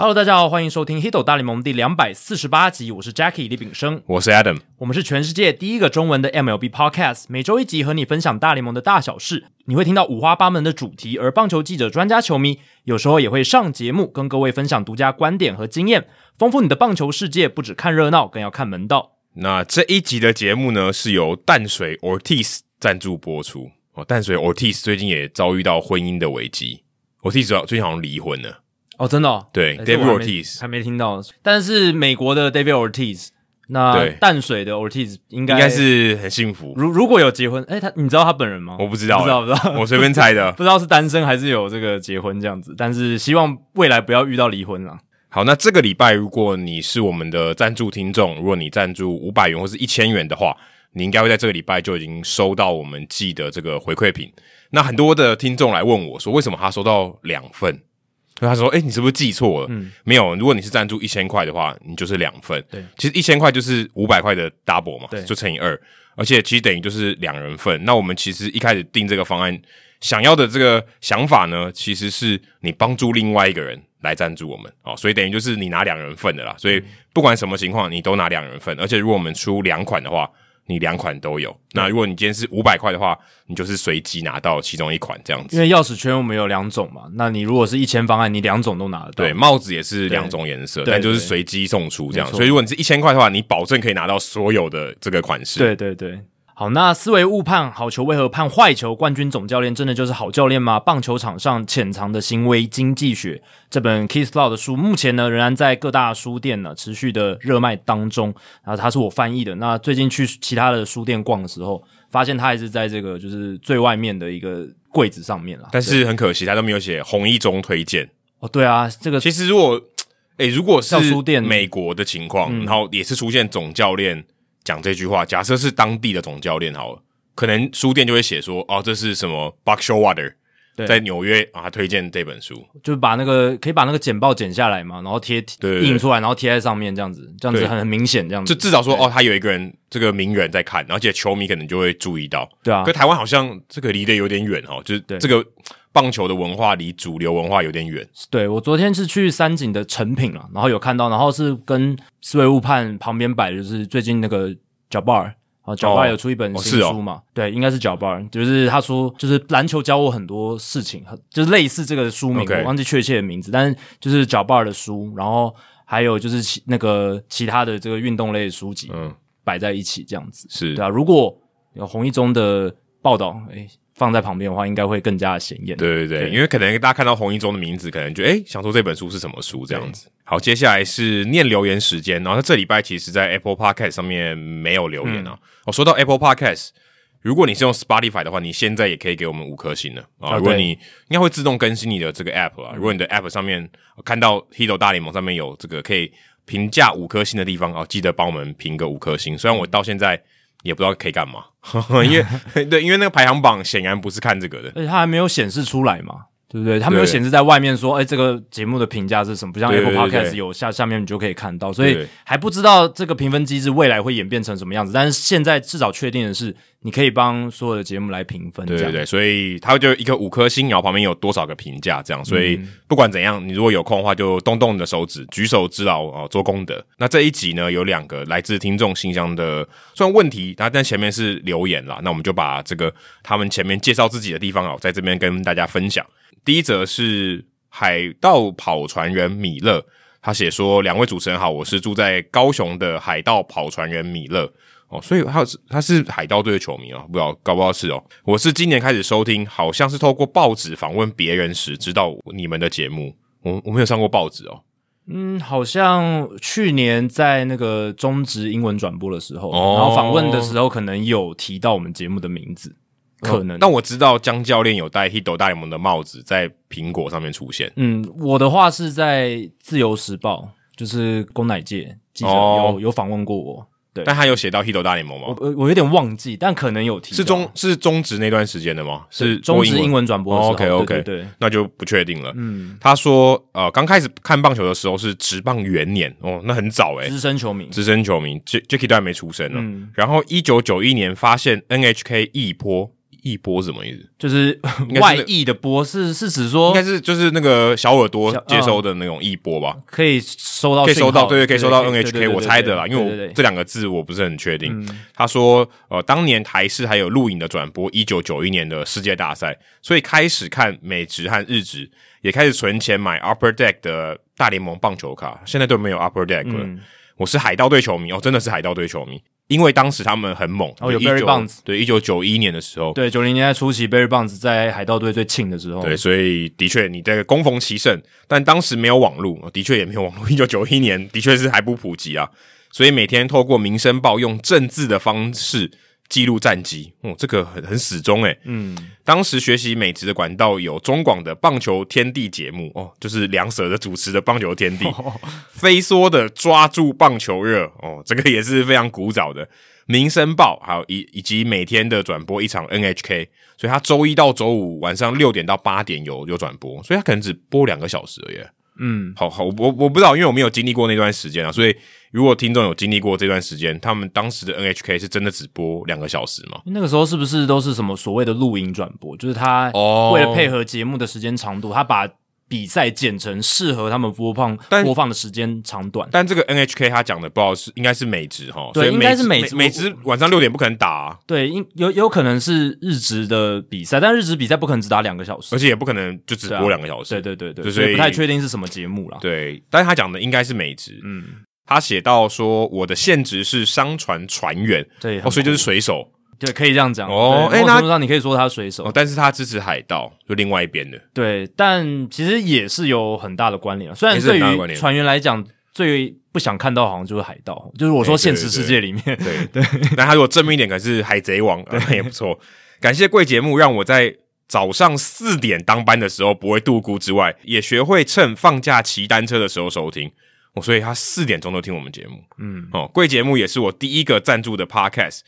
Hello，大家好，欢迎收听《Hito 大联盟》第两百四十八集，我是 Jackie 李炳生，我是 Adam，我们是全世界第一个中文的 MLB Podcast，每周一集和你分享大联盟的大小事，你会听到五花八门的主题，而棒球记者、专家、球迷有时候也会上节目，跟各位分享独家观点和经验，丰富你的棒球世界。不只看热闹，更要看门道。那这一集的节目呢，是由淡水 Ortiz 赞助播出哦。淡水 Ortiz 最近也遭遇到婚姻的危机，Ortiz 最近好像离婚了。哦，真的、哦，对，David Ortiz 还没听到，但是美国的 David Ortiz，那淡水的 Ortiz 应该应该是很幸福。如如果有结婚，哎，他你知道他本人吗？我不知道，不知道，不知道，我随便猜的，不知道是单身还是有这个结婚这样子。但是希望未来不要遇到离婚了。好，那这个礼拜如果你是我们的赞助听众，如果你赞助五百元或是一千元的话，你应该会在这个礼拜就已经收到我们寄的这个回馈品。那很多的听众来问我说，为什么他收到两份？所以他说：“哎、欸，你是不是记错了？嗯，没有。如果你是赞助一千块的话，你就是两份。对，其实一千块就是五百块的 double 嘛，对，就乘以二，而且其实等于就是两人份。那我们其实一开始定这个方案，想要的这个想法呢，其实是你帮助另外一个人来赞助我们哦，所以等于就是你拿两人份的啦。所以不管什么情况，你都拿两人份。而且如果我们出两款的话。”你两款都有，那如果你今天是五百块的话，你就是随机拿到其中一款这样子。因为钥匙圈我们有两种嘛，那你如果是一千方案，你两种都拿得到。对，帽子也是两种颜色，但就是随机送出这样。所以如果你是一千块的话，你保证可以拿到所有的这个款式。对对对。好，那思维误判，好球为何判坏球？冠军总教练真的就是好教练吗？棒球场上潜藏的行为经济学，这本 Keith Law 的书，目前呢仍然在各大书店呢持续的热卖当中。然后它是我翻译的。那最近去其他的书店逛的时候，发现它还是在这个就是最外面的一个柜子上面了。但是很可惜，它都没有写红一中推荐。哦，对啊，这个其实如果诶如果是书店美国的情况，然后也是出现总教练。讲这句话，假设是当地的总教练好了，可能书店就会写说，哦，这是什么 Buck Showalter 在纽约啊，他推荐这本书，就把那个可以把那个简报剪下来嘛，然后贴印出来，然后贴在上面，这样子，这样子很很明显，这样子，就至少说，哦，他有一个人这个名人在看，而且球迷可能就会注意到，对啊。可台湾好像这个离得有点远哦，就是这个棒球的文化离主流文化有点远。对，我昨天是去三井的成品了，然后有看到，然后是跟思维误判旁边摆的就是最近那个。Jabbar 啊，Jabbar 有出一本新书嘛？哦哦、对，应该是 Jabbar，就是他说，就是篮球教我很多事情，就是类似这个书名.我忘记确切的名字，但是就是 Jabbar 的书，然后还有就是其那个其他的这个运动类的书籍，嗯，摆在一起这样子，是对啊。如果有红一中的报道，哎、欸放在旁边的话，应该会更加的显眼。对对对，对因为可能大家看到洪一中的名字，可能就诶想说这本书是什么书这样子。好，接下来是念留言时间。然后这礼拜其实，在 Apple Podcast 上面没有留言啊。我、嗯哦、说到 Apple Podcast，如果你是用 Spotify 的话，你现在也可以给我们五颗星了啊。如果你应该会自动更新你的这个 App 啊。如果你的 App 上面看到 Hito 大联盟上面有这个可以评价五颗星的地方啊，记得帮我们评个五颗星。虽然我到现在。也不知道可以干嘛，因为 对，因为那个排行榜显然不是看这个的，而且它还没有显示出来嘛。对不对？它没有显示在外面说，哎，这个节目的评价是什么？不像 Apple Podcast 有下下面你就可以看到，所以还不知道这个评分机制未来会演变成什么样子。但是现在至少确定的是，你可以帮所有的节目来评分。对对对，所以它就一个五颗星，然后旁边有多少个评价这样。所以不管怎样，你如果有空的话，就动动你的手指，举手之劳啊，做功德。那这一集呢，有两个来自听众信箱的虽然问题，然后但前面是留言啦，那我们就把这个他们前面介绍自己的地方啊，在这边跟大家分享。第一则是海盗跑船人米勒，他写说：“两位主持人好，我是住在高雄的海盗跑船人米勒哦，所以他是他是海盗队的球迷哦，不知道搞不好是哦。我是今年开始收听，好像是透过报纸访问别人时知道你们的节目，我我没有上过报纸哦，嗯，好像去年在那个中职英文转播的时候，哦、然后访问的时候可能有提到我们节目的名字。”可能，但我知道江教练有戴 Hito 大联盟的帽子在苹果上面出现。嗯，我的话是在自由时报，就是公乃界记者有有访问过我。对，但他有写到 Hito 大联盟吗？我我有点忘记，但可能有提。是中是中职那段时间的吗？是中职英文转播的时候。OK OK，对，那就不确定了。嗯，他说呃，刚开始看棒球的时候是职棒元年哦，那很早诶。资深球迷，资深球迷，J Jackie 都还没出生呢。然后一九九一年发现 NHK 一波。翼波是什么意思？就是外溢的波，是是指说应该是就是那个小耳朵接收的那种翼波吧？可以收到，可以收到，对对，可以收到 NHK。我猜的啦，因为我这两个字我不是很确定。他说，呃，当年台视还有录影的转播一九九一年的世界大赛，所以开始看美职和日职，也开始存钱买 Upper Deck 的大联盟棒球卡。现在都没有 Upper Deck 了。我是海盗队球迷哦，真的是海盗队球迷。因为当时他们很猛，哦，有 Barry Bonds，对，一九九一年的时候，对，九零年代初期，Barry Bonds 在海盗队最庆的时候，对，所以的确你这个攻逢其胜，但当时没有网络，的确也没有网络，一九九一年的确是还不普及啊，所以每天透过民生报用政治的方式。记录战绩，哦，这个很很始终诶。嗯，当时学习美职的管道有中广的棒球天地节目。哦，就是梁舍的主持的棒球天地，哦、飞梭的抓住棒球热。哦，这个也是非常古早的。民生报还有以以及每天的转播一场 NHK，所以他周一到周五晚上六点到八点有有转播，所以他可能只播两个小时而已。嗯，好好，我我不知道，因为我没有经历过那段时间啊，所以如果听众有经历过这段时间，他们当时的 NHK 是真的只播两个小时吗？那个时候是不是都是什么所谓的录影转播？就是他为了配合节目的时间长度，哦、他把。比赛剪成适合他们播放播放的时间长短，但这个 NHK 他讲的不知道是应该是美职哈，对，应该是美美职晚上六点不可能打，啊，对，应有有可能是日职的比赛，但日职比赛不可能只打两个小时，而且也不可能就只播两个小时，对对对对，所以不太确定是什么节目啦。对，但是他讲的应该是美职，嗯，他写到说我的现职是商船船员，对，哦，所以就是水手。对，可以这样讲哦。哎，那上你可以说他水手，哦，但是他支持海盗，就另外一边的。对，但其实也是有很大的关联。虽然对于船员来讲，最不想看到好像就是海盗，就是我说现实世界里面，对对。那 他如果正面一点，可是海贼王，那 也不错。感谢贵节目，让我在早上四点当班的时候不会度孤之外，也学会趁放假骑单车的时候收听。我，所以他四点钟都听我们节目。嗯，哦，贵节目也是我第一个赞助的 Podcast。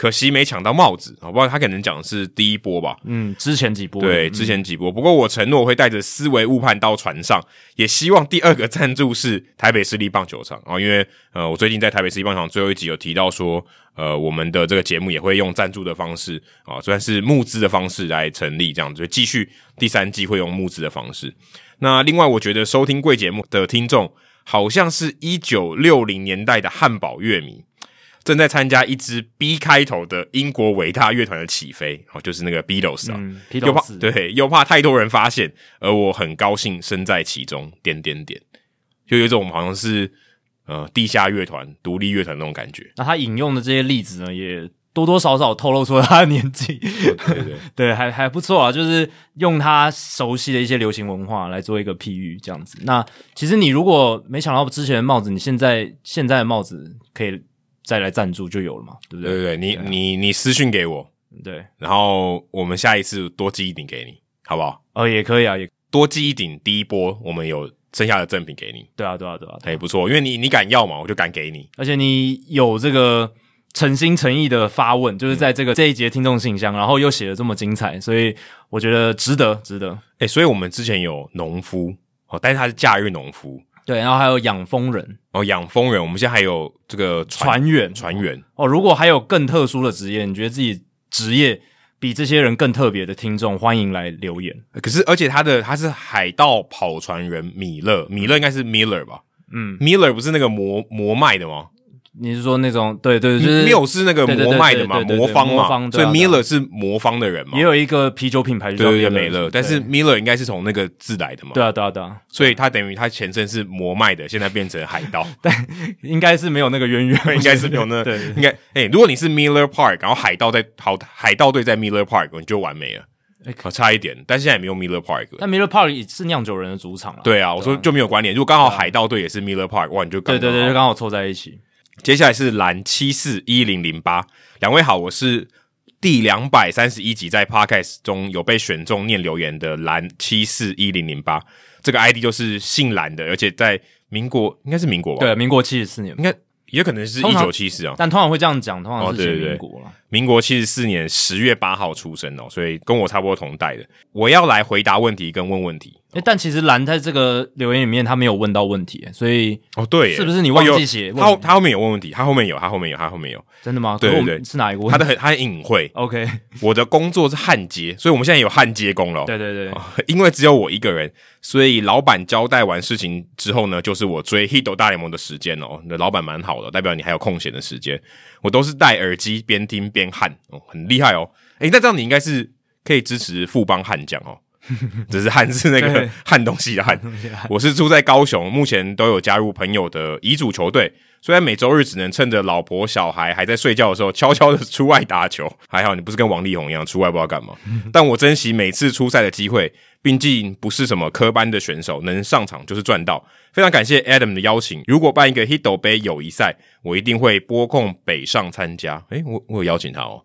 可惜没抢到帽子，好不好？他可能讲的是第一波吧。嗯，之前几波。对，之前几波。不过我承诺我会带着思维误判到船上，也希望第二个赞助是台北市立棒球场啊，因为呃，我最近在台北市立棒球场最后一集有提到说，呃，我们的这个节目也会用赞助的方式啊，算是募资的方式来成立，这样子就继续第三季会用募资的方式。那另外，我觉得收听贵节目的听众好像是一九六零年代的汉堡乐迷。正在参加一支 B 开头的英国伟大乐团的起飞，哦，就是那个 Beatles 啊，嗯、又怕对，又怕太多人发现，而我很高兴身在其中，点点点，就有一种好像是呃地下乐团、独立乐团那种感觉。那他引用的这些例子呢，也多多少少透露出他的年纪，对对对，对，还还不错啊，就是用他熟悉的一些流行文化来做一个譬喻，这样子。那其实你如果没想到之前的帽子，你现在现在的帽子可以。再来赞助就有了嘛，对不对？对对对，你对你你私信给我，对，然后我们下一次多寄一顶给你，好不好？哦，也可以啊，也多寄一顶，第一波我们有剩下的赠品给你。对啊，对啊，对啊，也不错，因为你你敢要嘛，我就敢给你，而且你有这个诚心诚意的发问，就是在这个这一节听众信箱，然后又写的这么精彩，所以我觉得值得，值得。诶，所以我们之前有农夫哦，但是他是假日农夫。对，然后还有养蜂人哦，养蜂人，我们现在还有这个船员，船员哦。如果还有更特殊的职业，你觉得自己职业比这些人更特别的听众，欢迎来留言。可是，而且他的他是海盗跑船员米勒，米勒应该是 Miller 吧？嗯，Miller 不是那个魔魔麦的吗？你是说那种对对，就是缪是那个魔麦的嘛，魔方嘛，所以 Miller 是魔方的人嘛。也有一个啤酒品牌叫美乐，但是 Miller 应该是从那个字来的嘛。对啊对啊对啊，所以他等于他前身是魔麦的，现在变成海盗，但应该是没有那个渊源，应该是没有那对，应该哎，如果你是 Miller Park，然后海盗在好海盗队在 Miller Park，你就完美了。哎，差一点，但现在也没有 Miller Park。但 Miller Park 也是酿酒人的主场了。对啊，我说就没有关联。如果刚好海盗队也是 Miller Park，哇，你就对对对，就刚好凑在一起。接下来是蓝七四一零零八，两位好，我是第两百三十一集在 Podcast 中有被选中念留言的蓝七四一零零八，这个 ID 就是姓蓝的，而且在民国应该是民国吧？对，民国七十四年，应该也可能是一九七四啊，但通常会这样讲，通常是写民国了。民国七十四年十月八号出生哦，所以跟我差不多同代的。我要来回答问题跟问问题。诶，但其实蓝在这个留言里面他没有问到问题，所以哦对，是不是你忘记写？他他后面有问问题，他后面有，他后面有，他后面有。真的吗？对对对，是哪一个？他的很他很隐晦。OK，我的工作是焊接，所以我们现在有焊接工了。对对对，因为只有我一个人，所以老板交代完事情之后呢，就是我追《Hito 大联盟》的时间哦。你的老板蛮好的，代表你还有空闲的时间。我都是戴耳机边听边焊哦，很厉害哦。诶，那这样你应该是可以支持富邦悍将哦。只是焊是那个焊东西的焊。我是住在高雄，目前都有加入朋友的乙组球队。虽然每周日只能趁着老婆小孩还在睡觉的时候，悄悄的出外打球。还好你不是跟王力宏一样出外不知道干嘛。但我珍惜每次出赛的机会，毕竟不是什么科班的选手，能上场就是赚到。非常感谢 Adam 的邀请。如果办一个 Hito 杯友谊赛，我一定会拨空北上参加。诶，我我有邀请他哦。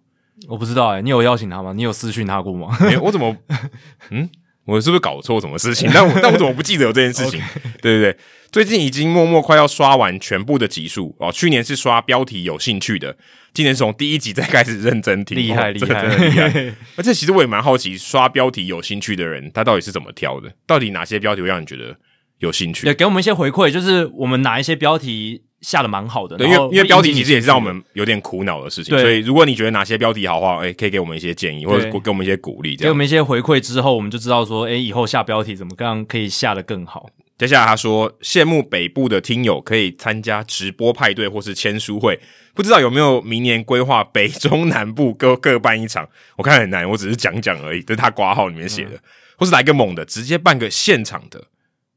我不知道诶、欸，你有邀请他吗？你有私讯他过吗？欸、我怎么，嗯，我是不是搞错什么事情？但我但我怎么不记得有这件事情. 对对对，最近已经默默快要刷完全部的集数哦。去年是刷标题有兴趣的，今年是从第一集再开始认真听，厉害厉害厉害！而且其实我也蛮好奇，刷标题有兴趣的人他到底是怎么挑的？到底哪些标题会让你觉得有兴趣？对，给我们一些回馈，就是我们哪一些标题。下的蛮好的，对，因为因为标题其实也是让我们有点苦恼的事情，所以如果你觉得哪些标题好的话，哎、欸，可以给我们一些建议，或者给我们一些鼓励，给我们一些回馈之后，我们就知道说，哎、欸，以后下标题怎么样可以下的更好。接下来他说，羡慕北部的听友可以参加直播派对或是签书会，不知道有没有明年规划北中南部各各办一场？我看很难，我只是讲讲而已，这是他挂号里面写的，嗯、或是来个猛的，直接办个现场的，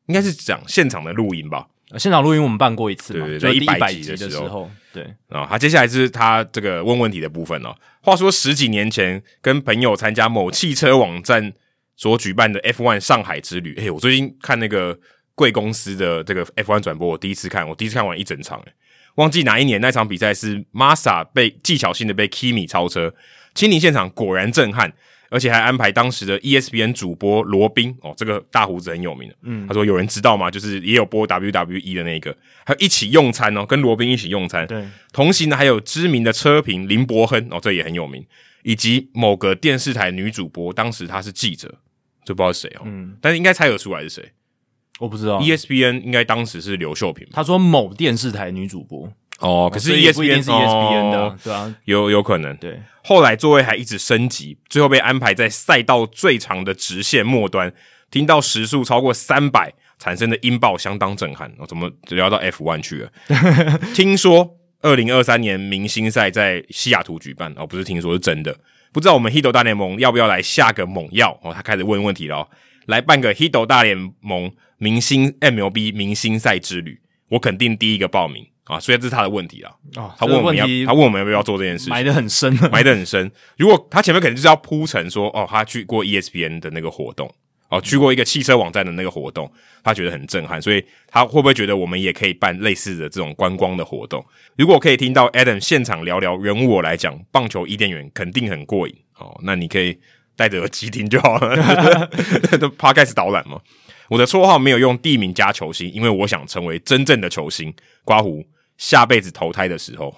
应该是讲现场的录音吧。现场录音我们办过一次嘛，对对一百集的时候，对。啊，他接下来是他这个问问题的部分哦。话说十几年前跟朋友参加某汽车网站所举办的 F1 上海之旅，诶，我最近看那个贵公司的这个 F1 转播，我第一次看，我第一次看完一整场，诶，忘记哪一年那场比赛是 Massa 被技巧性的被 Kimi 超车，亲临现场果然震撼。而且还安排当时的 ESPN 主播罗宾哦，这个大胡子很有名的。嗯，他说有人知道吗？就是也有播 WWE 的那个，还有一起用餐哦，跟罗宾一起用餐。对，同行的还有知名的车评林伯亨哦，这也很有名，以及某个电视台女主播，当时她是记者，就不知道是谁哦。嗯，但是应该猜得出来是谁，我不知道。ESPN 应该当时是刘秀萍。他说某电视台女主播。哦，可是 ESPN 是 ESPN 的，哦、对啊，有有可能。对，后来座位还一直升级，最后被安排在赛道最长的直线末端，听到时速超过三百产生的音爆相当震撼。哦，怎么聊到 F1 去了？听说二零二三年明星赛在西雅图举办，哦，不是听说是真的。不知道我们 Hito 大联盟要不要来下个猛药？哦，他开始问问题了，哦，来办个 Hito 大联盟明星 MLB 明星赛之旅，我肯定第一个报名。啊，所以这是他的问题啊。哦，他问我们要，他问我们要不要做这件事情，埋得很深，埋得很深。如果他前面肯定就是要铺陈说，哦，他去过 ESPN 的那个活动，哦，去过一个汽车网站的那个活动，他觉得很震撼，所以他会不会觉得我们也可以办类似的这种观光的活动？如果可以听到 Adam 现场聊聊人物我来讲棒球伊甸园，肯定很过瘾哦。那你可以戴着耳机听就好了，都 Podcast 导览嘛。我的绰号没有用地名加球星，因为我想成为真正的球星。刮胡。下辈子投胎的时候，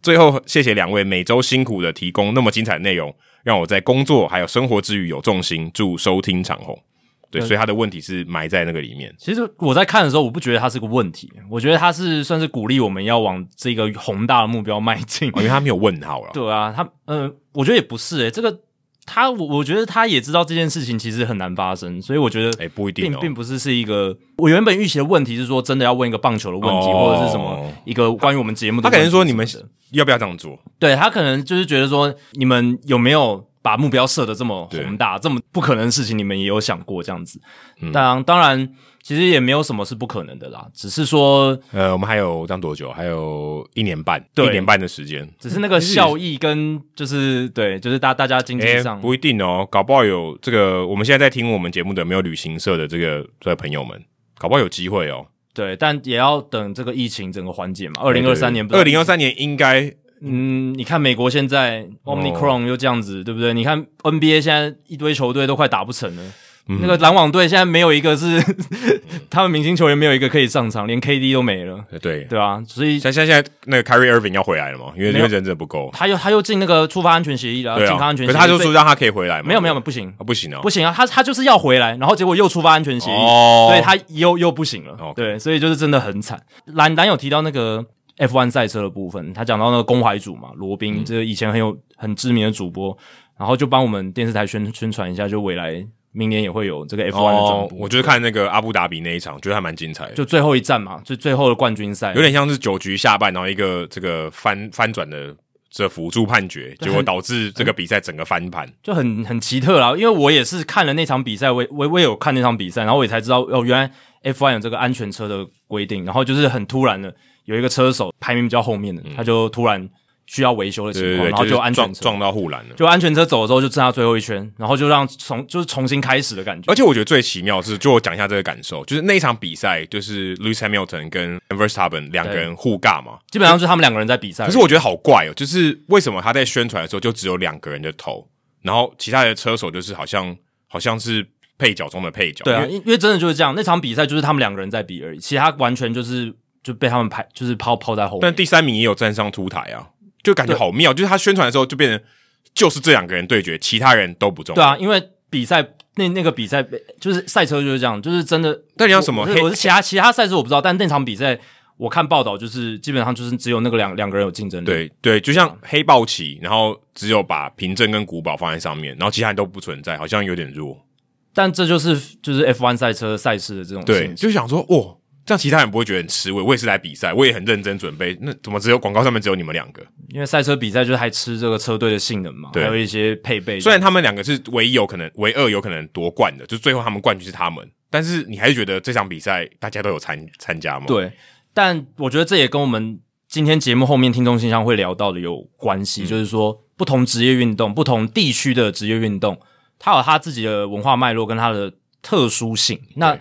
最后谢谢两位每周辛苦的提供那么精彩的内容，让我在工作还有生活之余有重心。祝收听长虹。对，所以他的问题是埋在那个里面。其实我在看的时候，我不觉得他是个问题，我觉得他是算是鼓励我们要往这个宏大的目标迈进。因为他没有问号了。对啊，他呃，我觉得也不是诶、欸，这个。他我我觉得他也知道这件事情其实很难发生，所以我觉得哎不一定，并并不是是一个我原本预期的问题是说真的要问一个棒球的问题，或者是什么一个关于我们节目的。他可能说你们要不要这样做？对，他可能就是觉得说你们有没有把目标设的这么宏大，这么不可能的事情，你们也有想过这样子。当然，当然。其实也没有什么是不可能的啦，只是说，呃，我们还有这样多久？还有一年半，对，一年半的时间。只是那个效益跟就是对，就是大大家经济上、欸、不一定哦，搞不好有这个。我们现在在听我们节目的没有旅行社的这个这个朋友们，搞不好有机会哦。对，但也要等这个疫情整个缓解嘛。二零二三年，二零二三年应该，嗯，你看美国现在 Omicron 又这样子，哦、对不对？你看 NBA 现在一堆球队都快打不成了。嗯、那个篮网队现在没有一个是 他们明星球员没有一个可以上场，连 KD 都没了。对对啊，所以像现在那个 Kyrie Irving 要回来了嘛？因为因为人真的不够，他又他又进那个触发安全协议了，对啊，进安全协议，可是他就说让他可以回来吗？没有没有不行，不行啊，不行啊，他他就是要回来，然后结果又触发安全协议，哦，所以他又又不行了。对，所以就是真的很惨。蓝蓝有提到那个 F1 赛车的部分，他讲到那个公怀主嘛，罗宾，这个以前很有很知名的主播，然后就帮我们电视台宣宣传一下，就未来。明年也会有这个 F1 的转播，我就是看那个阿布达比那一场，觉得还蛮精彩的，就最后一站嘛，就最后的冠军赛，有点像是九局下半，然后一个这个翻翻转的这辅助判决，结果导致这个比赛整个翻盘，就很很奇特啦。因为我也是看了那场比赛，我我我也有看那场比赛，然后我也才知道哦，原来 F1 有这个安全车的规定，然后就是很突然的有一个车手排名比较后面的，他就突然。需要维修的情况，然后就安全车撞，撞到护栏了，就安全车走的时候就剩下最后一圈，然后就让重就是重新开始的感觉。而且我觉得最奇妙的是，就我讲一下这个感受，就是那一场比赛，就是 Lewis Hamilton 跟 Verstappen 两个人互尬嘛，基本上就是他们两个人在比赛。可是我觉得好怪哦，就是为什么他在宣传的时候就只有两个人的头，然后其他的车手就是好像好像是配角中的配角。对啊，因为，因为真的就是这样，那场比赛就是他们两个人在比而已，其他完全就是就被他们排就是抛抛在后面。但第三名也有站上凸台啊。就感觉好妙，就是他宣传的时候就变成就是这两个人对决，其他人都不重要。对啊，因为比赛那那个比赛就是赛车就是这样，就是真的。但你要什么？我是其他其他赛事我不知道，但那场比赛我看报道就是基本上就是只有那个两两个人有竞争力。对对，就像黑豹旗，然后只有把凭证跟古堡放在上面，然后其他人都不存在，好像有点弱。但这就是就是 F1 赛车赛事的这种对，就想说哦。这样其他人不会觉得很吃味。我也是来比赛，我也很认真准备。那怎么只有广告上面只有你们两个？因为赛车比赛就是还吃这个车队的性能嘛，还有一些配备。虽然他们两个是唯一有可能、唯二有可能夺冠的，就最后他们冠军是他们，但是你还是觉得这场比赛大家都有参参加吗？对，但我觉得这也跟我们今天节目后面听众信箱会聊到的有关系，嗯、就是说不同职业运动、不同地区的职业运动，它有它自己的文化脉络跟它的特殊性。那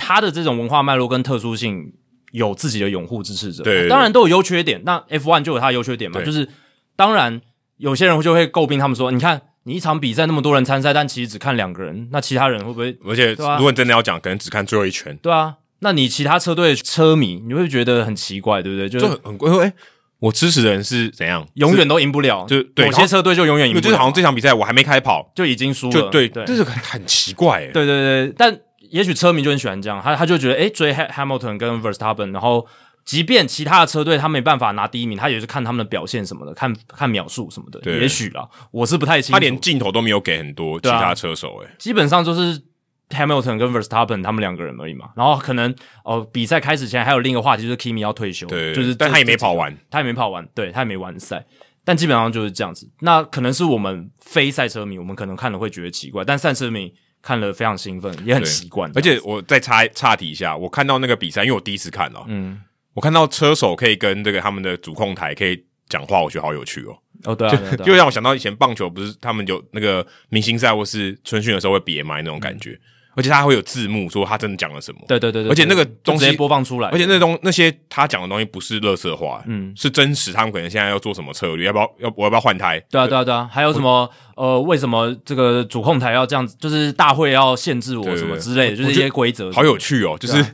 他的这种文化脉络跟特殊性，有自己的拥护支持者，对对对，当然都有优缺点。那 F1 就有它的优缺点嘛，就是当然有些人就会诟病他们说，你看你一场比赛那么多人参赛，但其实只看两个人，那其他人会不会？而且如果你真的要讲，可能只看最后一圈。对啊，那你其他车队的车迷，你会觉得很奇怪，对不对？就，就很很怪，哎，我支持的人是怎样，永远都赢不了，就对，某些车队就永远赢不了，就是好像这场比赛我还没开跑就已经输了，对对，这是很奇怪，对对对，但。也许车迷就很喜欢这样，他他就觉得，诶，追 Hamilton 跟 Verstappen，然后即便其他的车队他没办法拿第一名，他也是看他们的表现什么的，看看秒数什么的。对也许啦，我是不太清楚。他连镜头都没有给很多其他车手，诶、啊，基本上就是 Hamilton 跟 Verstappen 他们两个人而已嘛。然后可能哦，比赛开始前还有另一个话题，就是 Kimi 要退休，对，就是但他也没跑完，他也没跑完，对他也没完赛。但基本上就是这样子。那可能是我们非赛车迷，我们可能看了会觉得奇怪，但赛车迷。看了非常兴奋，也很习惯。而且我再插插题一下，我看到那个比赛，因为我第一次看哦，嗯，我看到车手可以跟这个他们的主控台可以讲话，我觉得好有趣哦。哦，对啊，就就让我想到以前棒球不是他们有那个明星赛或是春训的时候会别麦那种感觉。而且他会有字幕，说他真的讲了什么。对对对对。而且那个东西直接播放出来。而且那东那些他讲的东西不是垃圾话，嗯，是真实。他们可能现在要做什么策略？要不要要我要不要换胎？对啊对啊对啊。还有什么呃？为什么这个主控台要这样子？就是大会要限制我什么之类的？就是一些规则。好有趣哦！就是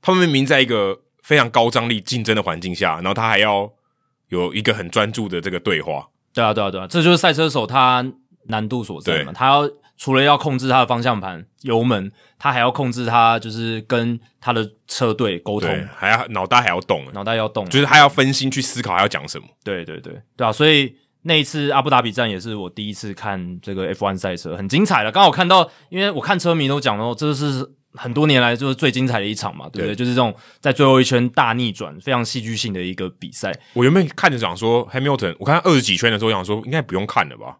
他们明明在一个非常高张力竞争的环境下，然后他还要有一个很专注的这个对话。对啊对啊对啊！这就是赛车手他难度所在嘛。他要。除了要控制他的方向盘、油门，他还要控制他，就是跟他的车队沟通，还要脑袋还要动，脑袋要动，就是他要分心去思考，还要讲什么。对对对，对啊！所以那一次阿布达比站也是我第一次看这个 F1 赛车，很精彩的。刚好看到，因为我看车迷都讲哦，这是很多年来就是最精彩的一场嘛，对不对？对就是这种在最后一圈大逆转，非常戏剧性的一个比赛。我原本看着想说，Hamilton，我看二十几圈的时候，想说应该不用看了吧。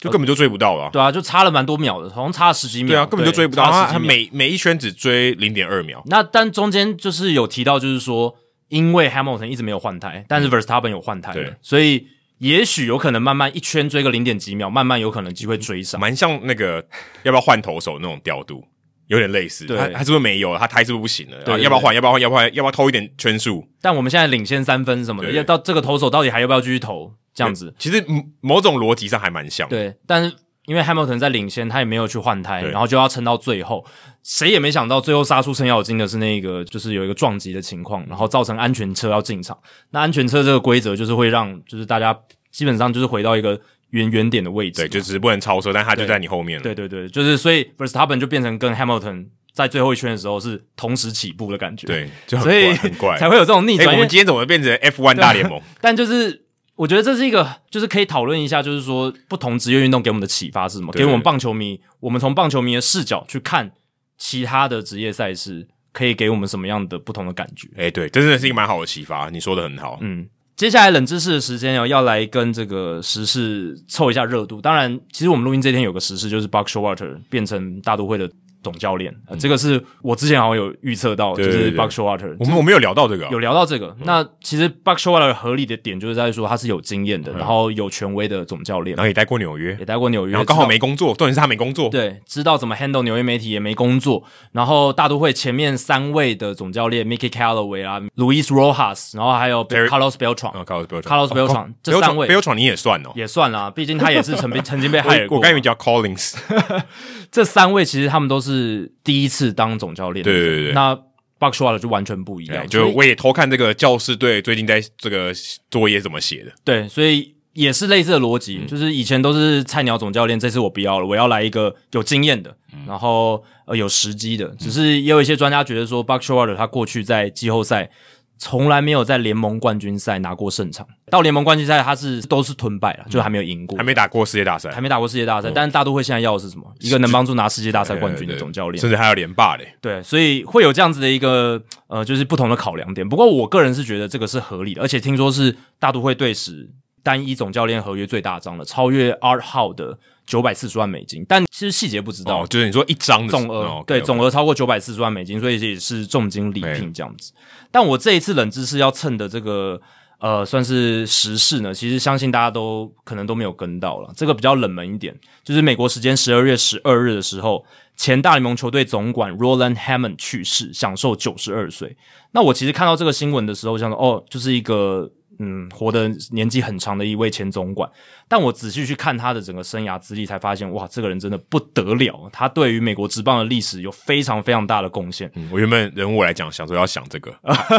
就根本就追不到了，对啊，就差了蛮多秒的，好像差了十几秒，对啊，根本就追不到，他每每一圈只追零点二秒。那但中间就是有提到，就是说，因为 Hamilton 一直没有换胎，但是 Verstappen 有换胎，对，所以也许有可能慢慢一圈追个零点几秒，慢慢有可能机会追上，蛮像那个要不要换投手那种调度，有点类似。对，他是不是没有了？他胎是不是不行了？对，要不要换？要不要换？要不要？要不要偷一点圈数？但我们现在领先三分什么的，要到这个投手到底还要不要继续投？这样子，其实某种逻辑上还蛮像。对，但是。因为 Hamilton 在领先，他也没有去换胎，然后就要撑到最后。谁也没想到，最后杀出程咬金的是那个，就是有一个撞击的情况，然后造成安全车要进场。那安全车这个规则就是会让，就是大家基本上就是回到一个原原点的位置，对，就只是不能超车，但他就在你后面了。对对对，就是所以 Verstappen 就变成跟 Hamilton 在最后一圈的时候是同时起步的感觉，对，就很所以很怪，才会有这种逆转。我们今天怎么变成 F1 大联盟？但就是。我觉得这是一个，就是可以讨论一下，就是说不同职业运动给我们的启发是什么？给我们棒球迷，我们从棒球迷的视角去看其他的职业赛事，可以给我们什么样的不同的感觉？诶、欸，对，这真的是一个蛮好的启发。你说的很好。嗯，接下来冷知识的时间哦，要来跟这个时事凑一下热度。当然，其实我们录音这天有个时事，就是 Buck s h o w a t e r 变成大都会的。总教练、呃，这个是我之前好像有预测到，就是 Buck Showalter。我们我们有聊到这个、啊，有聊到这个。嗯、那其实 Buck Showalter 合理的点就是在说他是有经验的，嗯、然后有权威的总教练，然后也待过纽约，也待过纽约，然后刚好没工作，重点是他没工作，对，知道怎么 handle 纽约媒体也没工作。然后大都会前面三位的总教练 Mickey Callaway 啊，Luis Rojas，然后还有 Carlos Beltran，Carlos Beltran，Carlos Beltran，这三位。Beltran 你也算哦，也算啦，毕竟他也是曾被 曾经被害过。我刚以为叫 Collins，这三位其实他们都是第一。次当总教练，对对对，那 Buck Showalter 就完全不一样。就我也偷看这个教师队最近在这个作业怎么写的，对，所以也是类似的逻辑，嗯、就是以前都是菜鸟总教练，这次我不要了，我要来一个有经验的，嗯、然后呃有时机的。只是也有一些专家觉得说，Buck Showalter 他过去在季后赛。从来没有在联盟冠军赛拿过胜场，到联盟冠军赛他是都是吞败了，就还没有赢过，还没打过世界大赛，还没打过世界大赛。但是大都会现在要的是什么？一个能帮助拿世界大赛冠军的总教练，甚至还要连霸嘞。对，所以会有这样子的一个呃，就是不同的考量点。不过我个人是觉得这个是合理的，而且听说是大都会队史单一总教练合约最大张了，超越 Art Howe 的。九百四十万美金，但其实细节不知道。哦，就是你说一张总额，哦、对，okay. 总额超过九百四十万美金，所以这也是重金礼聘这样子。但我这一次冷知识要蹭的这个呃，算是时事呢，其实相信大家都可能都没有跟到了。这个比较冷门一点，就是美国时间十二月十二日的时候，前大联盟球队总管 Roland Hammond 去世，享受九十二岁。那我其实看到这个新闻的时候，想说哦，就是一个。嗯，活得年纪很长的一位前总管，但我仔细去看他的整个生涯资历，才发现哇，这个人真的不得了。他对于美国职棒的历史有非常非常大的贡献。嗯，我原本人物来讲，想说要想这个，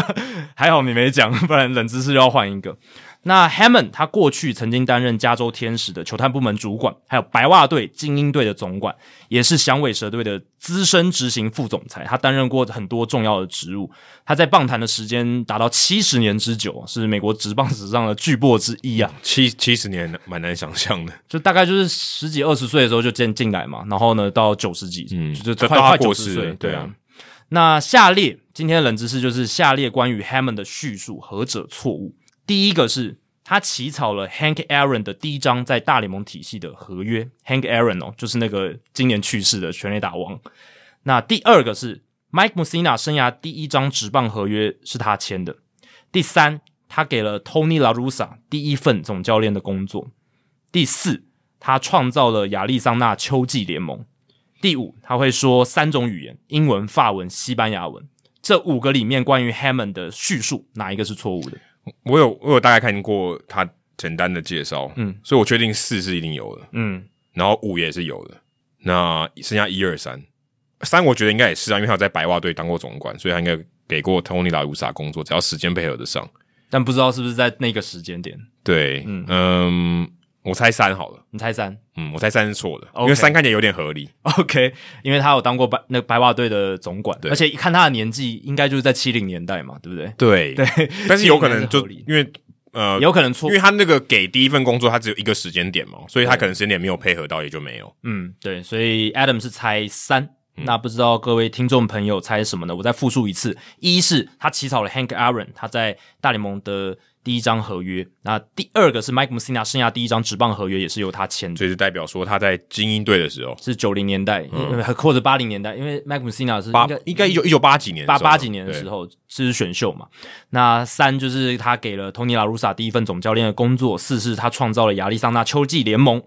还好你没讲，不然冷知识就要换一个。那 Hammond 他过去曾经担任加州天使的球探部门主管，还有白袜队、精英队的总管，也是响尾蛇队的资深执行副总裁。他担任过很多重要的职务，他在棒坛的时间达到七十年之久，是美国职棒史上的巨擘之一啊！七七十年蛮难想象的，就大概就是十几二十岁的时候就进进来嘛，然后呢到九十几，嗯，就快快九十岁，对啊。那下列今天的冷知识就是下列关于 Hammond 的叙述何者错误？第一个是他起草了 Hank Aaron 的第一张在大联盟体系的合约，Hank Aaron 哦，就是那个今年去世的全垒打王。那第二个是 Mike Mussina 生涯第一张职棒合约是他签的。第三，他给了 Tony La Russa 第一份总教练的工作。第四，他创造了亚利桑那秋季联盟。第五，他会说三种语言：英文、法文、西班牙文。这五个里面关于 Hammond 的叙述，哪一个是错误的？我有我有大概看过他简单的介绍，嗯，所以我确定四是一定有的，嗯，然后五也是有的，那剩下一二三，三我觉得应该也是啊，因为他在白袜队当过总管，所以他应该给过 Tony La Russa 工作，只要时间配合得上，但不知道是不是在那个时间点，对，嗯。嗯。我猜三好了，你猜三？嗯，我猜三是错的，Okay. 因为三看起来有点合理。OK，因为他有当过白那个白袜队的总管，对而且一看他的年纪，应该就是在七零年代嘛，对不？对对，对但是有可能就因为呃，有可能错，因为他那个给第一份工作，他只有一个时间点嘛，所以他可能时间点没有配合到，也就没有。嗯，对，所以 Adam 是猜三。那不知道各位听众朋友猜什么呢？我再复述一次：一是他起草了 Hank Aaron 他在大联盟的第一张合约；那第二个是 Mike Mussina 生涯第一张职棒合约，也是由他签的。所以是代表说他在精英队的时候是九零年代，嗯、或者八零年代，因为 Mike Mussina 是八应该一九一九八几年八八几年的时候是选秀嘛。那三就是他给了 Tony La Russa 第一份总教练的工作；四是他创造了亚利桑那秋季联盟；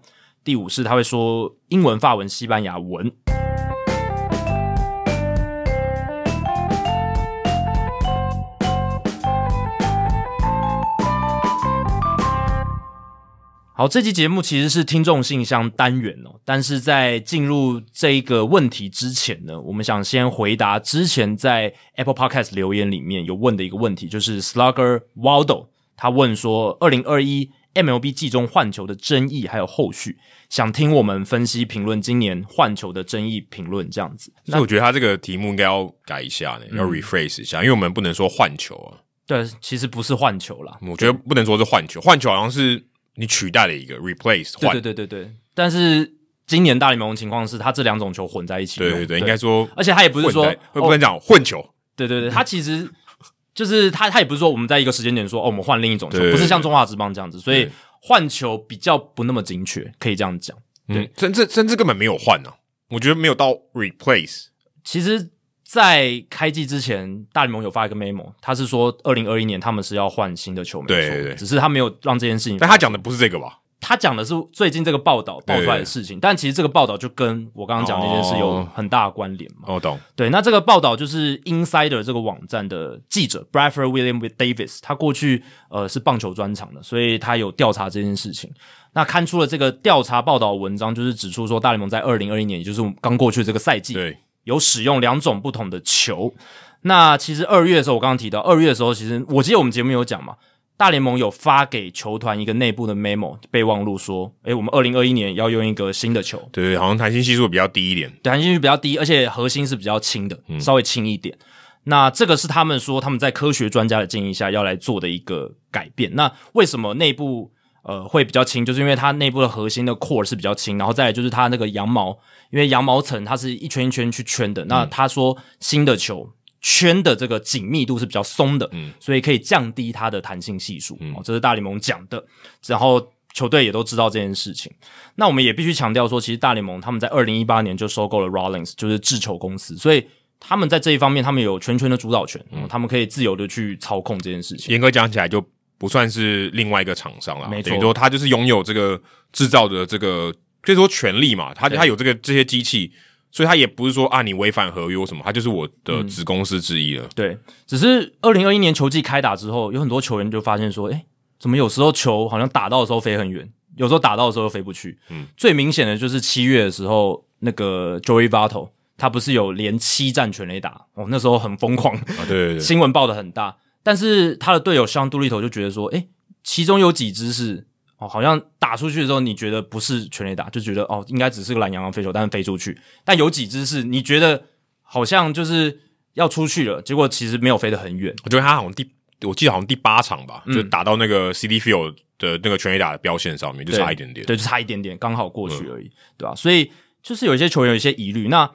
第五是他会说英文、法文、西班牙文。好，这期节目其实是听众信箱单元哦，但是在进入这一个问题之前呢，我们想先回答之前在 Apple Podcast 留言里面有问的一个问题，就是 Slugger Waldo 他问说，二零二一 MLB 季中换球的争议还有后续，想听我们分析评论今年换球的争议评论这样子。那我觉得他这个题目应该要改一下呢，嗯、要 rephrase 一下，因为我们不能说换球啊。对，其实不是换球啦，我觉得不能说是换球，换球好像是。你取代了一个 replace，换，对对对对对，但是今年大联盟情况是，他这两种球混在一起。对对对，对应该说，而且他也不是说会不能讲混球。对对对，他其实就是他，他也不是说我们在一个时间点说哦，我们换另一种球，不是像中华职棒这样子，所以换球比较不那么精确，可以这样讲。对，甚至甚至根本没有换呢、啊，我觉得没有到 replace。其实。在开季之前，大联盟有发一个 memo，他是说二零二一年他们是要换新的球，迷，对对对，只是他没有让这件事情。但他讲的不是这个吧？他讲的是最近这个报道爆出来的事情，对对对，但其实这个报道就跟我刚刚讲那件事有很大的关联嘛。我懂。对，那这个报道就是 Insider 这个网站的记者 Bradford William Davis，他过去呃是棒球专场的，所以他有调查这件事情。那刊出了这个调查报道文章，就是指出说大联盟在二零二一年，也就是刚过去的这个赛季，对。有使用两种不同的球，那其实二月的时候，我刚刚提到二月的时候，其实我记得我们节目有讲嘛，大联盟有发给球团一个内部的 memo 备忘录，说，诶，我们二零二一年要用一个新的球，对，好像弹性系数比较低一点，弹性系数比较低，而且核心是比较轻的，稍微轻一点。嗯、那这个是他们说他们在科学专家的建议下要来做的一个改变。那为什么内部？呃，会比较轻，就是因为它内部的核心的 core 是比较轻，然后再来就是它那个羊毛，因为羊毛层它是一圈一圈去圈的。嗯、那他说新的球圈的这个紧密度是比较松的，嗯，所以可以降低它的弹性系数。嗯、哦，这是大联盟讲的，然后球队也都知道这件事情。那我们也必须强调说，其实大联盟他们在二零一八年就收购了 Rollins，就是制球公司，所以他们在这一方面他们有全权的主导权，嗯，他们可以自由的去操控这件事情。严格讲起来就。不算是另外一个厂商啦，没错，等于说他就是拥有这个制造的这个，可以说权利嘛，他他有这个这些机器，所以他也不是说啊你违反合约什么，他就是我的子公司之一了。嗯、对，只是二零二一年球季开打之后，有很多球员就发现说，哎，怎么有时候球好像打到的时候飞很远，有时候打到的时候又飞不去。嗯，最明显的就是七月的时候，那个 Joey Votto 他不是有连七战全垒打哦，那时候很疯狂。啊，对对对，新闻报的很大。但是他的队友像杜立头就觉得说，诶，其中有几只是哦，好像打出去的时候你觉得不是全垒打，就觉得哦，应该只是个懒洋洋飞球，但是飞出去。但有几只是你觉得好像就是要出去了，结果其实没有飞得很远。我觉得他好像第，我记得好像第八场吧，嗯、就打到那个 Citi Field 的那个全垒打的标线上面，就差一点点，对，就差一点点，刚好过去而已，嗯、对吧？所以就是有一些球员有一些疑虑。那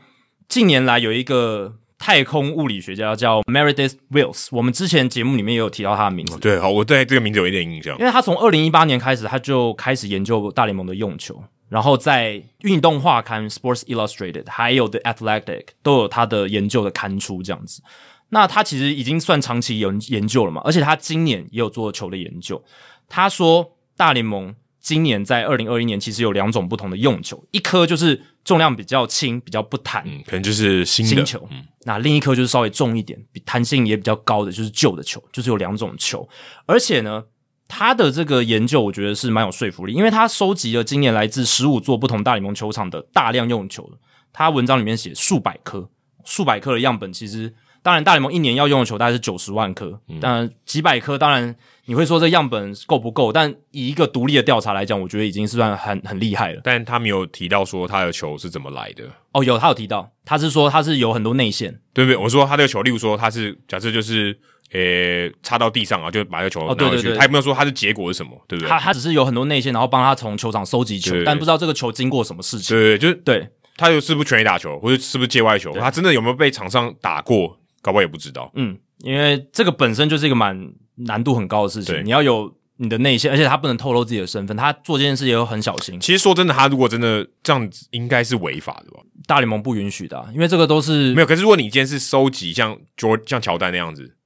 近年来有一个。太空物理学家叫 Meredith Wills，我们之前节目里面也有提到他的名字。对，好，我对这个名字有一点印象，因为他从二零一八年开始，他就开始研究大联盟的用球，然后在运动画刊 Sports Illustrated 还有 The Athletic 都有他的研究的刊出这样子。那他其实已经算长期有研究了嘛，而且他今年也有做球的研究。他说大联盟。今年在二零二一年，其实有两种不同的用球，一颗就是重量比较轻、比较不弹，嗯，可能就是新的新球。嗯，那另一颗就是稍微重一点、比弹性也比较高的，就是旧的球。就是有两种球，而且呢，他的这个研究我觉得是蛮有说服力，因为他收集了今年来自十五座不同大联盟球场的大量用球。他文章里面写数百颗、数百颗的样本，其实当然大联盟一年要用的球大概是九十万颗，嗯，但几百颗当然。你会说这样本够不够？但以一个独立的调查来讲，我觉得已经是算很很厉害了。但他没有提到说他的球是怎么来的。哦，有，他有提到，他是说他是有很多内线，对不对？我说他这个球，例如说他是假设就是呃插到地上啊，就把这个球拿回去。哦，对对对，他也没有说他的结果是什么，对不对？他他只是有很多内线，然后帮他从球场收集球，但不知道这个球经过什么事情。对，就是对，他是不是全力打球，或者是不是界外球？他真的有没有被场上打过？搞不好也不知道。嗯，因为这个本身就是一个蛮难度很高的事情，你要有。你的内线，而且他不能透露自己的身份，他做这件事也有很小心。其实说真的，他如果真的这样子，应该是违法的吧？大联盟不允许的啊，因为这个都是没有。可是如果你今天是收集像乔像乔丹那样子，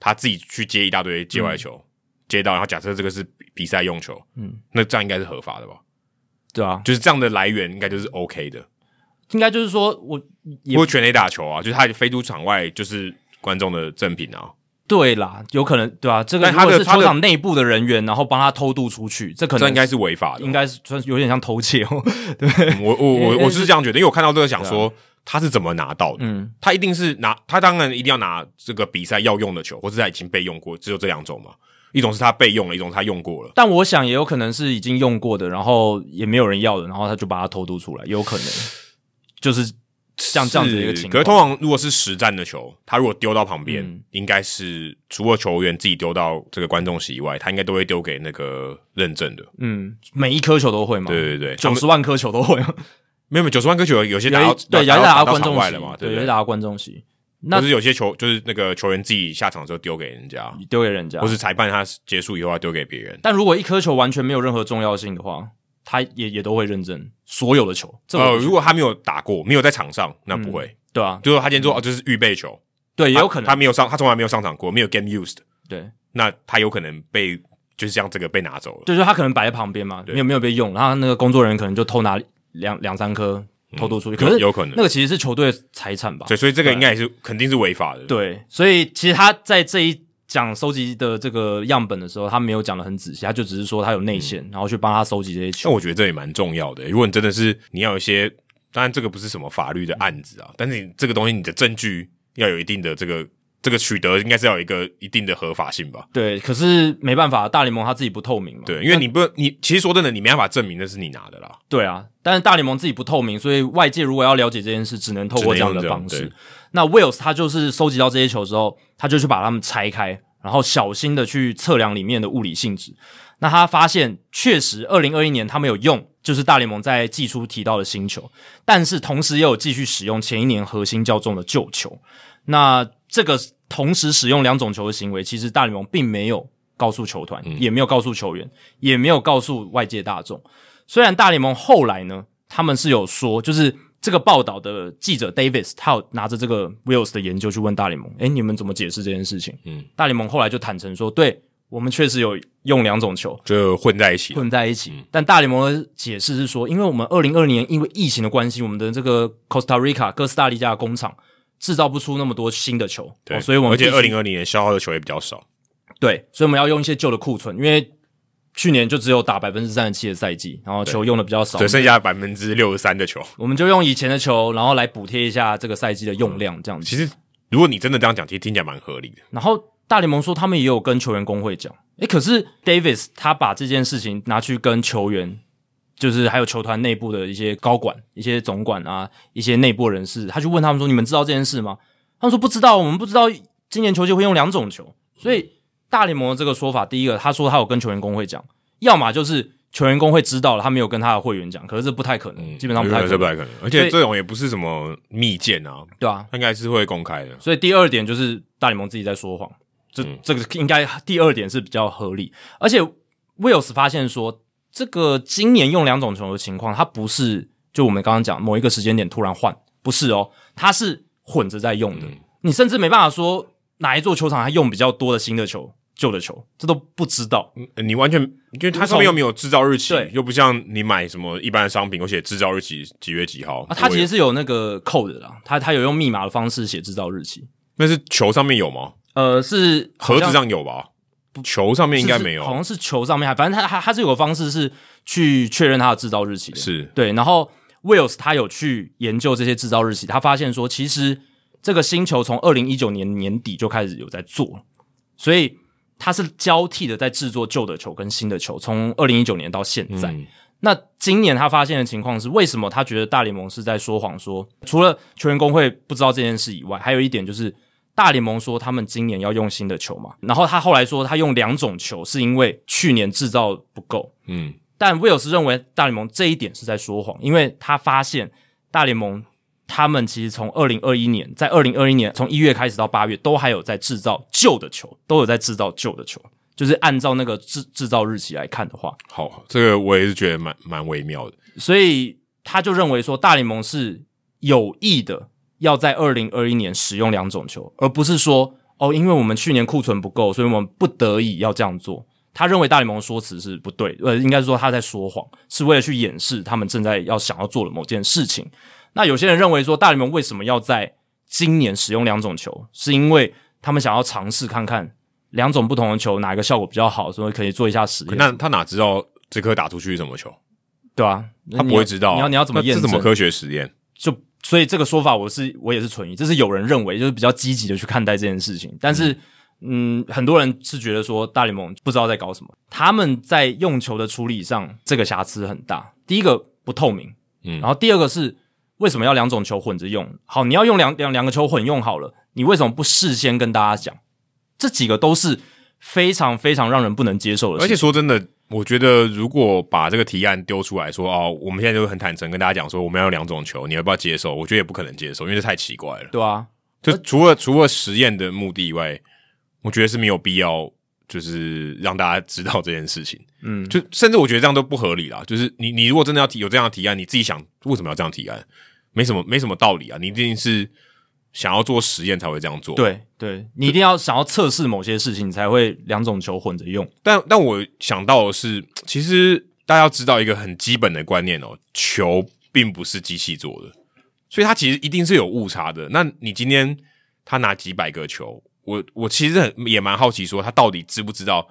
他自己去接一大堆界外球，嗯、接到，然后假设这个是比赛用球，嗯，那这样应该是合法的吧？对啊，就是这样的来源应该就是 OK 的。应该就是说我不会全力打球啊，就是他飞出场外就是观众的赠品啊。对啦，有可能对啊，这个他的如果是球场内部的人员，然后帮他偷渡出去，这可能这应该是违法的，应该是算有点像偷窃哦。对，我我我我是这样觉得，因为我看到这个想说他是怎么拿到的，嗯，他一定是拿，他当然一定要拿这个比赛要用的球，或者他已经被用过，只有这两种嘛。一种是他备用了，一种是他用过了。但我想也有可能是已经用过的，然后也没有人要的，然后他就把它偷渡出来，有可能就是像这样子的一个情况。可是通常如果是实战的球，他如果丢到旁边，嗯、应该是除了球员自己丢到这个观众席以外，他应该都会丢给那个认证的。嗯，每一颗球都会吗？对对对，九十万颗球都会吗？没有没有，九十万颗球有些打到对，有些打到观众席了嘛，对，有些打到观众席。那是有些球，就是那个球员自己下场的时候丢给人家，丢给人家，或是裁判他结束以后要丢给别人。但如果一颗球完全没有任何重要性的话，他也也都会认证所有的球。呃，如果他没有打过，没有在场上，那不会。嗯、对啊，就是他今天说哦，就是预备球，对，也有可能他没有上，他从来没有上场过，没有 game used。对，那他有可能被就是像这个被拿走了。就是他可能摆在旁边嘛，没有没有被用，然后那个工作人员可能就偷拿两两三颗。偷渡出去，可是有可能那个其实是球队财产吧？对，所以这个应该也是肯定是违法的。对，所以其实他在这一讲收集的这个样本的时候，他没有讲的很仔细，他就只是说他有内线，然后去帮他收集这些球。那我觉得这也蛮重要的。如果你真的是你要有一些，当然这个不是什么法律的案子啊，但是你这个东西你的证据要有一定的这个。这个取得应该是要有一个一定的合法性吧？对，可是没办法，大联盟他自己不透明嘛。对，因为你不，你其实说真的，你没办法证明那是你拿的啦。对啊，但是大联盟自己不透明，所以外界如果要了解这件事，只能透过这样的方式。那 Wills 他就是收集到这些球之后，他就去把它们拆开，然后小心的去测量里面的物理性质。那他发现，确实，二零二一年他们有用，就是大联盟在季初提到的新球，但是同时也有继续使用前一年核心较重的旧球。那这个同时使用两种球的行为，其实大联盟并没有告诉球团，也没有告诉球员，也没有告诉外界大众。虽然大联盟后来呢，他们是有说，就是这个报道的记者 Davis，他有拿着这个 Wills 的研究去问大联盟，诶，你们怎么解释这件事情？嗯，大联盟后来就坦诚说，对，我们确实有用两种球，就混在一起，混在一起。嗯，但大联盟的解释是说，因为我们二零二零年因为疫情的关系，我们的这个 Costa Rica 哥斯达黎加的工厂。制造不出那么多新的球，对，哦、所以我们而且二零二零年消耗的球也比较少，对，所以我们要用一些旧的库存，因为去年就只有打百分之三十七的赛季，然后球用的比较少，只剩下百分之六十三的球，我们就用以前的球，然后来补贴一下这个赛季的用量，这样子。其实如果你真的这样讲，其实听起来蛮合理的。然后大联盟说他们也有跟球员工会讲，诶，可是 Davis 他把这件事情拿去跟球员。就是还有球团内部的一些高管、一些总管啊、一些内部人士，他去问他们说：“你们知道这件事吗？”他们说：“不知道，我们不知道今年球季会用两种球。”所以大联盟的这个说法，第一个他说他有跟球员工会讲，要么就是球员工会知道了，他没有跟他的会员讲，可是这不太可能，嗯、基本上不太可能，不太可能。而且这种也不是什么密件啊，对啊，应该是会公开的。所以第二点就是大联盟自己在说谎，这、嗯、这个应该第二点是比较合理。而且 Wills 发现说。这个今年用两种球的情况，它不是就我们刚刚讲某一个时间点突然换，不是哦，它是混着在用的。嗯、你甚至没办法说哪一座球场还用比较多的新的球、旧的球，这都不知道。嗯你完全因为它上面又没有制造日期，对，又不像你买什么一般的商品，我写制造日期几月几号。啊，它其实是有那个 code 的啦，它它有用密码的方式写制造日期。那是球上面有吗？呃，是盒子上有吧？球上面应该没有，好像是球上面还，反正它它它是有个方式是去确认它的制造日期的，是对。然后 Wills 他有去研究这些制造日期，他发现说，其实这个星球从二零一九年年底就开始有在做，所以他是交替的在制作旧的球跟新的球，从二零一九年到现在。嗯、那今年他发现的情况是，为什么他觉得大联盟是在说谎？说除了球员工会不知道这件事以外，还有一点就是。大联盟说他们今年要用新的球嘛，然后他后来说他用两种球是因为去年制造不够，嗯，但威尔斯认为大联盟这一点是在说谎，因为他发现大联盟他们其实从二零二一年，在二零二一年从一月开始到八月都还有在制造旧的球，都有在制造旧的球，就是按照那个制制造日期来看的话，好，这个我也是觉得蛮蛮微妙的，所以他就认为说大联盟是有意的。要在二零二一年使用两种球，而不是说哦，因为我们去年库存不够，所以我们不得已要这样做。他认为大联盟的说辞是不对，呃，应该是说他在说谎，是为了去掩饰他们正在要想要做的某件事情。那有些人认为说，大联盟为什么要在今年使用两种球，是因为他们想要尝试看看两种不同的球哪一个效果比较好，所以可以做一下实验。那他哪知道这颗打出去是什么球？对啊，他不会知道。你要你要怎么验证？这怎么科学实验？就所以这个说法，我是我也是存疑。这是有人认为，就是比较积极的去看待这件事情。但是，嗯，嗯，很多人是觉得说大联盟不知道在搞什么。他们在用球的处理上，这个瑕疵很大。第一个不透明，嗯，然后第二个是为什么要两种球混着用？好，你要用两两两个球混用好了，你为什么不事先跟大家讲？这几个都是非常非常让人不能接受的事情。而且说真的。我觉得，如果把这个提案丢出来说，哦，我们现在就很坦诚跟大家讲说，我们要用两种球，你要不要接受？我觉得也不可能接受，因为这太奇怪了。对啊，就除了除了实验的目的以外，我觉得是没有必要，就是让大家知道这件事情。嗯，就甚至我觉得这样都不合理啦。就是你你如果真的要提有这样的提案，你自己想为什么要这样提案？没什么没什么道理啊，你一定是。想要做实验才会这样做，对对，你一定要想要测试某些事情，你才会两种球混着用。但但我想到的是，其实大家要知道一个很基本的观念哦，球并不是机器做的，所以它其实一定是有误差的。那你今天他拿几百个球，我我其实很也蛮好奇，说他到底知不知道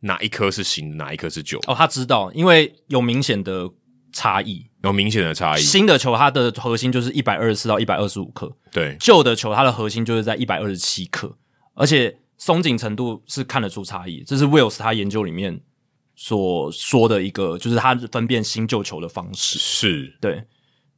哪一颗是新的，哪一颗是旧的？哦，他知道，因为有明显的。差异有明显的差异。新的球它的核心就是一百二十四到一百二十五克，对。旧的球它的核心就是在一百二十七克，而且松紧程度是看得出差异。这是 Wills 他研究里面所说的一个，就是他分辨新旧球的方式。是，对。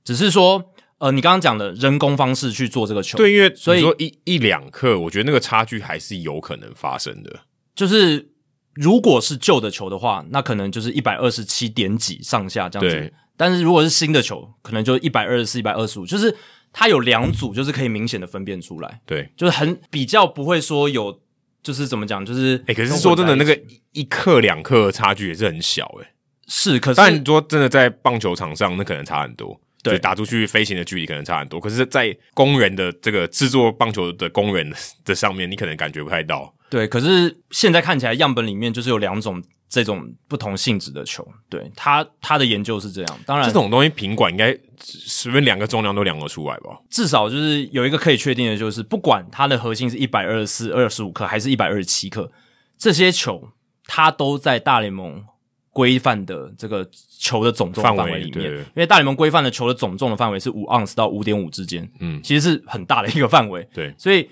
只是说，呃，你刚刚讲的人工方式去做这个球，对，因为所以说一一两克，我觉得那个差距还是有可能发生的。就是。如果是旧的球的话，那可能就是一百二十七点几上下这样子。对。但是如果是新的球，可能就一百二十四、一百二十五，就是它有两组，就是可以明显的分辨出来。对，就是很比较不会说有，就是怎么讲，就是哎、欸、可是说真的，那个一克两克的差距也是很小哎、欸、是，可是但你说真的在棒球场上，那可能差很多。对，打出去飞行的距离可能差很多，可是，在工人的这个制作棒球的工人的上面，你可能感觉不太到。对，可是现在看起来样本里面就是有两种这种不同性质的球。对，他他的研究是这样。当然，这种东西品管应该随便量个重量都量得出来吧？至少就是有一个可以确定的，就是不管它的核心是一百二十四、二十五克还是一百二十七克，这些球它都在大联盟。规范的这个球的总重范围里面，因为大联盟规范的球的总重的范围是五盎司到五点五之间，嗯，其实是很大的一个范围。对，所以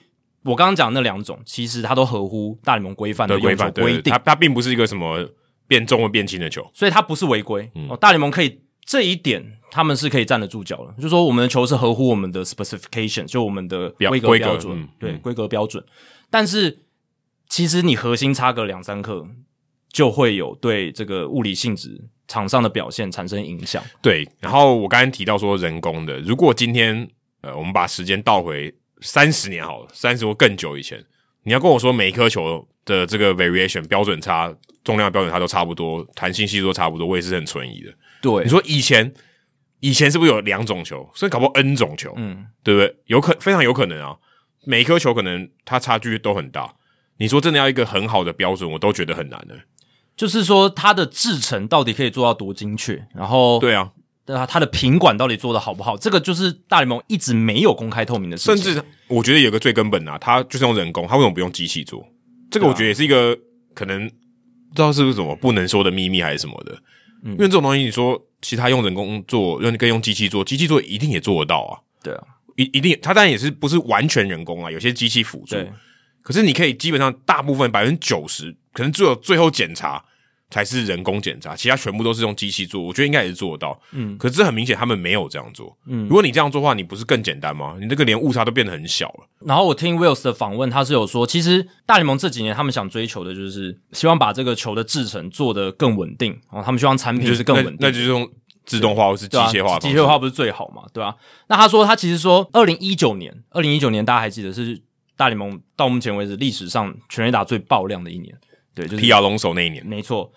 我刚刚讲的那两种，其实它都合乎大联盟规范的规范规定。它它并不是一个什么变重或变轻的球，所以它不是违规。嗯、哦，大联盟可以这一点，他们是可以站得住脚的。就是说，我们的球是合乎我们的 specification，就我们的规格标准，嗯、对规格标准。但是其实你核心差个两三克。就会有对这个物理性质场上的表现产生影响。对，然后我刚才提到说人工的，如果今天呃我们把时间倒回三十年好了，三十或更久以前，你要跟我说每一颗球的这个 variation 标准差、重量标准差都差不多，弹性系数都差不多，我也是很存疑的。对，你说以前以前是不是有两种球，所以搞不好 N 种球，嗯，对不对？有可非常有可能啊，每一颗球可能它差距都很大。你说真的要一个很好的标准，我都觉得很难的。就是说，它的制程到底可以做到多精确？然后，对啊，对啊，它的品管到底做的好不好？这个就是大联盟一直没有公开透明的事情。甚至，我觉得有个最根本的啊，它就是用人工，它为什么不用机器做？这个我觉得也是一个可能不知道是不是什么不能说的秘密还是什么的。嗯，因为这种东西，你说其他用人工做，用跟用机器做，机器做一定也做得到啊。对啊，一一定，它当然也是不是完全人工啊，有些机器辅助。可是你可以基本上大部分百分之九十，可能只有最后检查。才是人工检查，其他全部都是用机器做。我觉得应该也是做得到，嗯。可是很明显，他们没有这样做，嗯。如果你这样做的话，你不是更简单吗？你这个连误差都变得很小了。然后我听 Wills 的访问，他是有说，其实大联盟这几年他们想追求的就是希望把这个球的制成做得更稳定，然后他们希望产品就是更稳定，那，那就是用自动化或是机械化，机械化不是最好嘛，对吧？那他说他其实说，二零一九年，二零一九年大家还记得是大联盟到目前为止历史上全垒打最爆量的一年，对，就是皮亚龙手那一年，没错。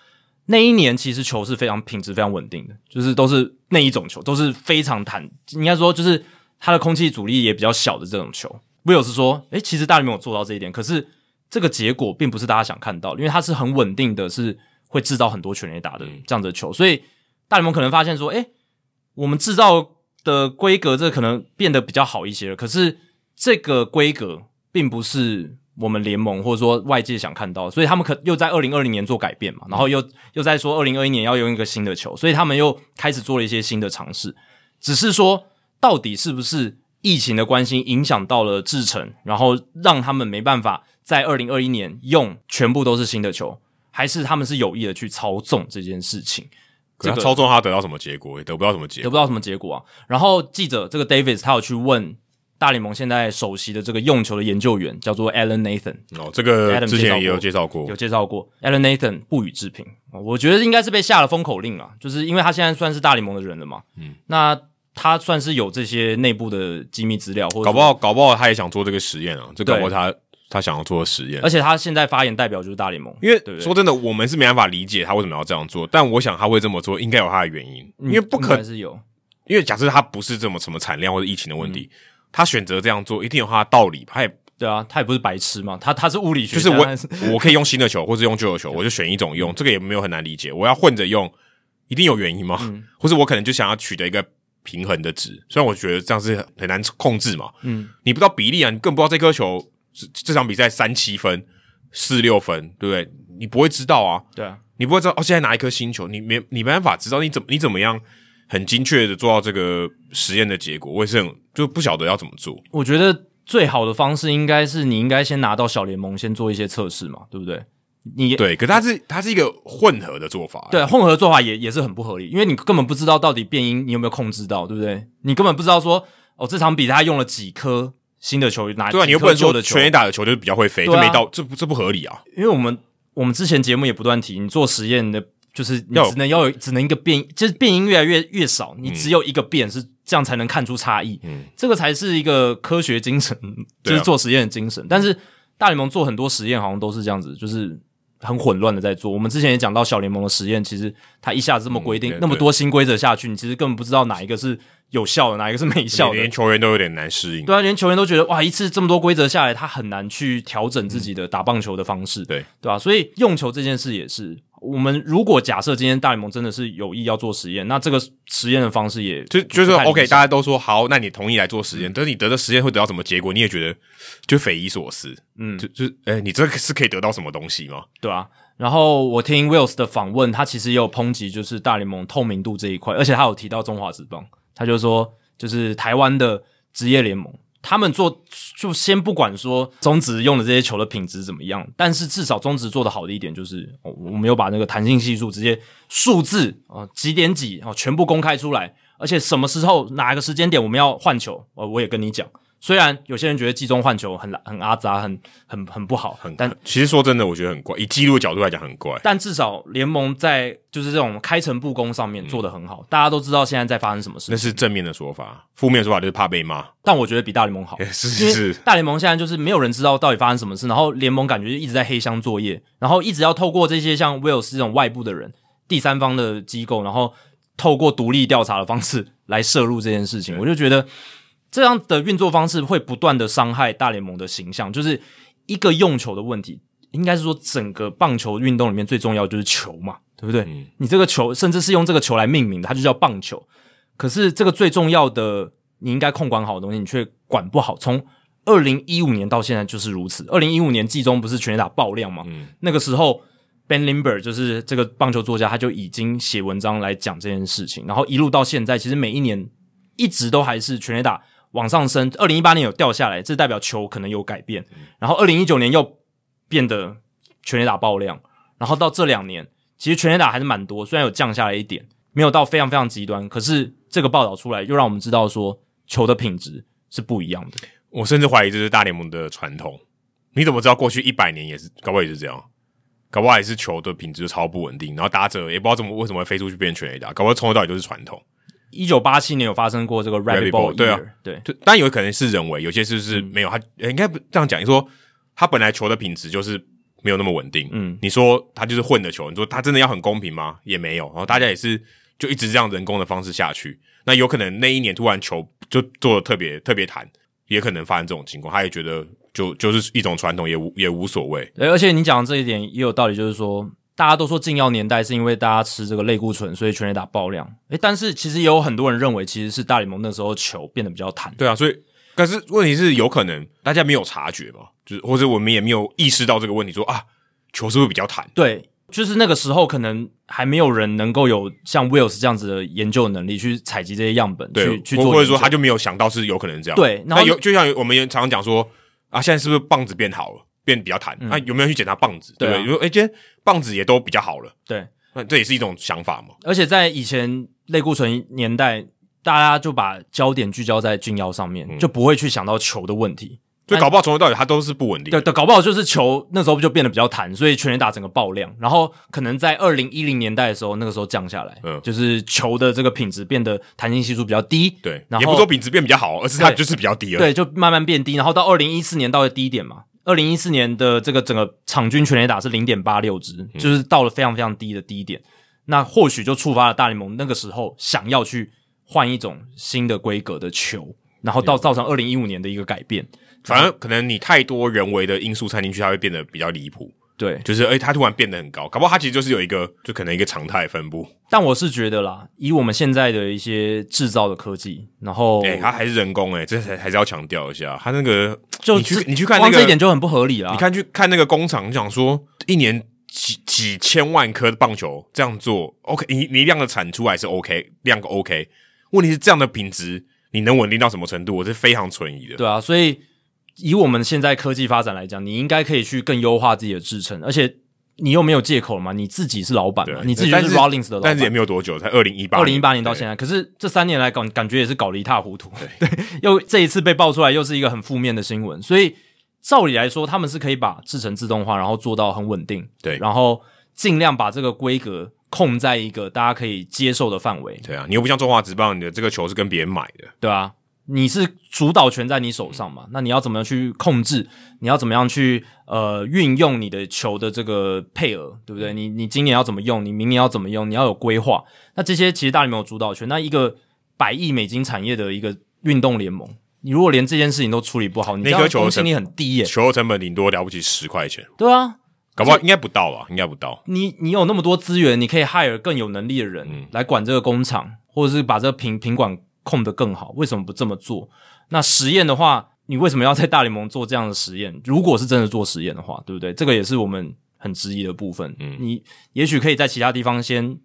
那一年其实球是非常品质非常稳定的，就是都是那一种球，都是非常弹，应该说就是它的空气阻力也比较小的这种球。Wills 是说，诶，其实大联盟有做到这一点，可是这个结果并不是大家想看到，因为它是很稳定的，是会制造很多全垒打的这样子的球，所以大联盟可能发现说，诶，我们制造的规格这可能变得比较好一些了，可是这个规格并不是我们联盟或者说外界想看到，所以他们可又在二零二零年做改变嘛，然后又又在说二零二一年要用一个新的球，所以他们又开始做了一些新的尝试。只是说，到底是不是疫情的关系影响到了制程，然后让他们没办法在二零二一年用全部都是新的球，还是他们是有意的去操纵这件事情？可是操纵他得到什么结果？也得不到什么结果，得不到什么结果啊。然后记者这个 Davis 他有去问。大联盟现在首席的这个用球的研究员叫做 Alan Nathan 哦，这个之前也有介绍过，有介绍过。Alan Nathan 不予置评，我觉得应该是被下了封口令啊，就是因为他现在算是大联盟的人了嘛。嗯，那他算是有这些内部的机密资料，或者搞不好搞不好他也想做这个实验啊，这搞不好他他想要做的实验。而且他现在发言代表就是大联盟，因为说真的，我们是没办法理解他为什么要这样做，但我想他会这么做，应该有他的原因，因为不可能是有，因为假设他不是这么什么产量或者疫情的问题。嗯他选择这样做，一定有他的道理。他也对啊，他也不是白痴嘛，他他是物理学，就是我是我可以用新的球，或者用旧的球，我就选一种用，这个也没有很难理解。我要混着用，一定有原因吗？嗯、或者我可能就想要取得一个平衡的值，虽然我觉得这样是很难控制嘛。嗯，你不知道比例啊，你更不知道这颗球这场比赛三七分、四六分，对不对？你不会知道啊。对啊，你不会知道哦。现在拿一颗新球，你没你没办法知道你怎么你怎么样。很精确的做到这个实验的结果，我也是很就不晓得要怎么做。我觉得最好的方式应该是你应该先拿到小联盟先做一些测试嘛，对不对？你对，可是它是它是一个混合的做法，对，混合做法也也是很不合理，因为你根本不知道到底变音你有没有控制到，对不对？你根本不知道说哦，这场比赛他用了几颗新的球，哪对啊，你又不能说的全垒打的球就是比较会飞，这没到，这不这不合理啊！因为我们我们之前节目也不断提，你做实验的。就是你只能要有只能一个变，就是变音越来越越少，你只有一个变是这样才能看出差异，嗯，这个才是一个科学精神，就是做实验的精神。但是大联盟做很多实验好像都是这样子，就是很混乱的在做。我们之前也讲到小联盟的实验，其实它一下子这么规定那么多新规则下去，你其实根本不知道哪一个是有效的，哪一个是没效的，连 球员都有点难适应。对啊，连球员都觉得哇，一次这么多规则下来，他很难去调整自己的打棒球的方式，对对吧？所以用球这件事也是。我们如果假设今天大联盟真的是有意要做实验，那这个实验的方式也就就是说 OK，大家都说好，那你同意来做实验，但是你得的实验会得到什么结果？你也觉得就匪夷所思，嗯，就就哎、欸，你这个是可以得到什么东西吗？对啊。然后我听 Wills 的访问，他其实也有抨击，就是大联盟透明度这一块，而且他有提到中华职棒，他就说就是台湾的职业联盟。他们做就先不管说中职用的这些球的品质怎么样，但是至少中职做的好的一点就是，哦，我们有把那个弹性系数直接数字啊几点几啊全部公开出来，而且什么时候哪个时间点我们要换球，啊我也跟你讲。虽然有些人觉得季中换球很很阿杂，很很很不好，很但其实说真的，我觉得很怪。以记录的角度来讲，很怪。但至少联盟在就是这种开诚布公上面做得很好，嗯、大家都知道现在在发生什么事。那是正面的说法，负面的说法就是怕被骂。但我觉得比大联盟好，是是是。大联盟现在就是没有人知道到底发生什么事，然后联盟感觉就一直在黑箱作业，然后一直要透过这些像威尔斯这种外部的人、第三方的机构，然后透过独立调查的方式来摄入这件事情，我就觉得。这样的运作方式会不断的伤害大联盟的形象，就是一个用球的问题，应该是说整个棒球运动里面最重要的就是球嘛，对不对？嗯。你这个球甚至是用这个球来命名的，它就叫棒球。可是这个最重要的，你应该控管好的东西，你却管不好。从二零一五年到现在就是如此。二零一五年季中不是全垒打爆量嘛？嗯。那个时候 Ben Lindbergh 就是这个棒球作家，他就已经写文章来讲这件事情，然后一路到现在，其实每一年一直都还是全垒打。往上升，二零一八年有掉下来，这代表球可能有改变。然后二零一九年又变得全垒打爆量，然后到这两年，其实全垒打还是蛮多，虽然有降下来一点，没有到非常非常极端。可是这个报道出来，又让我们知道说球的品质是不一样的。我甚至怀疑这是大联盟的传统。你怎么知道过去一百年也是，搞不好也是这样？搞不好也是球的品质超不稳定，然后打者也不知道怎么为什么会飞出去变全垒打，搞不好从头到尾都是传统。一九八七年有发生过这个 Rabbit Ball，对啊，对，当然有可能是人为，有些是是没有，他应该不这样讲，你说他本来球的品质就是没有那么稳定，嗯，你说他就是混的球，你说他真的要很公平吗？也没有，然后大家也是就一直这样人工的方式下去，那有可能那一年突然球就做的特别特别弹，也可能发生这种情况，他也觉得就就是一种传统，也无也无所谓。而且你讲的这一点也有道理，就是说。大家都说禁药年代是因为大家吃这个类固醇，所以全垒打爆量。诶，但是其实也有很多人认为，其实是大联盟那时候球变得比较弹。对啊，所以可是问题是有可能大家没有察觉嘛，就是或者我们也没有意识到这个问题说，说啊球是不是比较弹？对，就是那个时候可能还没有人能够有像 Wills 这样子的研究能力去采集这些样本，对去去做，或者说他就没有想到是有可能这样。对，那有就像我们也常常讲说啊，现在是不是棒子变好了，变比较弹？那、嗯啊、有没有去检查棒子？对不对？如果哎，今天棒子也都比较好了，对，那这也是一种想法嘛。而且在以前类固醇年代。大家就把焦点聚焦在菌药上面，嗯、就不会去想到球的问题。所以搞不好从头到尾它都是不稳定的。对对，搞不好就是球那时候就变得比较弹，所以全垒打整个爆量。然后可能在二零一零年代的时候，那个时候降下来，嗯，就是球的这个品质变得弹性系数比较低。对，然后也不说品质变比较好，而是它就是比较低了。对，就慢慢变低。然后到二零一四年到了低点嘛，二零一四年的这个整个场均全垒打是零点八六支，就是到了非常非常低的低点。那或许就触发了大联盟那个时候想要去。换一种新的规格的球，然后到造成二零一五年的一个改变。反正可能你太多人为的因素掺进去，它会变得比较离谱。对，就是诶，它突然变得很高，搞不好它其实就是有一个，就可能一个常态分布。但我是觉得啦，以我们现在的一些制造的科技，然后诶，它还是人工诶，这还还是要强调一下，它那个就你去你去看那个这一点就很不合理啦。你看去看那个工厂，你想说一年几几千万颗的棒球这样做，OK，你你量的产出还是 OK，量个 OK。问题是这样的品质，你能稳定到什么程度？我是非常存疑的。对啊，所以以我们现在科技发展来讲，你应该可以去更优化自己的制程，而且你又没有借口了嘛？你自己是老板嘛？你自己就是 Rollings 的老板，但是也没有多久，才二零一八，二零一八年到现在。可是这三年来感感觉也是搞得一塌糊涂。对，对，又这一次被爆出来，又是一个很负面的新闻。所以照理来说，他们是可以把制程自动化，然后做到很稳定，对，然后尽量把这个规格。控在一个大家可以接受的范围。对啊，你又不像中华职棒，你的这个球是跟别人买的，对啊，你是主导权在你手上嘛？嗯、那你要怎么样去控制？你要怎么样去呃运用你的球的这个配额，对不对？你你今年要怎么用？你明年要怎么用？你要有规划。那这些其实大联盟有主导权。那一个百亿美金产业的一个运动联盟，你如果连这件事情都处理不好，你这样公信力很低耶、欸。球成本顶多了不起十块钱。对啊。搞不好应该不到吧？应该不到。你你有那么多资源，你可以 hire 更有能力的人来管这个工厂，嗯、或者是把这个品品管控得更好。为什么不这么做？那实验的话，你为什么要在大联盟做这样的实验？如果是真的做实验的话，对不对？这个也是我们很质疑的部分。嗯，你也许可以在其他地方先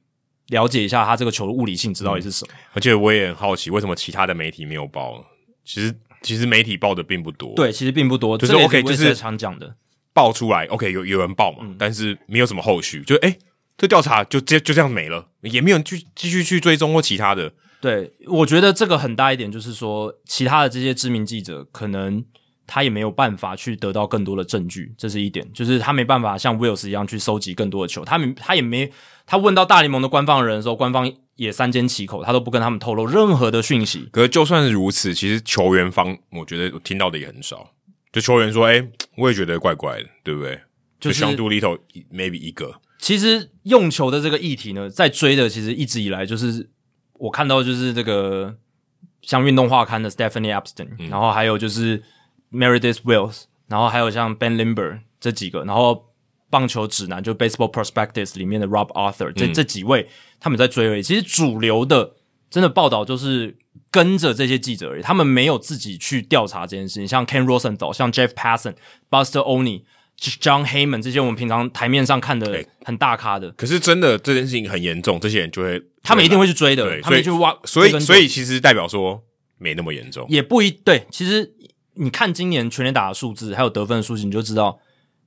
了解一下他这个球的物理性质到底是什么。嗯、而且我也很好奇，为什么其他的媒体没有报？其实其实媒体报的并不多。对，其实并不多。就是 OK，就是常讲的。报出来，OK，有有人报嘛？嗯、但是没有什么后续，就诶这调查就就就这样没了，也没有人去继续去追踪或其他的。对，我觉得这个很大一点就是说，其他的这些知名记者可能他也没有办法去得到更多的证据，这是一点，就是他没办法像 Wills 一样去收集更多的球，他他也没他问到大联盟的官方的人的时候，官方也三缄其口，他都不跟他们透露任何的讯息。可是就算是如此，其实球员方我觉得我听到的也很少。就球员说：“哎、欸，我也觉得怪怪的，对不对？就是相度里头 maybe 一个。其实用球的这个议题呢，在追的其实一直以来就是我看到就是这个像运动画刊的 Stephanie Epstein，、嗯、然后还有就是 Meredith Wills，然后还有像 Ben Limber 这几个，然后棒球指南就 Baseball Prospectus 里面的 Rob Arthur 这、嗯、这几位他们在追而已。其实主流的真的报道就是。”跟着这些记者而已，他们没有自己去调查这件事情。像 Ken Rosenthal、像 Jeff Passan、Buster Olney、John Heyman 这些我们平常台面上看的很大咖的，可是真的这件事情很严重，这些人就会，他们一定会去追的，对他们去挖。所以，所以，其实代表说没那么严重，也不一对。其实你看今年全垒打的数字，还有得分的数字，你就知道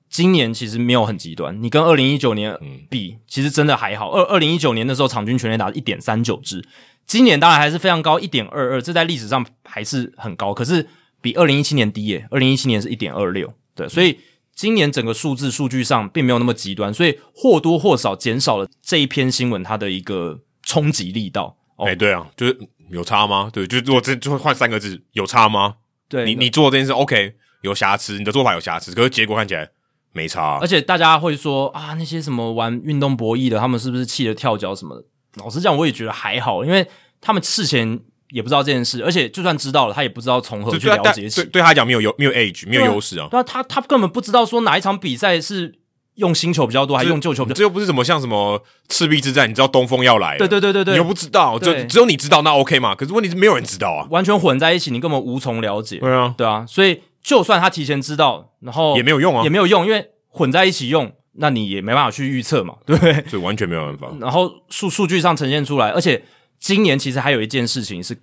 今年其实没有很极端。你跟二零一九年比，嗯、其实真的还好。二二零一九年的时候，场均全垒打一点三九支。今年当然还是非常高，一点二二，这在历史上还是很高，可是比二零一七年低耶。二零一七年是一点二六，对，所以今年整个数字数据上并没有那么极端，所以或多或少减少了这一篇新闻它的一个冲击力道。哎、欸，对啊，就是有差吗？对，就是如果这就会换三个字，有差吗？对，你你做这件事 OK，有瑕疵，你的做法有瑕疵，可是结果看起来没差、啊。而且大家会说啊，那些什么玩运动博弈的，他们是不是气得跳脚什么的？老实讲，我也觉得还好，因为他们事前也不知道这件事，而且就算知道了，他也不知道从何去了解起。对，对，对他讲没有优没有 age 没有优势啊。那啊，他他根本不知道说哪一场比赛是用新球比较多，还用旧球比较多？这又不是什么像什么赤壁之战，你知道东风要来，对对对对对，你又不知道，就只有你知道，那 OK 嘛？可是问题是没有人知道啊，完全混在一起，你根本无从了解。对啊，对啊，所以就算他提前知道，然后也没有用啊，也没有用，因为混在一起用，那你也没办法去预测嘛，对不对？所以完全没有办法。然后数数据上呈现出来，而且今年其实还有一件事情是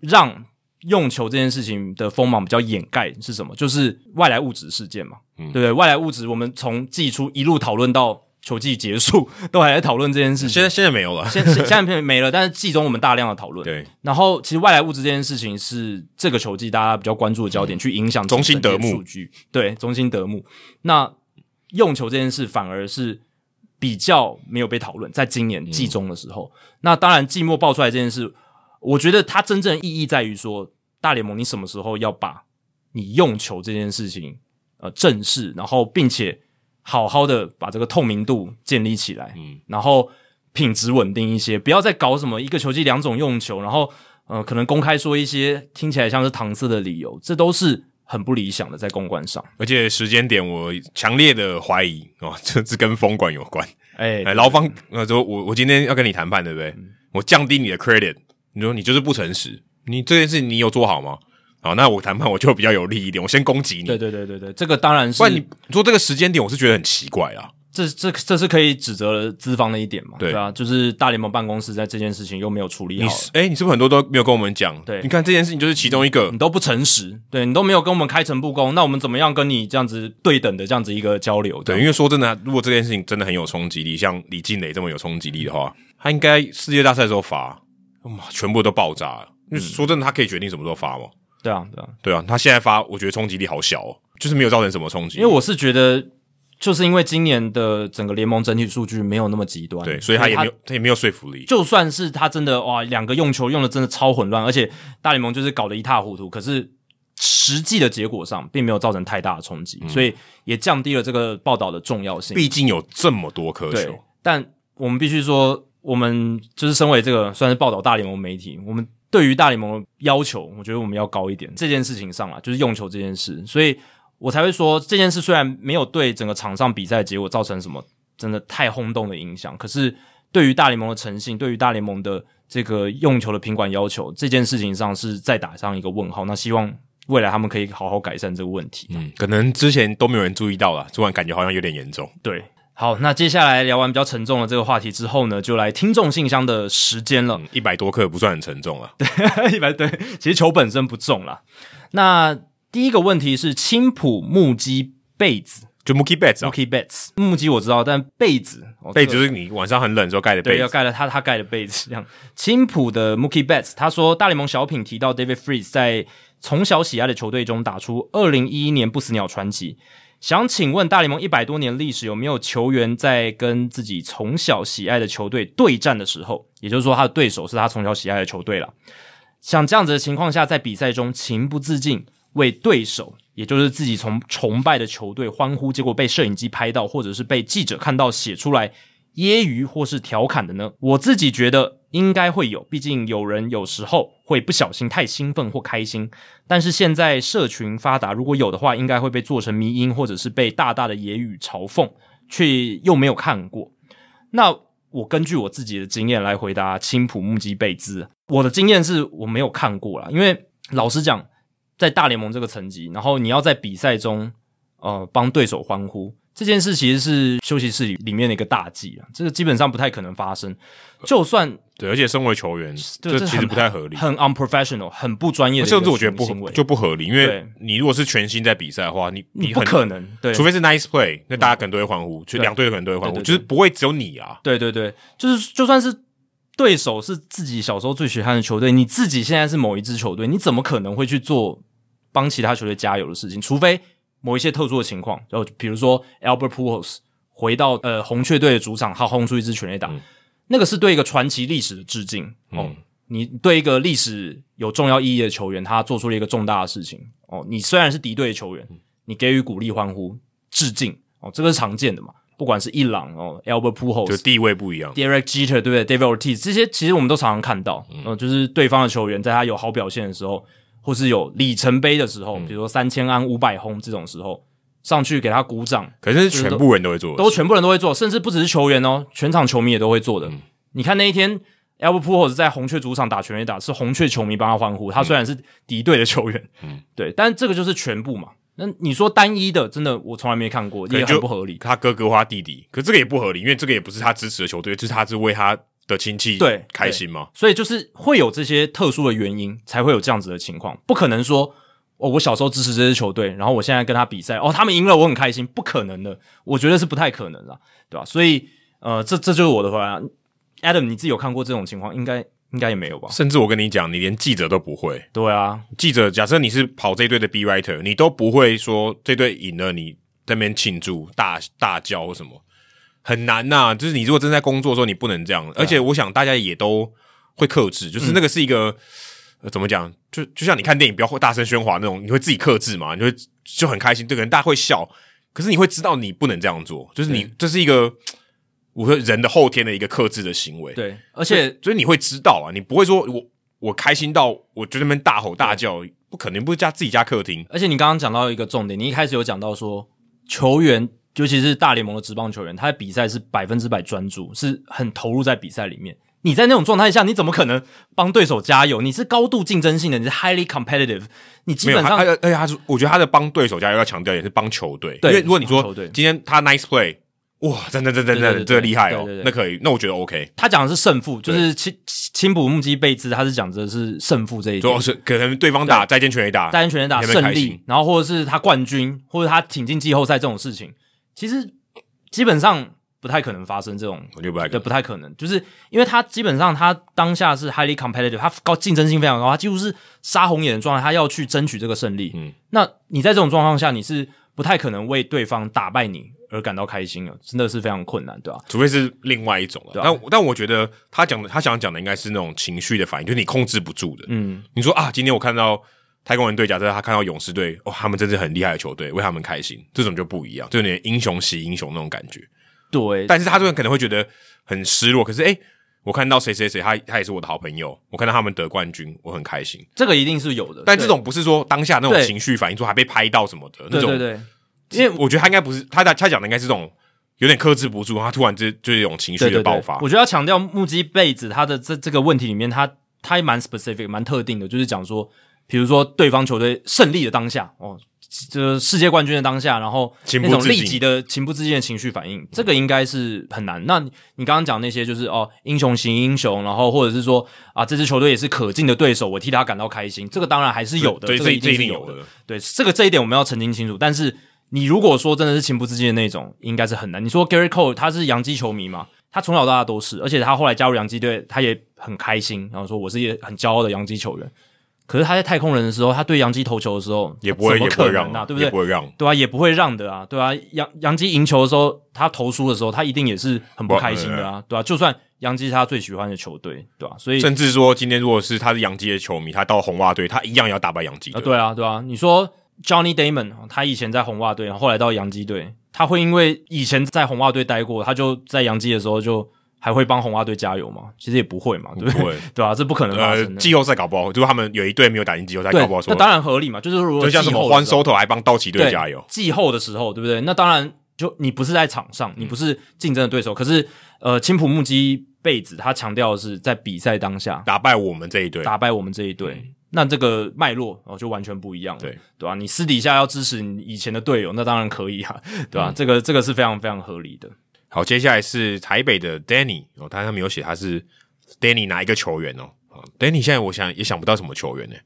让。用球这件事情的锋芒比较掩盖是什么？就是外来物质事件嘛，嗯、对不对？外来物质，我们从季初一路讨论到球季结束，都还在讨论这件事情。现在现在没有了，现现在没了。但是季中我们大量的讨论。对。然后，其实外来物质这件事情是这个球季大家比较关注的焦点，嗯、去影响中心德目数据。对，中心德目。那用球这件事反而是比较没有被讨论，在今年季中的时候。嗯、那当然，季末爆出来这件事，我觉得它真正意义在于说。大联盟，你什么时候要把你用球这件事情呃正视，然后并且好好的把这个透明度建立起来，嗯，然后品质稳定一些，不要再搞什么一个球季两种用球，然后呃可能公开说一些听起来像是搪塞的理由，这都是很不理想的在公关上。而且时间点，我强烈的怀疑哦，这是跟风管有关。哎，哎，劳方呃说，我我今天要跟你谈判，对不对？嗯，我降低你的 credit，你说你就是不诚实。你这件事你有做好吗？好，那我谈判我就比较有利一点，我先攻击你。对对对对对，这个当然是。不然你说这个时间点，我是觉得很奇怪啊。这这这是可以指责资方的一点嘛？对，对啊，就是大联盟办公室在这件事情又没有处理好。你诶，你是不是很多都没有跟我们讲？对，你看这件事情就是其中一个，你都不诚实，对你都没有跟我们开诚布公，那我们怎么样跟你这样子对等的这样子一个交流？对，因为说真的，如果这件事情真的很有冲击力，像李静蕾这么有冲击力的话，他应该世界大赛的时候发，哇，全部都爆炸了。嗯、说真的，他可以决定什么时候发吗？对啊，对啊，对啊。他现在发，我觉得冲击力好小哦，就是没有造成什么冲击。因为我是觉得，就是因为今年的整个联盟整体数据没有那么极端，对，所以他也没有，他，他也没有说服力。就算是他真的哇，两个用球用的真的超混乱，而且大联盟就是搞得一塌糊涂，可是实际的结果上并没有造成太大的冲击，嗯、所以也降低了这个报道的重要性。毕竟有这么多颗球，但我们必须说，我们就是身为这个算是报道大联盟媒体，我们。对于大联盟的要求，我觉得我们要高一点。这件事情上啊，就是用球这件事，所以我才会说这件事虽然没有对整个场上比赛结果造成什么真的太轰动的影响，可是对于大联盟的诚信，对于大联盟的这个用球的品管要求，这件事情上是再打上一个问号。那希望未来他们可以好好改善这个问题。嗯，可能之前都没有人注意到了，突然感觉好像有点严重。对。好，那接下来聊完比较沉重的这个话题之后呢，就来听众信箱的时间了。一百多克不算很沉重啊，对，一百对，其实球本身不重啦。那第一个问题是青浦木屐被子，就 Mookie Betts 啊，Mookie Betts，木屐我知道，但被子，被子就是你晚上很冷时候盖的被子，对，要盖了他他盖的被子。这样，青浦的 Mookie Betts 他说，大联盟小品提到 David Freese 在从小喜爱的球队中打出二零一一年不死鸟传奇。想请问大联盟一百多年历史有没有球员在跟自己从小喜爱的球队对战的时候，也就是说他的对手是他从小喜爱的球队了，像这样子的情况下，在比赛中情不自禁为对手，也就是自己从崇拜的球队欢呼，结果被摄影机拍到，或者是被记者看到写出来揶揄或是调侃的呢？我自己觉得。应该会有，毕竟有人有时候会不小心太兴奋或开心。但是现在社群发达，如果有的话，应该会被做成迷因，或者是被大大的揶揄嘲讽，却又没有看过。那我根据我自己的经验来回答青浦木屐被兹。我的经验是我没有看过啦，因为老实讲，在大联盟这个层级，然后你要在比赛中呃帮对手欢呼。这件事其实是休息室里里面的一个大忌啊，这个基本上不太可能发生。就算对，而且身为球员，这其实不太合理，很 unprofessional，很不专业的，甚至我觉得不就不合理。因为你如果是全心在比赛的话，你你不可能，对，除非是 nice play，那大家可能都会欢呼，就两队可能都会欢呼，就是不会只有你啊。对对对，就是就算是对手是自己小时候最喜欢的球队，你自己现在是某一支球队，你怎么可能会去做帮其他球队加油的事情？除非。某一些特殊的情况，就比如说 Albert Pujols 回到呃红雀队的主场，他轰出一支全垒打，嗯、那个是对一个传奇历史的致敬、嗯、哦。你对一个历史有重要意义的球员，他做出了一个重大的事情哦。你虽然是敌对的球员，你给予鼓励、欢呼、致敬哦，这个是常见的嘛。不管是伊朗哦，Albert Pujols 就地位不一样，Derek Jeter 对不对？David Ortiz 这些其实我们都常常看到，嗯、呃，就是对方的球员在他有好表现的时候。或是有里程碑的时候，比如说三千安、五百轰这种时候，上去给他鼓掌。可是全部人都会做，都全部人都会做，甚至不只是球员哦，全场球迷也都会做的。嗯、你看那一天，Albert Pujols 在红雀主场打全垒打，是红雀球迷帮他欢呼。他虽然是敌对的球员，嗯，对，但这个就是全部嘛。那你说单一的，真的我从来没看过，也很不合理。他哥哥或他弟弟，可这个也不合理，因为这个也不是他支持的球队，就是他是为他的亲戚对开心嘛。所以就是会有这些特殊的原因，才会有这样子的情况。不可能说哦，我小时候支持这支球队，然后我现在跟他比赛，哦，他们赢了，我很开心，不可能的。我觉得是不太可能的，对吧？所以呃，这这就是我的回答。Adam，你自己有看过这种情况？应该。应该也没有吧。甚至我跟你讲，你连记者都不会。对啊，记者假设你是跑这队的 B writer，你都不会说这队赢了，你在那边庆祝、大大叫或什么，很难呐、啊。就是你如果正在工作的时候，你不能这样。而且我想大家也都会克制，就是那个是一个、嗯呃、怎么讲？就就像你看电影，不要大声喧哗那种，你会自己克制嘛？你会就很开心，对，可能大家会笑，可是你会知道你不能这样做，就是你这是一个。我说人的后天的一个克制的行为，对，而且所以，你会知道啊，你不会说我我开心到我就在那边大吼大叫，不可能不是家自己家客厅。而且你刚刚讲到一个重点，你一开始有讲到说球员，尤其是大联盟的职棒球员，他的比赛是百分之百专注，是很投入在比赛里面。你在那种状态下，你怎么可能帮对手加油？你是高度竞争性的，你是 highly competitive，你基本上，而且他是，我觉得他的帮对手加油要强调也是帮球队，对，因为如果你说今天他 nice play。哇，真的，真的，真的，这个厉害哦！那可以，那我觉得 OK。他讲的是胜负，就是青青埔木基贝兹，他是讲的是胜负这一点。主要是可能对方打再见全垒打，再见全垒打胜利，然后或者是他冠军，或者他挺进季后赛这种事情，其实基本上不太可能发生这种，我觉得不太对，不太可能，就是因为他基本上他当下是 highly competitive，他高竞争性非常高，他几乎是杀红眼的状态，他要去争取这个胜利。嗯，那你在这种状况下，你是不太可能为对方打败你而感到开心了，真的是非常困难，对吧？除非是另外一种了。对啊，但但我觉得他讲的，他想讲的应该是那种情绪的反应，就是你控制不住的。嗯，你说啊，今天我看到太空人队，假设他看到勇士队，哦，他们真是很厉害的球队，为他们开心，这种就不一样，就有点英雄惜英雄那种感觉。对，但是他这边可能会觉得很失落。可是，诶，我看到谁谁谁，他他也是我的好朋友，我看到他们得冠军，我很开心。这个一定是有的，但这种不是说当下那种情绪反应，说还被拍到什么的那种。对对对。因为我觉得他应该不是他他讲的应该是这种有点克制不住，他突然就就有一种情绪的爆发。对对对，我觉得要强调木基贝子他的这这个问题里面，他他也蛮 specific 蛮特定的，就是讲说，比如说对方球队胜利的当下哦，就是世界冠军的当下，然后那种立即的情不自禁的情绪反应，这个应该是很难。那你刚刚讲那些就是哦英雄型英雄，然后或者是说啊这支球队也是可敬的对手，我替他感到开心，这个当然还是有的，对，这个一定是有的。对，这个这一点我们要澄清清楚，但是。你如果说真的是情不自禁的那种，应该是很难。你说 Gerrit Cole 他是洋基球迷嘛？他从小到大都是，而且他后来加入洋基队，他也很开心，然后说我是一个很骄傲的洋基球员。可是他在太空人的时候，他对洋基投球的时候，也不会怎么可能啊，对不对？也不会让，对啊，也不会让的啊，对啊。洋洋基赢球的时候，他投输的时候，他一定也是很不开心的啊，对啊。就算洋基是他最喜欢的球队，对吧、啊？所以甚至说今天如果是他是洋基的球迷，他到红袜队，他一样要打败洋基。啊，对啊，对啊。你说。Johnny Damon，他以前在红袜队，后来到洋基队，他会因为以前在红袜队待过，他就在洋基的时候就还会帮红袜队加油吗？其实也不会嘛，对不对？对啊，这不可能发生的。呃，季后赛搞不好，就是他们有一队没有打进季后赛，搞不好说那当然合理嘛。就是如果就像什么 Juan Soto 还帮道奇队加油，季后的时候，对不对？那当然就你不是在场上，你不是竞争的对手，嗯、可是呃，青浦木基贝子他强调的是在比赛当下打败我们这一队，打败我们这一队。嗯那这个脉络哦，就完全不一样了，对对吧、啊？你私底下要支持你以前的队友，那当然可以啊，对吧、啊嗯？这个这个是非常非常合理的。好，接下来是台北的 Danny 哦，他上面有写他是 Danny 哪一个球员哦？Danny 现在我想也想不到什么球员呢。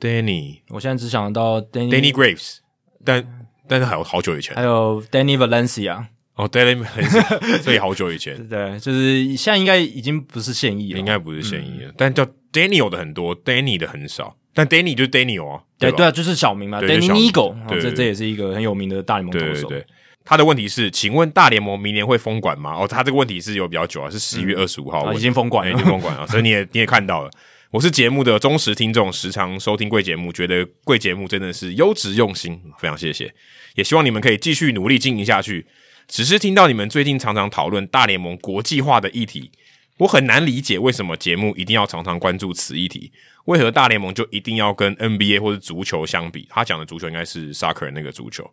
Danny，我现在只想到 Danny Danny Graves，但但是还有好久以前，还有 Danny Valencia。哦，Danny Valencia，这也好久以前，对，就是现在应该已经不是现役了，应该不是现役了，嗯、但叫。Daniel 的很多，Danny 的很少，但 Danny 就是 Daniel 啊，对对啊，就是小名嘛，Danny Nigo，这这也是一个很有名的大联盟投手。对，对，对，他的问题是，请问大联盟明年会封馆吗？哦，他这个问题是有比较久啊，是十一月二十五号、嗯啊，已经封馆了，已经封馆了，所以你也你也看到了，我是节目的忠实听众，时常收听贵节目，觉得贵节目真的是优质用心，非常谢谢，也希望你们可以继续努力经营下去。只是听到你们最近常常讨论大联盟国际化的议题。我很难理解为什么节目一定要常常关注此议题，为何大联盟就一定要跟 NBA 或者足球相比？他讲的足球应该是 soccer 那个足球，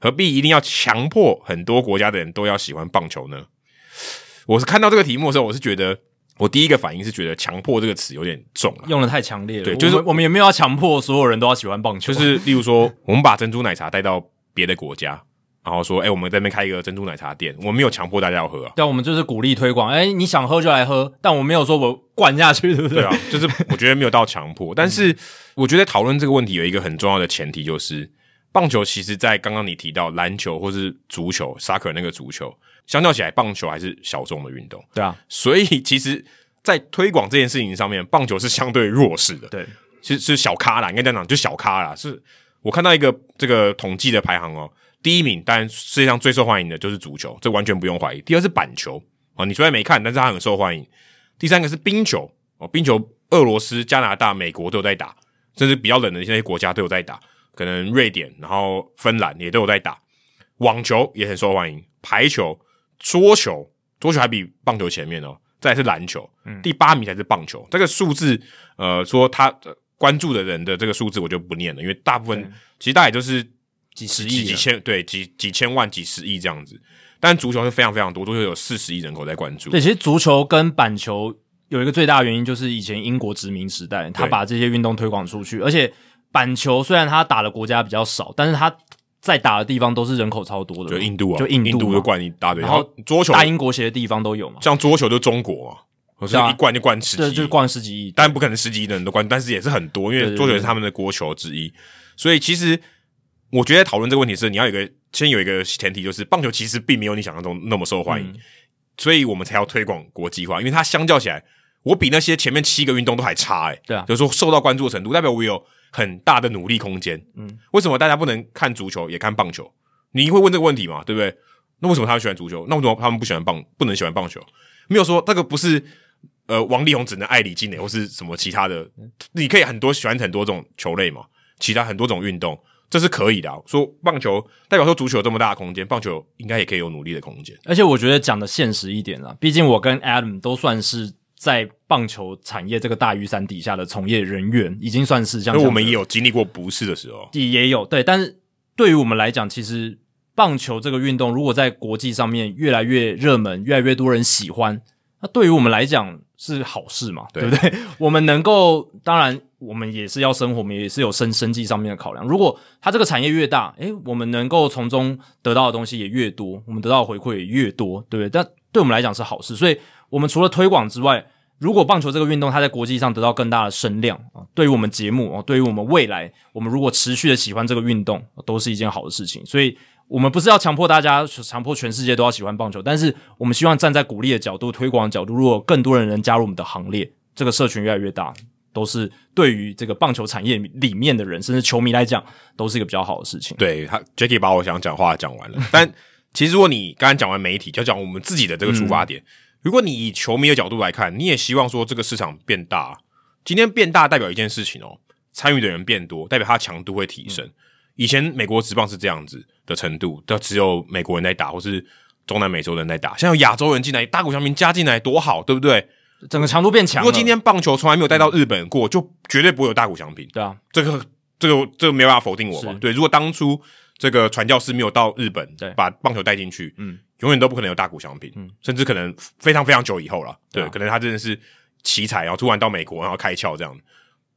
何必一定要强迫很多国家的人都要喜欢棒球呢？我是看到这个题目的时候，我是觉得。我第一个反应是觉得“强迫”这个词有点重了，用的太强烈了。对，就是我们也没有要强迫所有人都要喜欢棒球。就是例如说，我们把珍珠奶茶带到别的国家，然后说：“哎、欸，我们在那边开一个珍珠奶茶店。”我们没有强迫大家要喝啊。对，我们就是鼓励推广。哎、欸，你想喝就来喝，但我没有说我灌下去，对不对？对啊，就是我觉得没有到强迫。但是我觉得讨论这个问题有一个很重要的前提，就是棒球其实，在刚刚你提到篮球或是足球，soccer 那个足球，相较起来，棒球还是小众的运动。对啊，所以其实。在推广这件事情上面，棒球是相对弱势的。对，是是小咖啦，应该这样讲，就小咖啦。是我看到一个这个统计的排行哦，第一名，当然世界上最受欢迎的就是足球，这完全不用怀疑。第二是板球啊，你虽然没看，但是它很受欢迎。第三个是冰球哦，冰球，俄罗斯、加拿大、美国都有在打，甚至比较冷的一些国家都有在打，可能瑞典，然后芬兰也都有在打。网球也很受欢迎，排球、桌球，桌球还比棒球前面哦。再来是篮球，嗯，第八名才是棒球。这个数字，呃，说他关注的人的这个数字，我就不念了，因为大部分其实大概就是几十亿、几千，对，几几千万、几十亿这样子。但足球是非常非常多，足球有四十亿人口在关注。对，其实足球跟板球有一个最大的原因，就是以前英国殖民时代，他把这些运动推广出去。而且板球虽然他打的国家比较少，但是他在打的地方都是人口超多的，就印度啊，就印度，印度就灌一大堆。然后桌球，大英国协的地方都有嘛，像桌球就中国啊，我是一灌就灌十几亿，就灌十几亿，当然不可能十几亿的人都灌，但是也是很多，因为桌球是他们的国球之一。所以其实我觉得讨论这个问题是，你要有一个先有一个前提，就是棒球其实并没有你想象中那么受欢迎，嗯、所以我们才要推广国际化，因为它相较起来，我比那些前面七个运动都还差诶、欸、对啊，就是说受到关注的程度，代表我有很大的努力空间。嗯，为什么大家不能看足球也看棒球？你会问这个问题嘛？对不对？那为什么他们喜欢足球？那为什么他们不喜欢棒？不能喜欢棒球？没有说这个不是呃，王力宏只能爱李金磊或是什么其他的？你可以很多喜欢很多种球类嘛，其他很多种运动，这是可以的啊。说棒球代表说足球有这么大的空间，棒球应该也可以有努力的空间。而且我觉得讲的现实一点啊，毕竟我跟 Adam 都算是在棒球产业这个大雨伞底下的从业人员，已经算是这样。因为我们也有经历过不是的时候，也有对，但是对于我们来讲，其实。棒球这个运动，如果在国际上面越来越热门，越来越多人喜欢，那对于我们来讲是好事嘛？对，对不对？我们能够，当然，我们也是要生活，我们也是有生生计上面的考量。如果它这个产业越大，诶，我们能够从中得到的东西也越多，我们得到的回馈也越多，对不对？但对我们来讲是好事。所以，我们除了推广之外，如果棒球这个运动它在国际上得到更大的声量啊，对于我们节目啊，对于我们未来，我们如果持续的喜欢这个运动，都是一件好的事情。所以。我们不是要强迫大家，强迫全世界都要喜欢棒球，但是我们希望站在鼓励的角度、推广的角度，如果更多的人加入我们的行列，这个社群越来越大，都是对于这个棒球产业里面的人，甚至球迷来讲，都是一个比较好的事情。对他 j a c k i e 把我想讲话讲完了，但 其实如果你刚刚讲完媒体，就讲我们自己的这个出发点，嗯、如果你以球迷的角度来看，你也希望说这个市场变大，今天变大代表一件事情哦，参与的人变多，代表它强度会提升。嗯以前美国职棒是这样子的程度，都只有美国人在打，或是中南美洲人在打。现在有亚洲人进来，大谷翔平加进来多好，对不对？整个强度变强。如果今天棒球从来没有带到日本过，就绝对不会有大谷翔平。对啊，这个这个这个没办法否定我嘛？对，如果当初这个传教士没有到日本，对，把棒球带进去，嗯，永远都不可能有大谷翔平，嗯，甚至可能非常非常久以后了，对，可能他真的是奇才，然后突然到美国，然后开窍这样。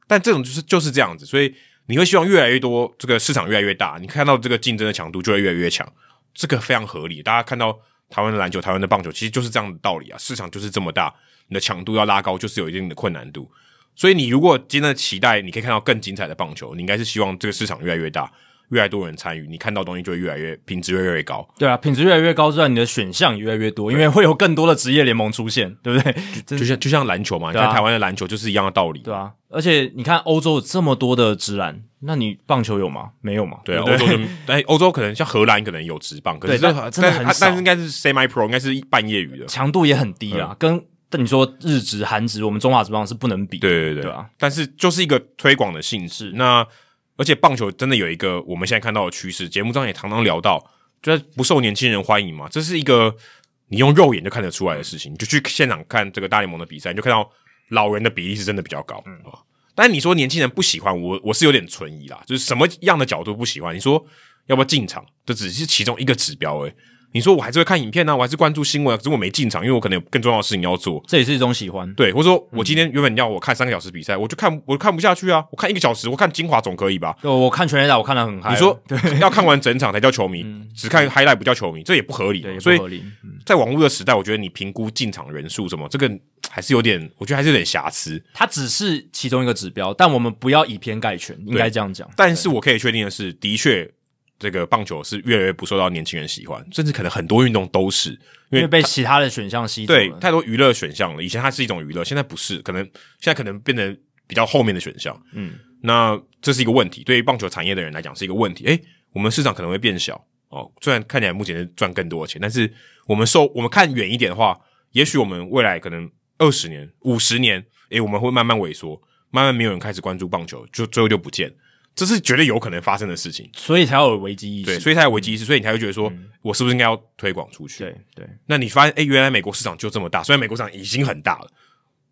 但这种就是就是这样子，所以。你会希望越来越多，这个市场越来越大，你看到这个竞争的强度就会越来越强，这个非常合理。大家看到台湾的篮球、台湾的棒球，其实就是这样的道理啊。市场就是这么大，你的强度要拉高，就是有一定的困难度。所以你如果真的期待，你可以看到更精彩的棒球，你应该是希望这个市场越来越大。越来越多人参与，你看到东西就会越来越品质越来越高。对啊，品质越来越高之外，你的选项也越来越多，因为会有更多的职业联盟出现，对不对？就，就像就像篮球嘛，你看台湾的篮球就是一样的道理。对啊，而且你看欧洲有这么多的职篮，那你棒球有吗？没有嘛？对啊，欧洲就但 欧洲可能像荷兰可能有职棒，可是但是应该是 semi pro，应该是半业余的，强度也很低啊。跟但你说日职、韩职，我们中华职棒是不能比。对对对，对啊。但是就是一个推广的性质，那。而且棒球真的有一个我们现在看到的趋势，节目上也常常聊到，就是不受年轻人欢迎嘛。这是一个你用肉眼就看得出来的事情，你就去现场看这个大联盟的比赛，你就看到老人的比例是真的比较高。嗯啊，但是你说年轻人不喜欢我，我是有点存疑啦。就是什么样的角度不喜欢？你说要不要进场，这只是其中一个指标诶。你说我还是会看影片呢、啊，我还是关注新闻，可是我没进场，因为我可能有更重要的事情要做。这也是一种喜欢，对，或者说我今天原本要我看三个小时比赛，我就看我看不下去啊，我看一个小时，我看精华总可以吧？我看全垒打，我看得很嗨。你说 要看完整场才叫球迷，嗯、只看 highlight 不叫球迷，这也不合理。对，所以在网络的时代，我觉得你评估进场人数什么，这个还是有点，我觉得还是有点瑕疵。它只是其中一个指标，但我们不要以偏概全，应该这样讲。但是我可以确定的是，的确。这个棒球是越来越不受到年轻人喜欢，甚至可能很多运动都是因为，被其他的选项吸。对，太多娱乐选项了。以前它是一种娱乐，现在不是，可能现在可能变得比较后面的选项。嗯，那这是一个问题，对于棒球产业的人来讲是一个问题。诶，我们市场可能会变小哦，虽然看起来目前是赚更多的钱，但是我们受我们看远一点的话，也许我们未来可能二十年、五十年，诶，我们会慢慢萎缩，慢慢没有人开始关注棒球，就最后就不见。这是绝对有可能发生的事情，所以才有危机意识。对，所以才有危机意识，所以你才会觉得说，嗯、我是不是应该要推广出去？对对。那你发现，哎，原来美国市场就这么大，虽然美国市场已经很大了，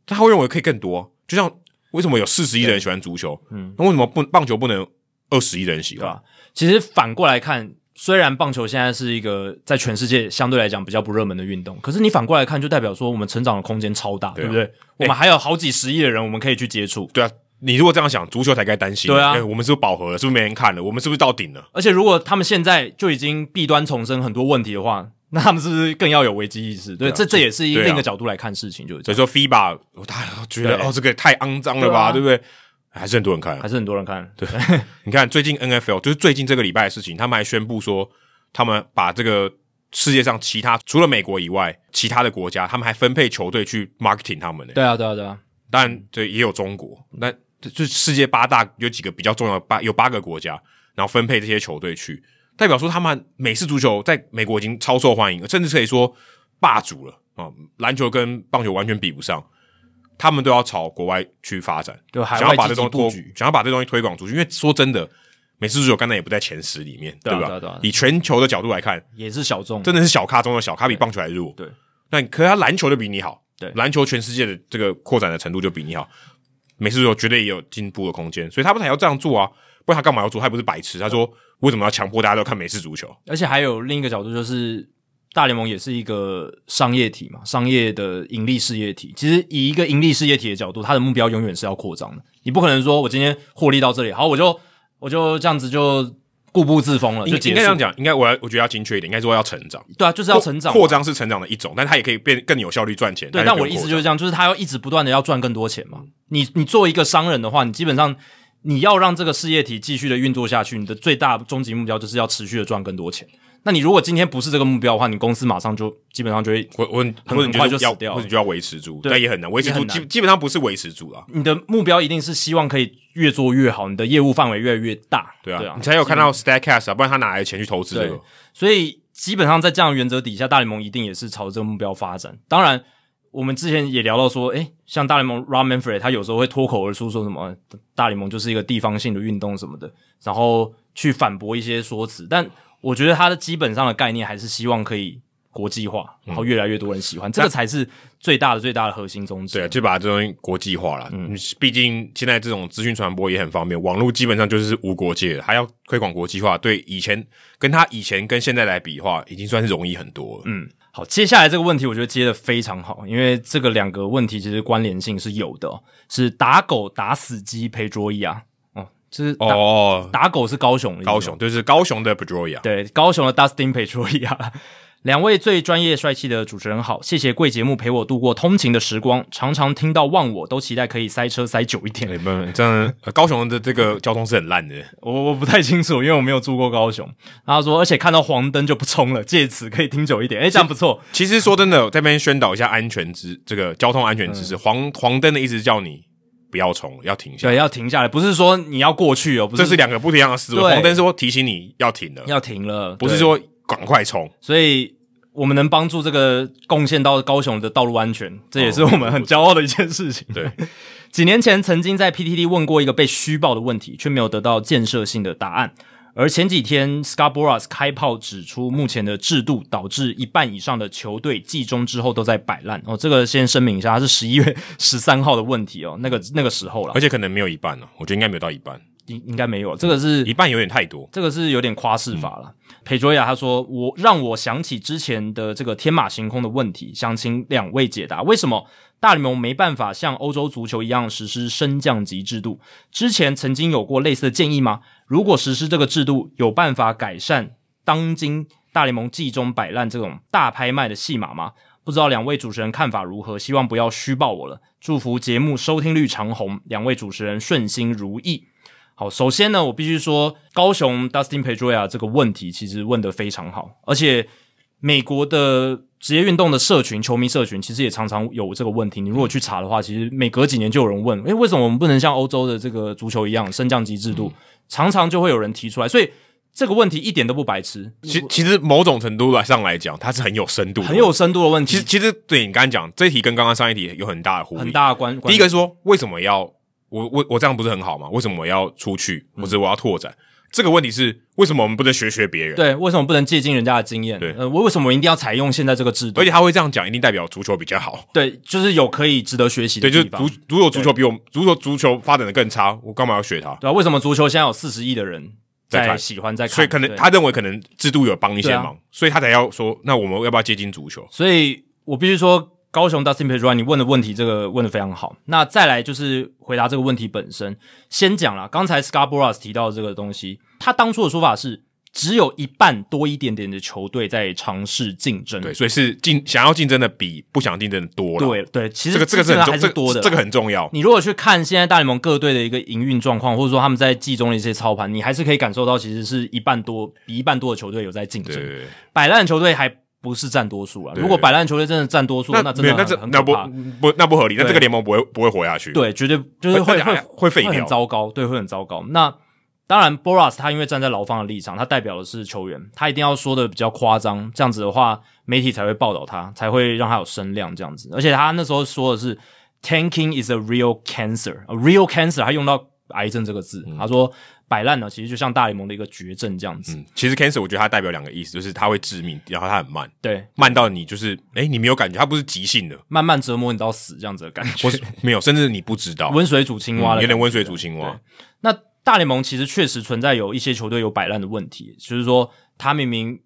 但他会认为可以更多。就像为什么有四十亿的人喜欢足球？嗯，那为什么不棒球不能二十亿的人喜欢？其实反过来看，虽然棒球现在是一个在全世界相对来讲比较不热门的运动，可是你反过来看，就代表说我们成长的空间超大，对，啊、对不对？我们还有好几十亿的人，我们可以去接触。对啊。你如果这样想，足球才该担心。对啊，我们是不是饱和了？是不是没人看了？我们是不是到顶了？而且，如果他们现在就已经弊端丛生，很多问题的话，那他们是不是更要有危机意识？对，这这也是另一个角度来看事情，就是。所以说，FIBA 大家觉得哦，这个太肮脏了吧，对，啊、对不对？还是很多人看，还是很多人看。对，你看最近 NFL 就是最近这个礼拜的事情，他们还宣布说，他们把这个世界上其他除了美国以外，其他的国家，他们还分配球队去 marketing 他们呢。对啊，对啊，对啊。当然，这也有中国，那。就世界八大有几个比较重要的八有八个国家，然后分配这些球队去，代表说他们美式足球在美国已经超受欢迎了，甚至可以说霸主了啊！篮球跟棒球完全比不上，他们都要朝国外去发展，对，想要把这东西推，想要把这东西推广出去。因为说真的，美式足球刚才也不在前十里面，对吧？对对对，以全球的角度来看，也是小众，真的是小咖中的小咖，比棒球还弱。对，那可是他篮球就比你好，对，篮球全世界的这个扩展的程度就比你好。美式足球绝对也有进步的空间，所以他不才要这样做啊？不然他干嘛要做？他也不是白痴。他说为什么要强迫大家都看美式足球？而且还有另一个角度，就是大联盟也是一个商业体嘛，商业的盈利事业体。其实以一个盈利事业体的角度，它的目标永远是要扩张的。你不可能说我今天获利到这里，好，我就我就这样子就。固步自封了，就应该这样讲。应该我要我觉得要精确一点，应该说要成长。对啊，就是要成长。扩张是成长的一种，但它也可以变更有效率赚钱。对，但我的意思就是这样，就是他要一直不断的要赚更多钱嘛。你你作为一个商人的话，你基本上你要让这个事业体继续的运作下去，你的最大终极目标就是要持续的赚更多钱。那你如果今天不是这个目标的话，你公司马上就基本上就会我我很快就死掉，或者就要维持住，但也很难维持住，基基本上不是维持住了。你的目标一定是希望可以越做越好，你的业务范围越来越大，对啊，你才有看到 Statcast 啊，不然他哪来的钱去投资这个？所以基本上在这样的原则底下，大联盟一定也是朝这个目标发展。当然，我们之前也聊到说，诶，像大联盟 Rob Manfred 他有时候会脱口而出说什么大联盟就是一个地方性的运动什么的，然后去反驳一些说辞，但。我觉得它的基本上的概念还是希望可以国际化，然后越来越多人喜欢，嗯、这个才是最大的最大的核心宗旨。对啊，就把这东西国际化了。嗯，毕竟现在这种资讯传播也很方便，网络基本上就是无国界的，还要推广国际化，对以前跟他以前跟现在来比的话，已经算是容易很多了。嗯，好，接下来这个问题我觉得接的非常好，因为这个两个问题其实关联性是有的，是打狗打死鸡陪桌椅啊。就是哦，打狗是高雄的，高雄就是高雄的 Pedroia，对，高雄的 Dustin Pedroia，两位最专业帅气的主持人好，谢谢贵节目陪我度过通勤的时光，常常听到忘我都期待可以塞车塞久一点。没有，这样高雄的这个交通是很烂的，我我不太清楚，因为我没有住过高雄。然后说，而且看到黄灯就不冲了，借此可以听久一点。诶、欸，这样不错。其实说真的，在这边宣导一下安全知这个交通安全知识，嗯、黄黄灯的意思叫你。不要冲，要停下来。对，要停下来，不是说你要过去哦，不是，这是两个不一样的思维。对黄灯是说提醒你要停了，要停了，不是说赶快冲。所以我们能帮助这个贡献到高雄的道路安全，这也是我们很骄傲的一件事情。哦、对，几年前曾经在 PTT 问过一个被虚报的问题，却没有得到建设性的答案。而前几天 Boras 开炮指出，目前的制度导致一半以上的球队季中之后都在摆烂。哦，这个先声明一下，它是十一月 十三号的问题哦，那个那个时候了，而且可能没有一半哦，我觉得应该没有到一半。应应该没有，这个是一半有点太多，这个是有点夸饰法了。裴卓雅他说：“我让我想起之前的这个天马行空的问题，想请两位解答，为什么大联盟没办法像欧洲足球一样实施升降级制度？之前曾经有过类似的建议吗？如果实施这个制度，有办法改善当今大联盟季中摆烂这种大拍卖的戏码吗？不知道两位主持人看法如何？希望不要虚报我了。祝福节目收听率长虹，两位主持人顺心如意。”好，首先呢，我必须说，高雄 Dustin Pedroia 这个问题其实问得非常好，而且美国的职业运动的社群、球迷社群其实也常常有这个问题。你如果去查的话，其实每隔几年就有人问，诶，为什么我们不能像欧洲的这个足球一样升降级制度？常常就会有人提出来，所以这个问题一点都不白痴。其其实某种程度来上来讲，它是很有深度的、很有深度的问题。其实，其实对你刚才讲这一题跟刚刚上一题有很大的互很大的关。第一个是说，为什么要？我我我这样不是很好吗？为什么我要出去？或者我要拓展？嗯、这个问题是为什么我们不能学学别人？对，为什么不能借鉴人家的经验？对，呃，为什么我一定要采用现在这个制度？而且他会这样讲，一定代表足球比较好。对，就是有可以值得学习的地方。对，就是足如果足球比我们足球足球发展的更差，我干嘛要学他？对啊，为什么足球现在有四十亿的人在喜欢在看？所以可能他认为可能制度有帮一些忙，啊、所以他才要说，那我们要不要接近足球？所以我必须说。高雄 Dustin Pedroia，你问的问题这个问的非常好。那再来就是回答这个问题本身。先讲了，刚才 Boras 提到的这个东西，他当初的说法是只有一半多一点点的球队在尝试竞争，对，所以是竞想要竞争的比不想竞争的多了。对对，其实这个这个是很还是多的，这个很重要。你如果去看现在大联盟各队的一个营运状况，或者说他们在季中的一些操盘，你还是可以感受到，其实是一半多比一半多的球队有在竞争。对，摆烂球队还。不是占多数啊！如果摆烂球队真的占多数，那真的那这，那不不那不合理，那这个联盟不会不会活下去。对，绝对就是会会会废掉，会很糟糕，对，会很糟糕。那当然，Boras 他因为站在劳方的立场，他代表的是球员，他一定要说的比较夸张，这样子的话，媒体才会报道他，才会让他有声量这样子。而且他那时候说的是 “tanking is a real cancer”，a real cancer，他用到癌症这个字，他说。摆烂呢，其实就像大联盟的一个绝症这样子。嗯，其实 cancer 我觉得它代表两个意思，就是它会致命，然后它很慢，对，慢到你就是，诶，你没有感觉，它不是急性的，慢慢折磨你到死这样子的感觉。或是没有，甚至你不知道，温水煮青蛙有点温水煮青蛙。那大联盟其实确实存在有一些球队有摆烂的问题，就是说他明明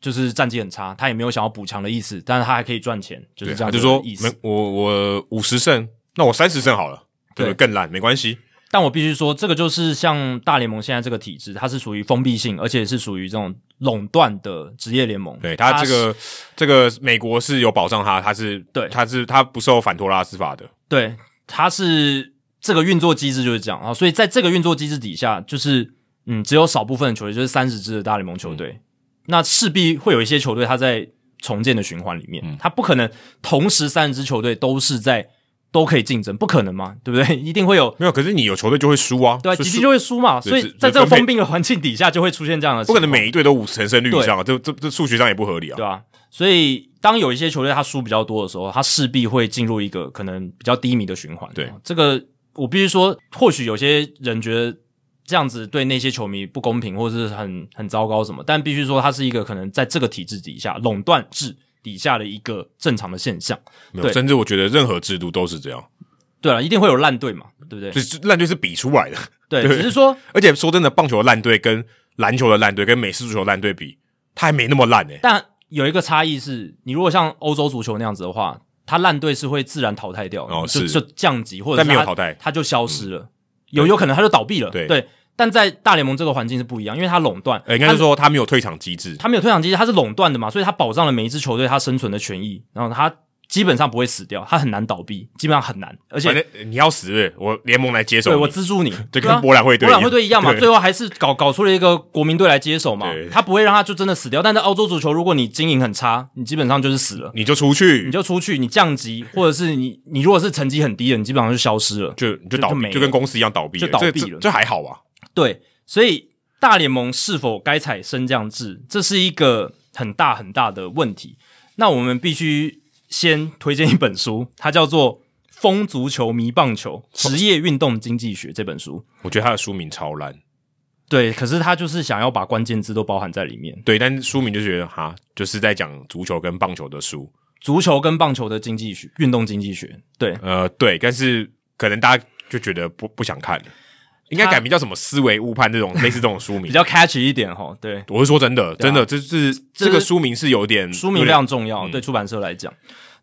就是战绩很差，他也没有想要补强的意思，但是他还可以赚钱，就是这样。就说我我五十胜，那我三十胜好了，对，对更烂没关系。但我必须说，这个就是像大联盟现在这个体制，它是属于封闭性，而且是属于这种垄断的职业联盟。对，它这个这个美国是有保障它，它是对，它是它不受反托拉斯法的。对，它是这个运作机制就是这样啊。所以在这个运作机制底下，就是嗯，只有少部分的球队，就是三十支的大联盟球队，嗯、那势必会有一些球队，它在重建的循环里面，嗯、它不可能同时三十支球队都是在。都可以竞争，不可能嘛？对不对？一定会有没有？可是你有球队就会输啊，对啊，几局就会输嘛。所以在这个封闭的环境底下，就会出现这样的。不可能每一队都五成胜率以上啊，这这这数学上也不合理啊，对啊。所以当有一些球队他输比较多的时候，他势必会进入一个可能比较低迷的循环。对，这个我必须说，或许有些人觉得这样子对那些球迷不公平，或者是很很糟糕什么，但必须说，它是一个可能在这个体制底下垄断制底下的一个正常的现象。没有，甚至我觉得任何制度都是这样。对了，一定会有烂队嘛，对不对？就是烂队是比出来的，对，对只是说，而且说真的，棒球的烂队跟篮球的烂队跟美式足球烂队比，它还没那么烂诶、欸。但有一个差异是，你如果像欧洲足球那样子的话，它烂队是会自然淘汰掉，哦，就是。就降级或者但没有淘汰，他就消失了，嗯、有有可能他就倒闭了，对。对。但在大联盟这个环境是不一样，因为它垄断，应该是说它没有退场机制，它没有退场机制，它是垄断的嘛，所以它保障了每一支球队它生存的权益，然后它。基本上不会死掉，他很难倒闭，基本上很难。而且你要死，我联盟来接手，对我资助你，就跟波兰会队、博览会队一样嘛。最后还是搞搞出了一个国民队来接手嘛。他不会让他就真的死掉。但是澳洲足球，如果你经营很差，你基本上就是死了，你就出去，你就出去，你降级，或者是你你如果是成绩很低的，你基本上就消失了，就你就倒闭，就跟公司一样倒闭，就倒闭了，这还好吧？对，所以大联盟是否该采升降制，这是一个很大很大的问题。那我们必须。先推荐一本书，它叫做《疯足球迷棒球职业运动经济学》这本书。我觉得它的书名超烂，对，可是他就是想要把关键字都包含在里面。对，但是书名就觉得哈，就是在讲足球跟棒球的书，足球跟棒球的经济学、运动经济学。对，呃，对，但是可能大家就觉得不不想看了。应该改名叫什么“思维误判”这种 类似这种书名，比较 catchy 一点哈。对，我是说真的，真的，这是这个书名是有点书名非常重要，对出版社来讲。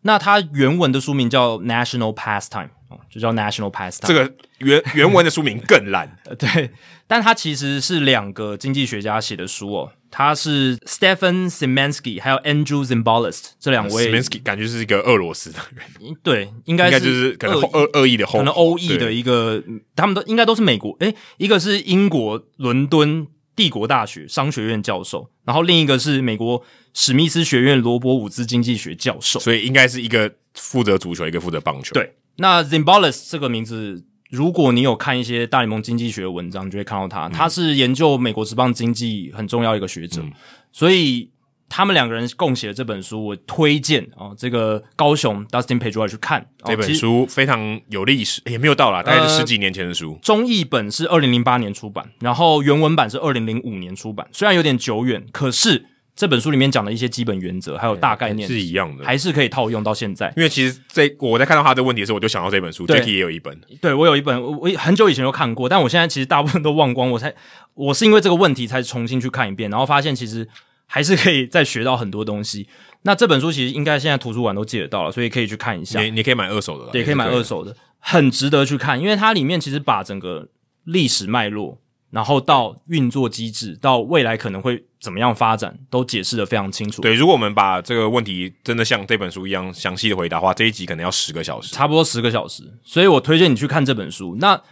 那它原文的书名叫 National Pastime，就叫 National Pastime。这个原原文的书名更烂，对，但它其实是两个经济学家写的书哦。他是 Stephen Simansky，还有 Andrew Zimbalist 这两位。Szymanski 感觉是一个俄罗斯的人，对，应该就是可能恶恶意的后，可能欧裔的一个，他们都应该都是美国。诶，一个是英国伦敦帝国大学商学院教授，然后另一个是美国史密斯学院罗伯伍兹经济学教授，所以应该是一个负责足球，一个负责棒球。对，那 Zimbalist 这个名字。如果你有看一些大联盟经济学的文章，你就会看到他，他是研究美国职棒经济很重要一个学者，嗯、所以他们两个人共写的这本书，我推荐啊，这个高雄 Dustin Pedroia 去看这本书，非常有历史，也没有到啦，大概是十几年前的书。呃、中译本是二零零八年出版，然后原文版是二零零五年出版，虽然有点久远，可是。这本书里面讲的一些基本原则，还有大概念是一样的，还是可以套用到现在。因为其实这我在看到他的问题的时候，我就想到这本书。Jacky 也有一本，对，我有一本，我我很久以前就看过，但我现在其实大部分都忘光。我才我是因为这个问题才重新去看一遍，然后发现其实还是可以再学到很多东西。那这本书其实应该现在图书馆都借得到了，所以可以去看一下。你你可以买二手的，也，可以买二手的，很值得去看，因为它里面其实把整个历史脉络。然后到运作机制，到未来可能会怎么样发展，都解释得非常清楚。对，如果我们把这个问题真的像这本书一样详细的回答的话，这一集可能要十个小时，差不多十个小时。所以我推荐你去看这本书。那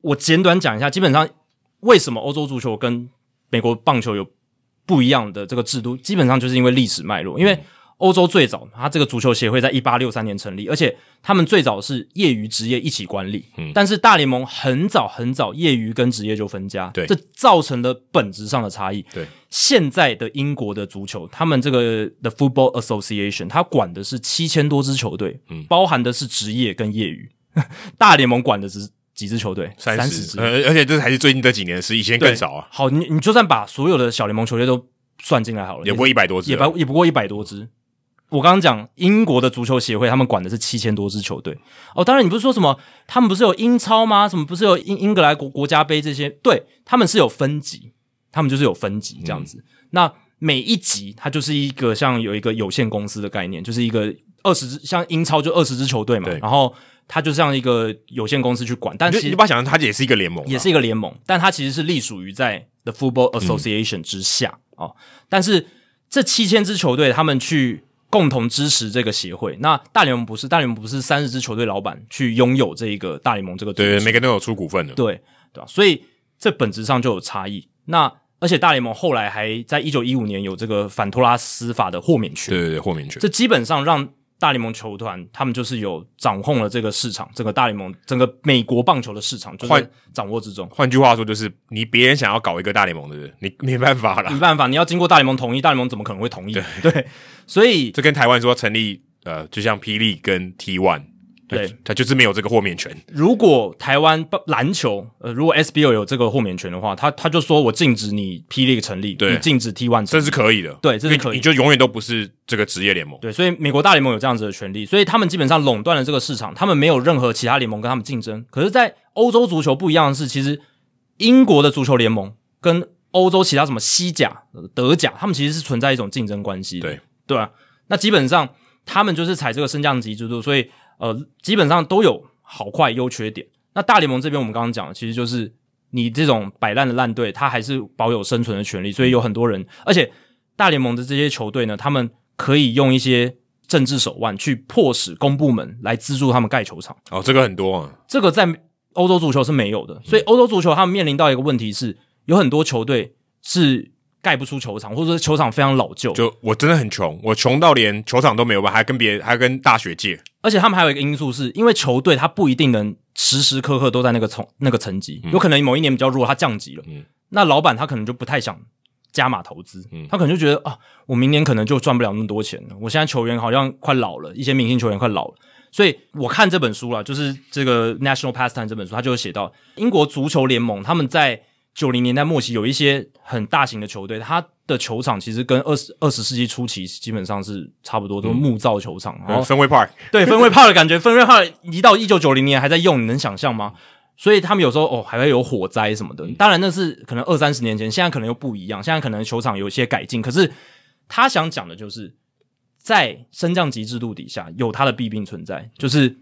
我简短讲一下，基本上为什么欧洲足球跟美国棒球有不一样的这个制度，基本上就是因为历史脉络，因为。欧洲最早，它这个足球协会在一八六三年成立，而且他们最早是业余职业一起管理。嗯，但是大联盟很早很早，业余跟职业就分家，对，这造成了本质上的差异。对，现在的英国的足球，他们这个 The Football Association，它管的是七千多支球队，嗯，包含的是职业跟业余。大联盟管的只是几支球队，三十支，而且这还是最近这几年的事，以前更少啊。好，你你就算把所有的小联盟球队都算进来好了，也不过一百多支，也不也不过一百多支。我刚刚讲英国的足球协会，他们管的是七千多支球队哦。当然，你不是说什么他们不是有英超吗？什么不是有英英格兰国国家杯这些？对，他们是有分级，他们就是有分级这样子。嗯、那每一级它就是一个像有一个有限公司的概念，就是一个二十支，像英超就二十支球队嘛。然后它就像一个有限公司去管，但其实你把它想象它也是一个联盟，也是一个联盟，但它其实是隶属于在 The Football Association 之下、嗯、哦。但是这七千支球队，他们去。共同支持这个协会。那大联盟不是，大联盟不是三十支球队老板去拥有这一个大联盟这个对，每个人都有出股份的，对对吧？所以这本质上就有差异。那而且大联盟后来还在一九一五年有这个反托拉斯法的豁免权，对对对，豁免权，这基本上让。大联盟球团，他们就是有掌控了这个市场，整个大联盟，整个美国棒球的市场就是掌握之中。换句话说，就是你别人想要搞一个大联盟的人，你没办法了，没办法，你要经过大联盟同意，大联盟怎么可能会同意？对，对，所以这跟台湾说成立，呃，就像霹雳跟 T1。对，他就是没有这个豁免权。如果台湾篮球，呃，如果 SBL 有这个豁免权的话，他他就说我禁止你 P League 成立，对，你禁止 T1 成立，这是可以的。对，这是可以，你就永远都不是这个职业联盟。对，所以美国大联盟有这样子的权利，所以他们基本上垄断了这个市场，他们没有任何其他联盟跟他们竞争。可是，在欧洲足球不一样的是，其实英国的足球联盟跟欧洲其他什么西甲、德甲，他们其实是存在一种竞争关系的。对，对啊，那基本上他们就是采这个升降级制度，所以。呃，基本上都有好坏优缺点。那大联盟这边我们刚刚讲的，其实就是你这种摆烂的烂队，他还是保有生存的权利。所以有很多人，而且大联盟的这些球队呢，他们可以用一些政治手腕去迫使公部门来资助他们盖球场。哦，这个很多啊，这个在欧洲足球是没有的。所以欧洲足球他们面临到一个问题是，有很多球队是。盖不出球场，或者说球场非常老旧。就我真的很穷，我穷到连球场都没有吧，还跟别人还跟大学借。而且他们还有一个因素是，因为球队他不一定能时时刻刻都在那个层那个层级，嗯、有可能某一年比较弱，他降级了。嗯，那老板他可能就不太想加码投资，嗯，他可能就觉得啊，我明年可能就赚不了那么多钱了。我现在球员好像快老了，一些明星球员快老了，所以我看这本书了，就是这个《National Pastime》这本书，他就写到英国足球联盟他们在。九零年代末期，有一些很大型的球队，它的球场其实跟二十二十世纪初期基本上是差不多，都是木造球场。然后分威 Park，对分威 Park 的感觉，分威 Park 一到一九九零年还在用，你能想象吗？所以他们有时候哦还会有火灾什么的。当然那是可能二三十年前，现在可能又不一样，现在可能球场有一些改进。可是他想讲的就是，在升降级制度底下有它的弊病存在，就是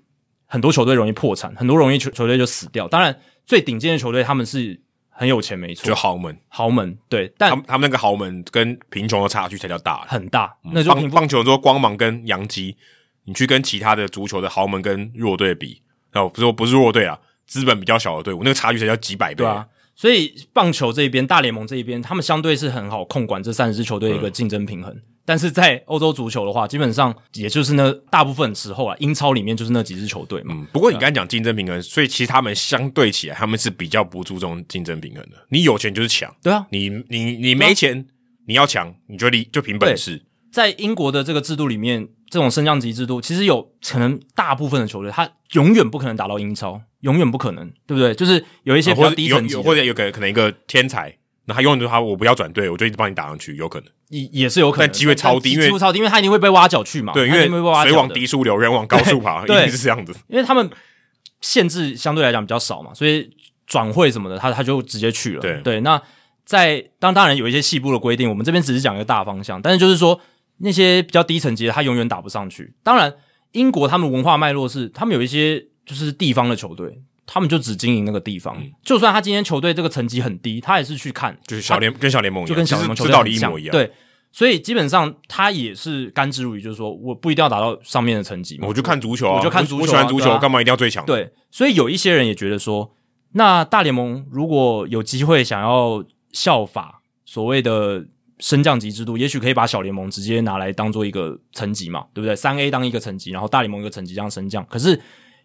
很多球队容易破产，很多容易球球队就死掉。当然最顶尖的球队他们是。很有钱，没错，就豪门，豪门对，但他们他们那个豪门跟贫穷的差距才叫大，很大。嗯、那就棒棒球说光芒跟洋基，你去跟其他的足球的豪门跟弱队比，哦，不是说不是弱队啊，资本比较小的队伍，那个差距才叫几百倍。对啊，所以棒球这一边，大联盟这一边，他们相对是很好控管这三十支球队的一个竞争平衡。嗯但是在欧洲足球的话，基本上也就是那大部分时候啊，英超里面就是那几支球队嘛。嗯，不过你刚才讲竞争平衡，所以其实他们相对起来，他们是比较不注重竞争平衡的。你有钱就是强，对啊，你你你没钱，啊、你要强，你就就凭本事。在英国的这个制度里面，这种升降级制度，其实有可能大部分的球队，他永远不可能打到英超，永远不可能，对不对？就是有一些比较低层级、啊，或者有个可能一个天才。那他永远都他，我不要转队，我就一直帮你打上去，有可能，也也是有可能，但机会超低，因为机会超低，因为他一定会被挖角去嘛。对，因为水往低处流，人往高处爬，一定是这样子。因为他们限制相对来讲比较少嘛，所以转会什么的，他他就直接去了。对对，那在当当然有一些细部的规定，我们这边只是讲一个大方向，但是就是说那些比较低层级的，他永远打不上去。当然，英国他们文化脉络是，他们有一些就是地方的球队。他们就只经营那个地方，嗯、就算他今天球队这个层级很低，他也是去看，就是小联跟小联盟一样，就跟小联盟球队一模一样。对，所以基本上他也是甘之如饴，就是说我不一定要达到上面的层级，我就看足球啊，我就看足球、啊，我喜欢足球，干、啊、嘛一定要最强？对，所以有一些人也觉得说，那大联盟如果有机会想要效法所谓的升降级制度，也许可以把小联盟直接拿来当做一个层级嘛，对不对？三 A 当一个层级，然后大联盟一个层级这样升降，可是。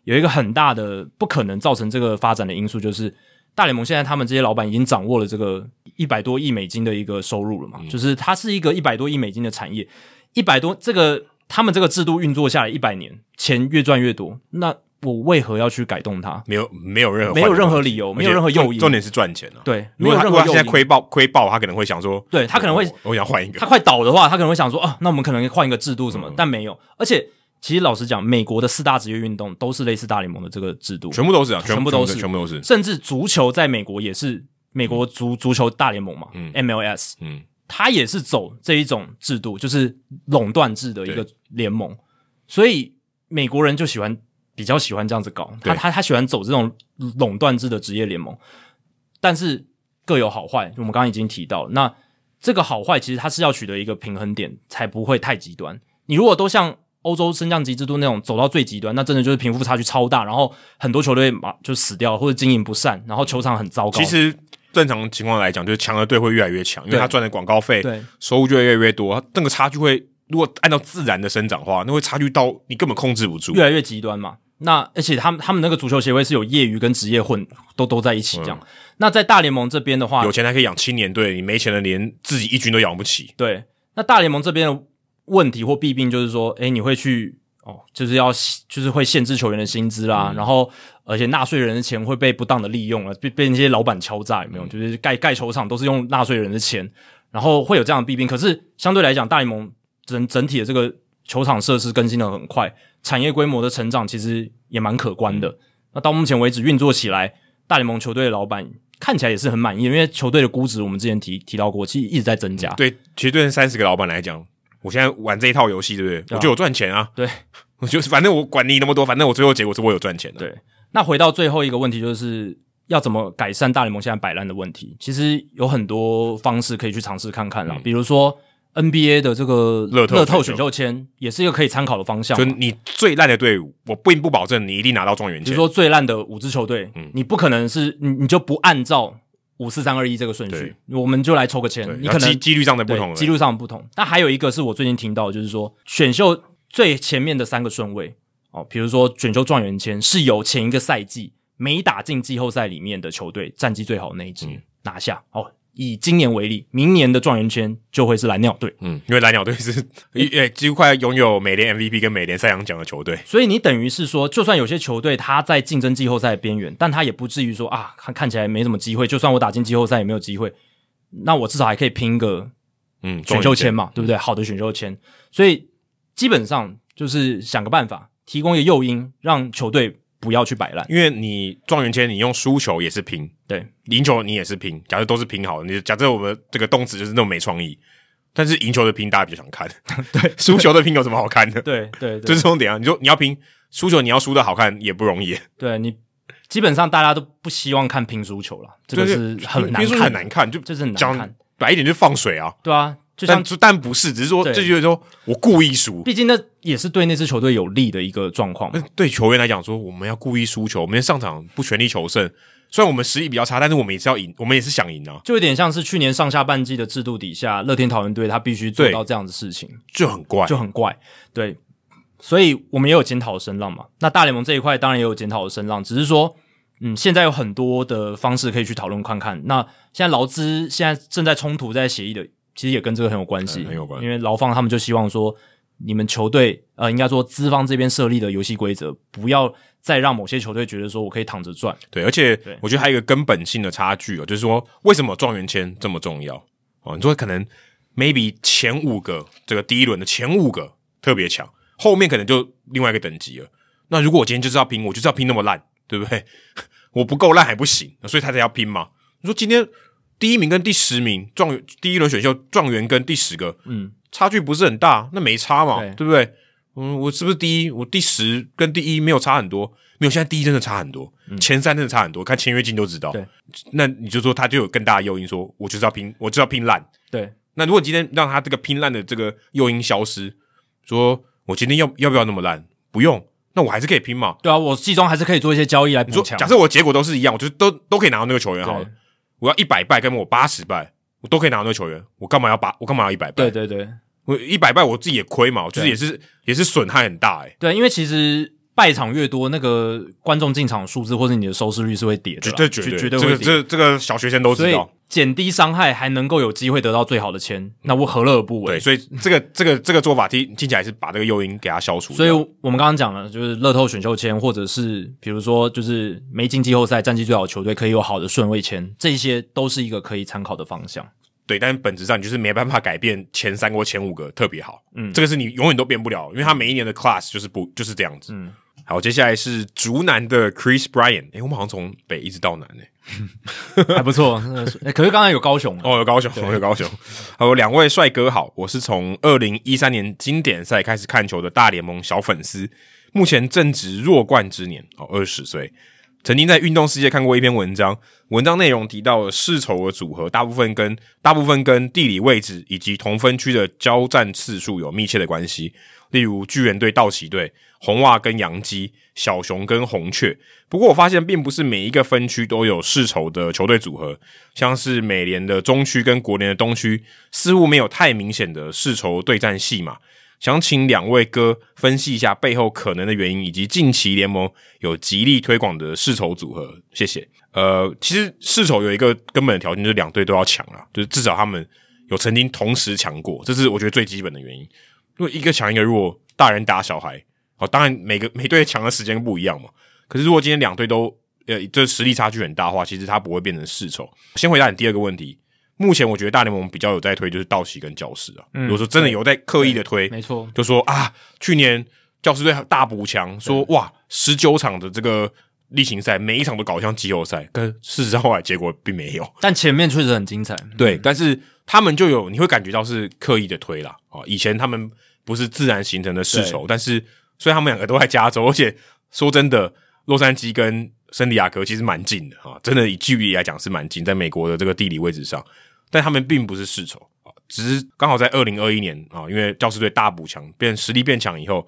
有一个很大的不可能造成这个发展的因素，就是大联盟现在他们这些老板已经掌握了这个一百多亿美金的一个收入了嘛，嗯、就是它是一个一百多亿美金的产业，一百多这个他们这个制度运作下来一百年，钱越赚越多，那我为何要去改动它？没有没有任何没有任何理由，没有任何诱因，重点是赚钱啊。对，如果他如果他现在亏爆亏爆，他可能会想说，对他可能会我，我想换一个，他快倒的话，他可能会想说啊，那我们可能换一个制度什么，嗯、但没有，而且。其实老实讲，美国的四大职业运动都是类似大联盟的这个制度，全部都是啊，全部都是，全部都是。甚至足球在美国也是美国足足球大联盟嘛，嗯，MLS，嗯，它也是走这一种制度，就是垄断制的一个联盟。所以美国人就喜欢比较喜欢这样子搞，他他他喜欢走这种垄断制的职业联盟。但是各有好坏，我们刚刚已经提到了，那这个好坏其实它是要取得一个平衡点，才不会太极端。你如果都像欧洲升降级制度那种走到最极端，那真的就是贫富差距超大，然后很多球队嘛就死掉，或者经营不善，然后球场很糟糕。其实正常情况来讲，就是强的队会越来越强，因为他赚的广告费，收入就会越来越多。那个差距会，如果按照自然的生长的话，那会差距到你根本控制不住，越来越极端嘛。那而且他们他们那个足球协会是有业余跟职业混都都在一起这样。嗯、那在大联盟这边的话，有钱还可以养青年队，你没钱的连自己一军都养不起。对，那大联盟这边的。问题或弊病就是说，诶，你会去哦，就是要就是会限制球员的薪资啦，嗯、然后而且纳税人的钱会被不当的利用了，被被那些老板敲诈有没有？嗯、就是盖盖球场都是用纳税人的钱，然后会有这样的弊病。可是相对来讲，大联盟整整体的这个球场设施更新的很快，产业规模的成长其实也蛮可观的。嗯、那到目前为止运作起来，大联盟球队的老板看起来也是很满意，因为球队的估值我们之前提提到过，其实一直在增加。对，其实对三十个老板来讲。我现在玩这一套游戏，对不对？我就有赚钱啊！对，我就是反正我管你那么多，反正我最后结果是我有赚钱的。对，那回到最后一个问题，就是要怎么改善大联盟现在摆烂的问题？其实有很多方式可以去尝试看看啦，嗯、比如说 NBA 的这个乐透乐透选秀签，也是一个可以参考的方向。就你最烂的队伍，我并不保证你一定拿到状元签。比如说最烂的五支球队，嗯，你不可能是你你就不按照。五四三二一这个顺序，我们就来抽个签。你可能几几率上的不同，几率上的不同。那还有一个是我最近听到，就是说选秀最前面的三个顺位哦，比如说选秀状元签是由前一个赛季没打进季后赛里面的球队战绩最好的那一支拿下哦。以今年为例，明年的状元签就会是蓝鸟队。嗯，因为蓝鸟队是诶几乎快拥有美联 MVP 跟美联赛扬奖的球队。所以你等于是说，就算有些球队他在竞争季后赛边缘，但他也不至于说啊，看看起来没什么机会。就算我打进季后赛也没有机会，那我至少还可以拼个嗯选秀签嘛，对不对？好的选秀签。所以基本上就是想个办法，提供一个诱因，让球队不要去摆烂，因为你状元签你用输球也是拼，对，赢球你也是拼。假设都是拼好的，你假设我们这个动词就是那么没创意，但是赢球的拼大家比较想看，对，输球的拼有什么好看的？对对，这是重点啊！你说你要拼输球，你要输的好看也不容易。对你基本上大家都不希望看拼输球了，这个是很难看，很难看，就就是很难看，白一点就放水啊，对啊。就但但不是，只是说这就是说我故意输，毕竟那也是对那支球队有利的一个状况。对球员来讲，说我们要故意输球，我们上场不全力求胜。虽然我们实力比较差，但是我们也是要赢，我们也是想赢啊。就有点像是去年上下半季的制度底下，乐天桃园队他必须做到这样的事情，就很怪，就很怪。对，所以我们也有检讨的声浪嘛。那大联盟这一块当然也有检讨的声浪，只是说，嗯，现在有很多的方式可以去讨论看看。那现在劳资现在正在冲突，在协议的。其实也跟这个很有关系，很有关系。因为劳方他们就希望说，你们球队呃，应该说资方这边设立的游戏规则，不要再让某些球队觉得说我可以躺着赚。对，而且我觉得还有一个根本性的差距哦，就是说为什么状元签这么重要哦？你说可能 maybe 前五个这个第一轮的前五个特别强，后面可能就另外一个等级了。那如果我今天就是要拼，我就是要拼那么烂，对不对？我不够烂还不行，所以他才要拼嘛。你说今天。第一名跟第十名状元，第一轮选秀状元跟第十个，嗯，差距不是很大，那没差嘛，对，对不对？嗯，我是不是第一？我第十跟第一没有差很多，没有。现在第一真的差很多，嗯、前三真的差很多，看签约金都知道。对，那你就说他就有更大的诱因，说我就是要拼，我就要拼烂。对，那如果今天让他这个拼烂的这个诱因消失，说我今天要要不要那么烂？不用，那我还是可以拼嘛。对啊，我季中还是可以做一些交易来补强。假设我结果都是一样，我就都都可以拿到那个球员好了。我要一百败，跟我八十败，我都可以拿到那个球员。我干嘛要八？我干嘛要一百败？对对对，我一百败，我自己也亏嘛，就是也是也是损害很大诶、欸。对，因为其实败场越多，那个观众进场数字或者你的收视率是会跌的，绝对绝对绝对会跌。这个这个小学生都知道。减低伤害，还能够有机会得到最好的签，那我何乐而不为？对，所以这个这个这个做法听听起来是把这个诱因给它消除。所以我们刚刚讲了，就是乐透选秀签，或者是比如说就是没进季后赛战绩最好的球队可以有好的顺位签，这些都是一个可以参考的方向。对，但本质上你就是没办法改变前三或前五个特别好，嗯，这个是你永远都变不了，因为他每一年的 class 就是不就是这样子。嗯，好，接下来是竹南的 Chris Bryan，诶，我们好像从北一直到南诶。还不错，可是刚才有高雄哦，有高雄，有高雄。好，两位帅哥好，我是从二零一三年经典赛开始看球的大联盟小粉丝，目前正值弱冠之年哦，二十岁。曾经在运动世界看过一篇文章，文章内容提到世仇的组合，大部分跟大部分跟地理位置以及同分区的交战次数有密切的关系，例如巨人队、道奇队。红袜跟洋基，小熊跟红雀。不过我发现，并不是每一个分区都有世仇的球队组合，像是美联的中区跟国联的东区，似乎没有太明显的世仇对战戏码。想请两位哥分析一下背后可能的原因，以及近期联盟有极力推广的世仇组合。谢谢。呃，其实世仇有一个根本的条件，就是两队都要强啊，就是至少他们有曾经同时强过，这是我觉得最基本的原因。如果一个强一个弱，大人打小孩。好，当然每个每队强的时间不一样嘛。可是如果今天两队都呃，这实力差距很大的话，其实它不会变成世仇。先回答你第二个问题，目前我觉得大联盟比较有在推就是道奇跟教师啊。嗯，如果说真的有在刻意的推，没错，就说啊，去年教师队大补强，说哇，十九场的这个例行赛每一场都搞像季后赛，跟事实上后来结果并没有。但前面确实很精彩，对。但是他们就有你会感觉到是刻意的推啦。啊。以前他们不是自然形成的世仇，但是。所以他们两个都在加州，而且说真的，洛杉矶跟圣地亚哥其实蛮近的啊，真的以距离来讲是蛮近，在美国的这个地理位置上，但他们并不是世仇啊，只是刚好在二零二一年啊，因为教士队大补强，变实力变强以后，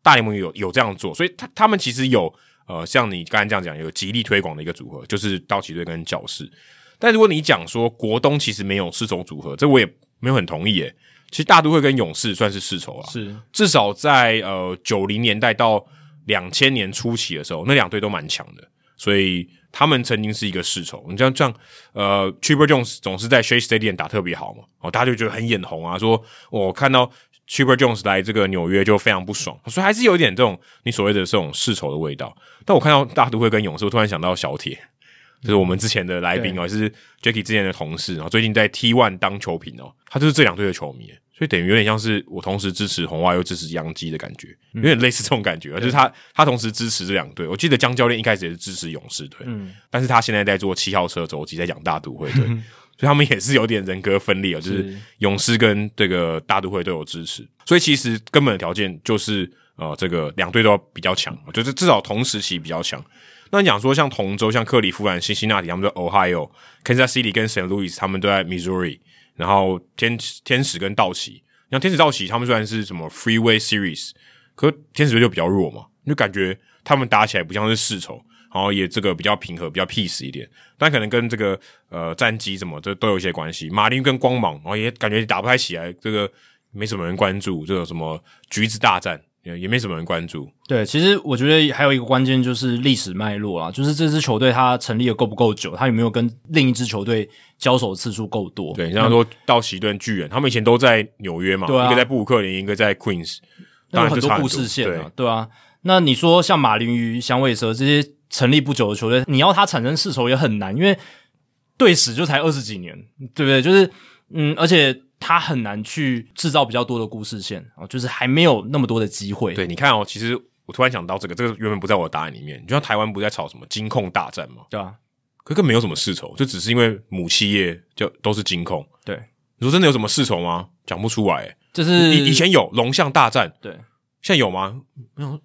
大联盟有有这样做，所以他他们其实有呃，像你刚才这样讲，有极力推广的一个组合，就是道奇队跟教士。但如果你讲说国东其实没有世仇组合，这我也没有很同意诶。其实大都会跟勇士算是世仇啊，是。至少在呃九零年代到两千年初期的时候，那两队都蛮强的，所以他们曾经是一个世仇。你像这样，呃 t r i p e r Jones 总是在 Shea Stadium 打特别好嘛，哦，大家就觉得很眼红啊，说我看到 t r i p e r Jones 来这个纽约就非常不爽，所以还是有一点这种你所谓的这种世仇的味道。但我看到大都会跟勇士，我突然想到小铁。就是我们之前的来宾哦，是 Jacky 之前的同事，然后最近在 T One 当球评哦，他就是这两队的球迷，所以等于有点像是我同时支持红袜又支持洋基的感觉，有点类似这种感觉，嗯、就是他他同时支持这两队。我记得江教练一开始也是支持勇士队，嗯，但是他现在在做七号车轴，及在养大都会队，嗯、所以他们也是有点人格分裂啊，就是勇士跟这个大都会都有支持，所以其实根本的条件就是呃，这个两队都要比较强，就是至少同时期比较强。那你讲说像同州，像克里夫兰、辛辛那提，他们在 Ohio、Kansas City 跟 Saint Louis，他们都在 Missouri。然后天天使跟道奇，像天使道奇，他们虽然是什么 Freeway Series，可天使队就比较弱嘛，就感觉他们打起来不像是世仇，然后也这个比较平和，比较 peace 一点，但可能跟这个呃战绩什么这都有一些关系。马林跟光芒，然后也感觉打不太起来，这个没什么人关注，这个什么橘子大战。也没什么人关注。对，其实我觉得还有一个关键就是历史脉络啦，就是这支球队它成立的够不够久，它有没有跟另一支球队交手次数够多。对，像说道奇顿巨人，他们以前都在纽约嘛，对啊，一个在布鲁克林，一个在 Queens，当然很多故事线啊，对，对啊。那你说像马林鱼、响尾蛇这些成立不久的球队，你要它产生世仇也很难，因为队史就才二十几年，对不对？就是嗯，而且。他很难去制造比较多的故事线哦，就是还没有那么多的机会。对，你看哦，其实我突然想到这个，这个原本不在我的答案里面。就像台湾不是在吵什么金控大战嘛？对啊，可更没有什么世仇，就只是因为母企业就都是金控。对，你说真的有什么世仇吗？讲不出来。就是以以前有龙象大战，对，现在有吗？没有。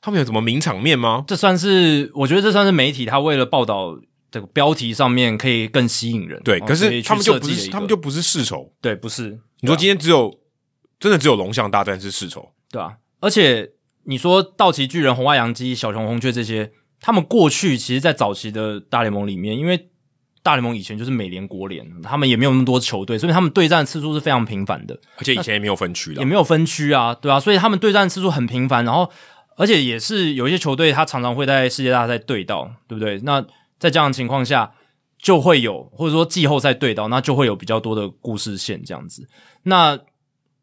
他们有什么名场面吗？这算是，我觉得这算是媒体他为了报道。这个标题上面可以更吸引人，对，可是他们就不是，他们就不是世仇，对，不是。你说今天只有，真的只有龙象大战是世仇，对啊。而且你说道奇巨人、红袜洋基、小熊红雀这些，他们过去其实，在早期的大联盟里面，因为大联盟以前就是美联国联，他们也没有那么多球队，所以他们对战次数是非常频繁的。而且以前也没有分区的，也没有分区啊，对啊，所以他们对战次数很频繁，然后而且也是有一些球队，他常常会在世界大赛对到，对不对？那在这样的情况下。就会有，或者说季后赛对到，那就会有比较多的故事线这样子。那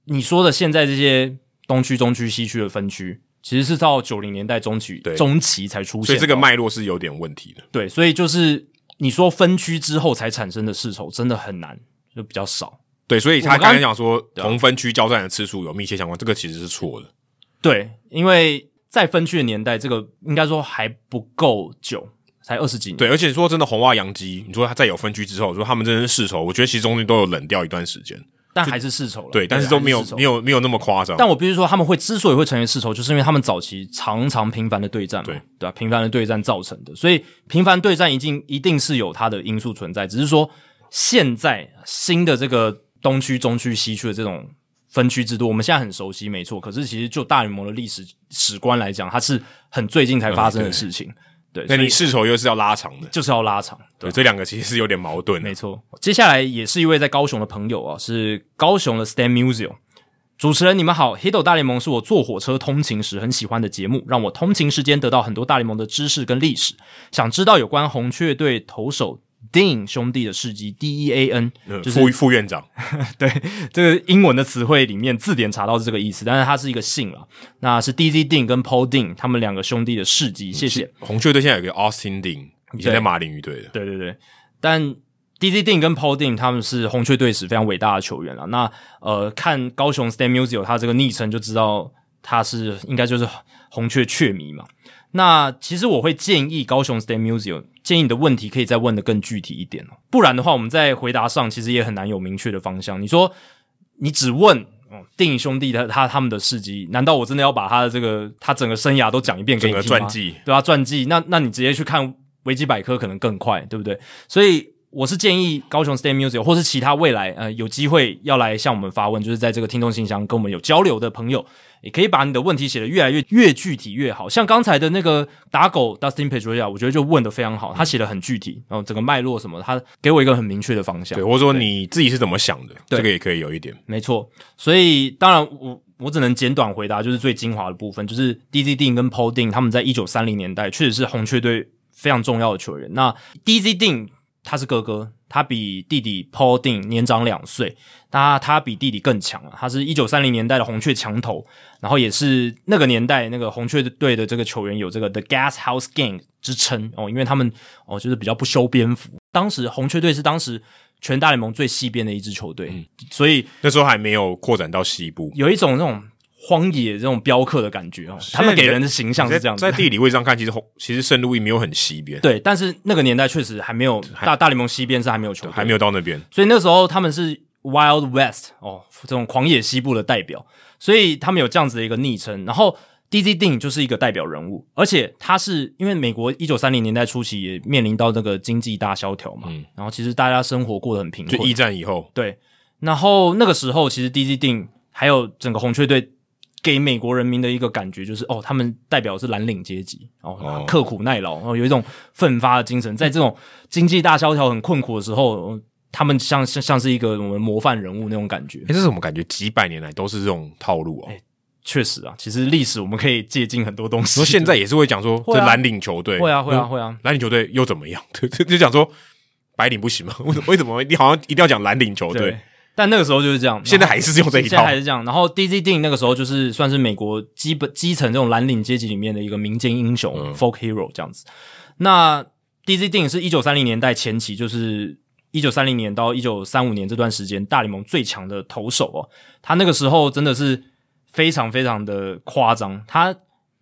你说的现在这些东区、中区、西区的分区，其实是到九零年代中期对中期才出现，所以这个脉络是有点问题的。对，所以就是你说分区之后才产生的世仇，真的很难，就比较少。对，所以他刚才讲说同分区交战的次数有密切相关，这个其实是错的。对，因为在分区的年代，这个应该说还不够久。才二十几年，对，而且说真的，红袜洋基，你说他再有分区之后，说他们真的是世仇，我觉得其实中间都有冷掉一段时间，但还是世仇了。对，但是都没有没有没有那么夸张。但我必须说，他们会之所以会成为世仇，就是因为他们早期常常频繁的对战嘛，对对吧？频繁的对战造成的，所以频繁对战一定一定是有它的因素存在。只是说现在新的这个东区、中区、西区的这种分区制度，我们现在很熟悉，没错。可是其实就大联盟的历史史观来讲，它是很最近才发生的事情。嗯对，那你世仇又是要拉长的，就是要拉长。对，对这两个其实是有点矛盾的。没错，接下来也是一位在高雄的朋友啊，是高雄的 Stan Museum 主持人，你们好，Hito 大联盟是我坐火车通勤时很喜欢的节目，让我通勤时间得到很多大联盟的知识跟历史。想知道有关红雀队投手 Dean 兄弟的事迹，D E A N，就是副副院长。对，这个英文的词汇里面字典查到是这个意思，但是它是一个姓了。那是 D Z Dean 跟 Paul Dean 他们两个兄弟的事迹。谢谢。红雀队现在有个 Austin Dean，以前在马林鱼队的。对对对，但 D Z Dean 跟 Paul Dean 他们是红雀队史非常伟大的球员了。那呃，看高雄 Stan Musial 他这个昵称就知道他是应该就是红雀雀迷嘛。那其实我会建议高雄 State Museum，。建议你的问题可以再问的更具体一点哦，不然的话，我们在回答上其实也很难有明确的方向。你说你只问哦，电影兄弟的他他们的事迹，难道我真的要把他的这个他整个生涯都讲一遍给你听吗？传记对吧？传记那那你直接去看维基百科可能更快，对不对？所以我是建议高雄 Stan Musial 或是其他未来呃有机会要来向我们发问，就是在这个听众信箱跟我们有交流的朋友。也可以把你的问题写得越来越越具体越好，像刚才的那个打狗 Dustin Pedroia，我觉得就问得非常好，他写得很具体，然后整个脉络什么，他给我一个很明确的方向。对，或者说你自己是怎么想的，这个也可以有一点。没错，所以当然我我只能简短回答，就是最精华的部分，就是 DZ Dean 跟 Paul Dean 他们在一九三零年代确实是红雀队非常重要的球员。那 DZ Dean 他是哥哥。他比弟弟 Paul Dean 年长两岁，那他比弟弟更强了。他是一九三零年代的红雀强头，然后也是那个年代那个红雀队的这个球员有这个 The Gas House Gang 之称哦，因为他们哦就是比较不修边幅。当时红雀队是当时全大联盟最西边的一支球队，嗯、所以那时候还没有扩展到西部，有一种那种荒野这种镖客的感觉哦。他们给人的形象是这样子，在地理位置上看，其实红其实圣路易没有很西边，对，但是那个年代确实还没有大大联盟西边是还没有球队，还没有到那边，所以那时候他们是 Wild West 哦，这种狂野西部的代表，所以他们有这样子的一个昵称，然后。D.Z. Dean 就是一个代表人物，而且他是因为美国一九三零年代初期也面临到那个经济大萧条嘛，嗯，然后其实大家生活过得很贫困，就一战以后，对，然后那个时候其实 D.Z. Dean 还有整个红雀队给美国人民的一个感觉就是，哦，他们代表的是蓝领阶级，哦，刻苦耐劳，然后有一种奋发的精神，在这种经济大萧条很困苦的时候，他们像像像是一个我们模范人物那种感觉。哎，这是什么感觉？几百年来都是这种套路哦。确实啊，其实历史我们可以借鉴很多东西。说现在也是会讲说，这蓝领球队会啊会啊会啊，蓝领球队又怎么样？就就讲说白领不行吗？为什么？为什么你好像一定要讲蓝领球队？但那个时候就是这样，现在还是用这一套，现在还是这样。然后 D.Z. Dean 那个时候就是算是美国基本基层这种蓝领阶级里面的一个民间英雄、嗯、folk hero 这样子。那 D.Z. Dean 是一九三零年代前期，就是一九三零年到一九三五年这段时间大联盟最强的投手哦。他那个时候真的是。非常非常的夸张，他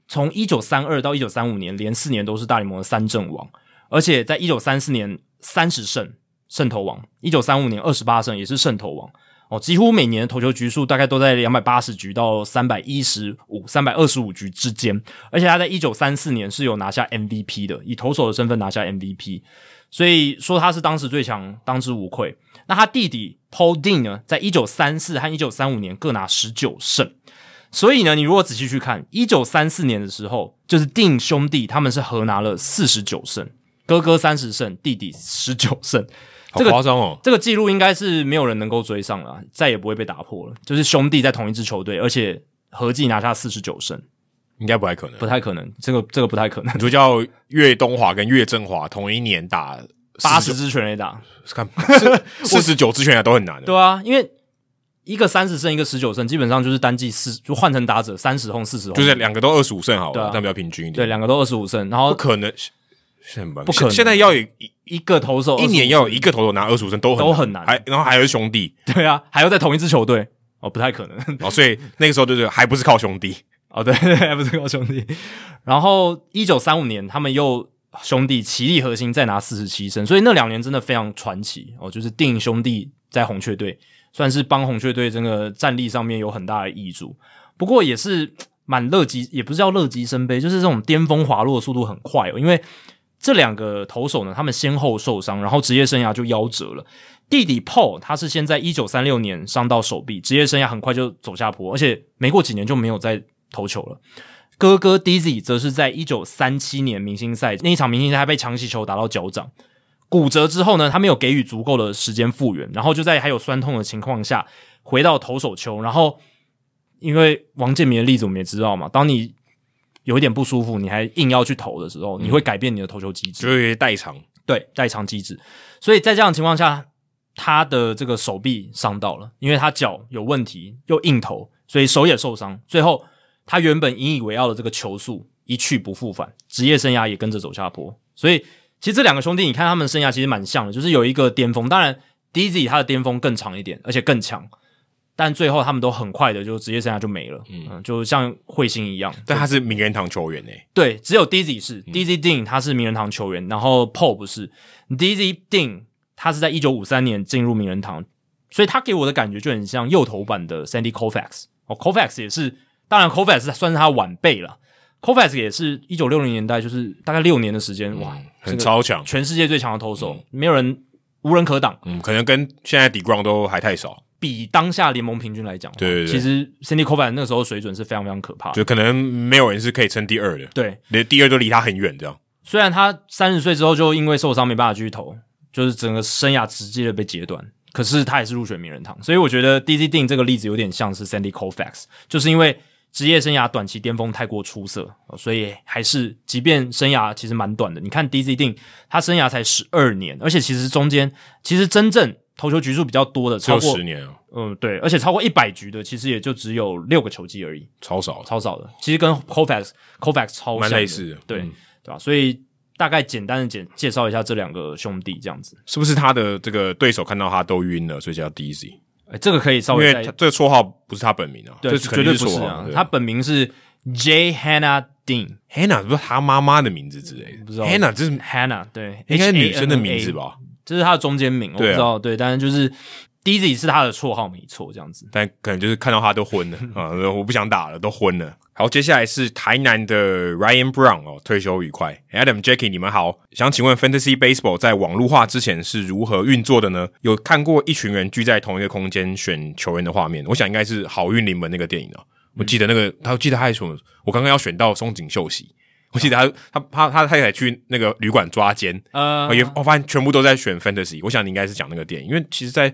从一九三二到一九三五年连四年都是大联盟的三阵王，而且在一九三四年三十胜胜投王，一九三五年二十八胜也是胜投王哦，几乎每年的投球局数大概都在两百八十局到三百一十五、三百二十五局之间，而且他在一九三四年是有拿下 MVP 的，以投手的身份拿下 MVP，所以说他是当时最强，当之无愧。那他弟弟 Paul Dean 呢，在一九三四和一九三五年各拿十九胜。所以呢，你如果仔细去看，一九三四年的时候，就是 Dean 兄弟他们是合拿了四十九胜，哥哥三十胜，弟弟十九胜，好夸张哦！这个记录应该是没有人能够追上了，再也不会被打破了。就是兄弟在同一支球队，而且合计拿下四十九胜，应该不太可能，不太可能，这个这个不太可能。你就叫岳东华跟岳振华同一年打八十支全垒打，看 四十九支全垒打都很难的。对啊，因为。一个三十胜，一个十九胜，基本上就是单季四，就换成打者三十轰四十轰，就是两个都二十五胜好了，这比较平均一点。对，两个都二十五胜，然后不可能，不可能，现在要有一一个投手，一年要有一个投手拿二十五胜都很都很难，还然后还有兄弟，对啊，还要在同一支球队，哦，不太可能哦，所以那个时候就是还不是靠兄弟哦，对，还不是靠兄弟。然后一九三五年，他们又兄弟齐力核心再拿四十七胜，所以那两年真的非常传奇哦，就是定兄弟在红雀队。算是帮红雀队这个战力上面有很大的挹注，不过也是蛮乐极，也不是叫乐极生悲，就是这种巅峰滑落的速度很快哦。因为这两个投手呢，他们先后受伤，然后职业生涯就夭折了。弟弟 Paul 他是先在一九三六年伤到手臂，职业生涯很快就走下坡，而且没过几年就没有再投球了。哥哥 Dizzy 则是在一九三七年明星赛那一场明星赛，被强袭球打到脚掌。骨折之后呢，他没有给予足够的时间复原，然后就在还有酸痛的情况下回到投手丘。然后，因为王建民的例子我们也知道嘛，当你有一点不舒服，你还硬要去投的时候，你会改变你的投球机制，就是代偿。对，代偿机制。所以在这样的情况下，他的这个手臂伤到了，因为他脚有问题，又硬投，所以手也受伤。最后，他原本引以为傲的这个球速一去不复返，职业生涯也跟着走下坡。所以。其实这两个兄弟，你看他们生涯其实蛮像的，就是有一个巅峰。当然，D.Z. 他的巅峰更长一点，而且更强，但最后他们都很快的就职业生涯就没了，嗯，就像彗星一样。但他是名人堂球员诶，对，只有 Dizzy 是、嗯、Dizzy Ding，他是名人堂球员，然后 Paul 不是。Dizzy Ding，他是在一九五三年进入名人堂，所以他给我的感觉就很像右投版的 Sandy Koufax 哦，Koufax 也是，当然 Koufax 算是他晚辈了。Koufax 也是一九六零年代，就是大概六年的时间，嗯、哇，很超强，全世界最强的投手，嗯、没有人无人可挡。嗯，可能跟现在 DeGrom 都还太少。比当下联盟平均来讲，对，对，对，其实 Sandy Koufax 那个时候水准是非常非常可怕的，就可能没有人是可以称第二的。对，连第二都离他很远，这样。虽然他三十岁之后就因为受伤没办法继续投，就是整个生涯直接的被截断，可是他也是入选名人堂。所以我觉得 D.Z. Dean 这个例子有点像是 Sandy Koufax，就是因为。职业生涯短期巅峰太过出色，所以还是即便生涯其实蛮短的。你看 D.Z. Dean，他生涯才十二年，而且其实中间其实真正投球局数比较多的超过十年啊，嗯，对，而且超过一百局的其实也就只有六个球季而已，超少，超少的。其实跟 Koufax Koufax 超像蛮类似的，对、嗯、对吧？所以大概简单的简介绍一下这两个兄弟，这样子是不是他的这个对手看到他都晕了，所以叫 Dizzy？哎，这个可以稍微，因为他这个绰号不是他本名啊，对，这绝对不是啊，他本名是 J Hannah Dean，Hannah 不是他妈妈的名字之类的，不知道 Hannah 这是 Hannah，对，应该是女生的名字吧？这是他的中间名，我不知道，对，但是就是 Dizzy 是他的绰号，没错，这样子，但可能就是看到他都昏了 啊，我不想打了，都昏了。好，接下来是台南的 Ryan Brown 哦，退休愉快。Adam、Jackie，你们好，想请问 Fantasy Baseball 在网络化之前是如何运作的呢？有看过一群人聚在同一个空间选球员的画面，我想应该是好运临门那个电影哦。我记得那个，他我记得他还说，我刚刚要选到松井秀喜，我记得他他他他太太去那个旅馆抓奸，呃，也我发现全部都在选 Fantasy，我想你应该是讲那个电影，因为其实，在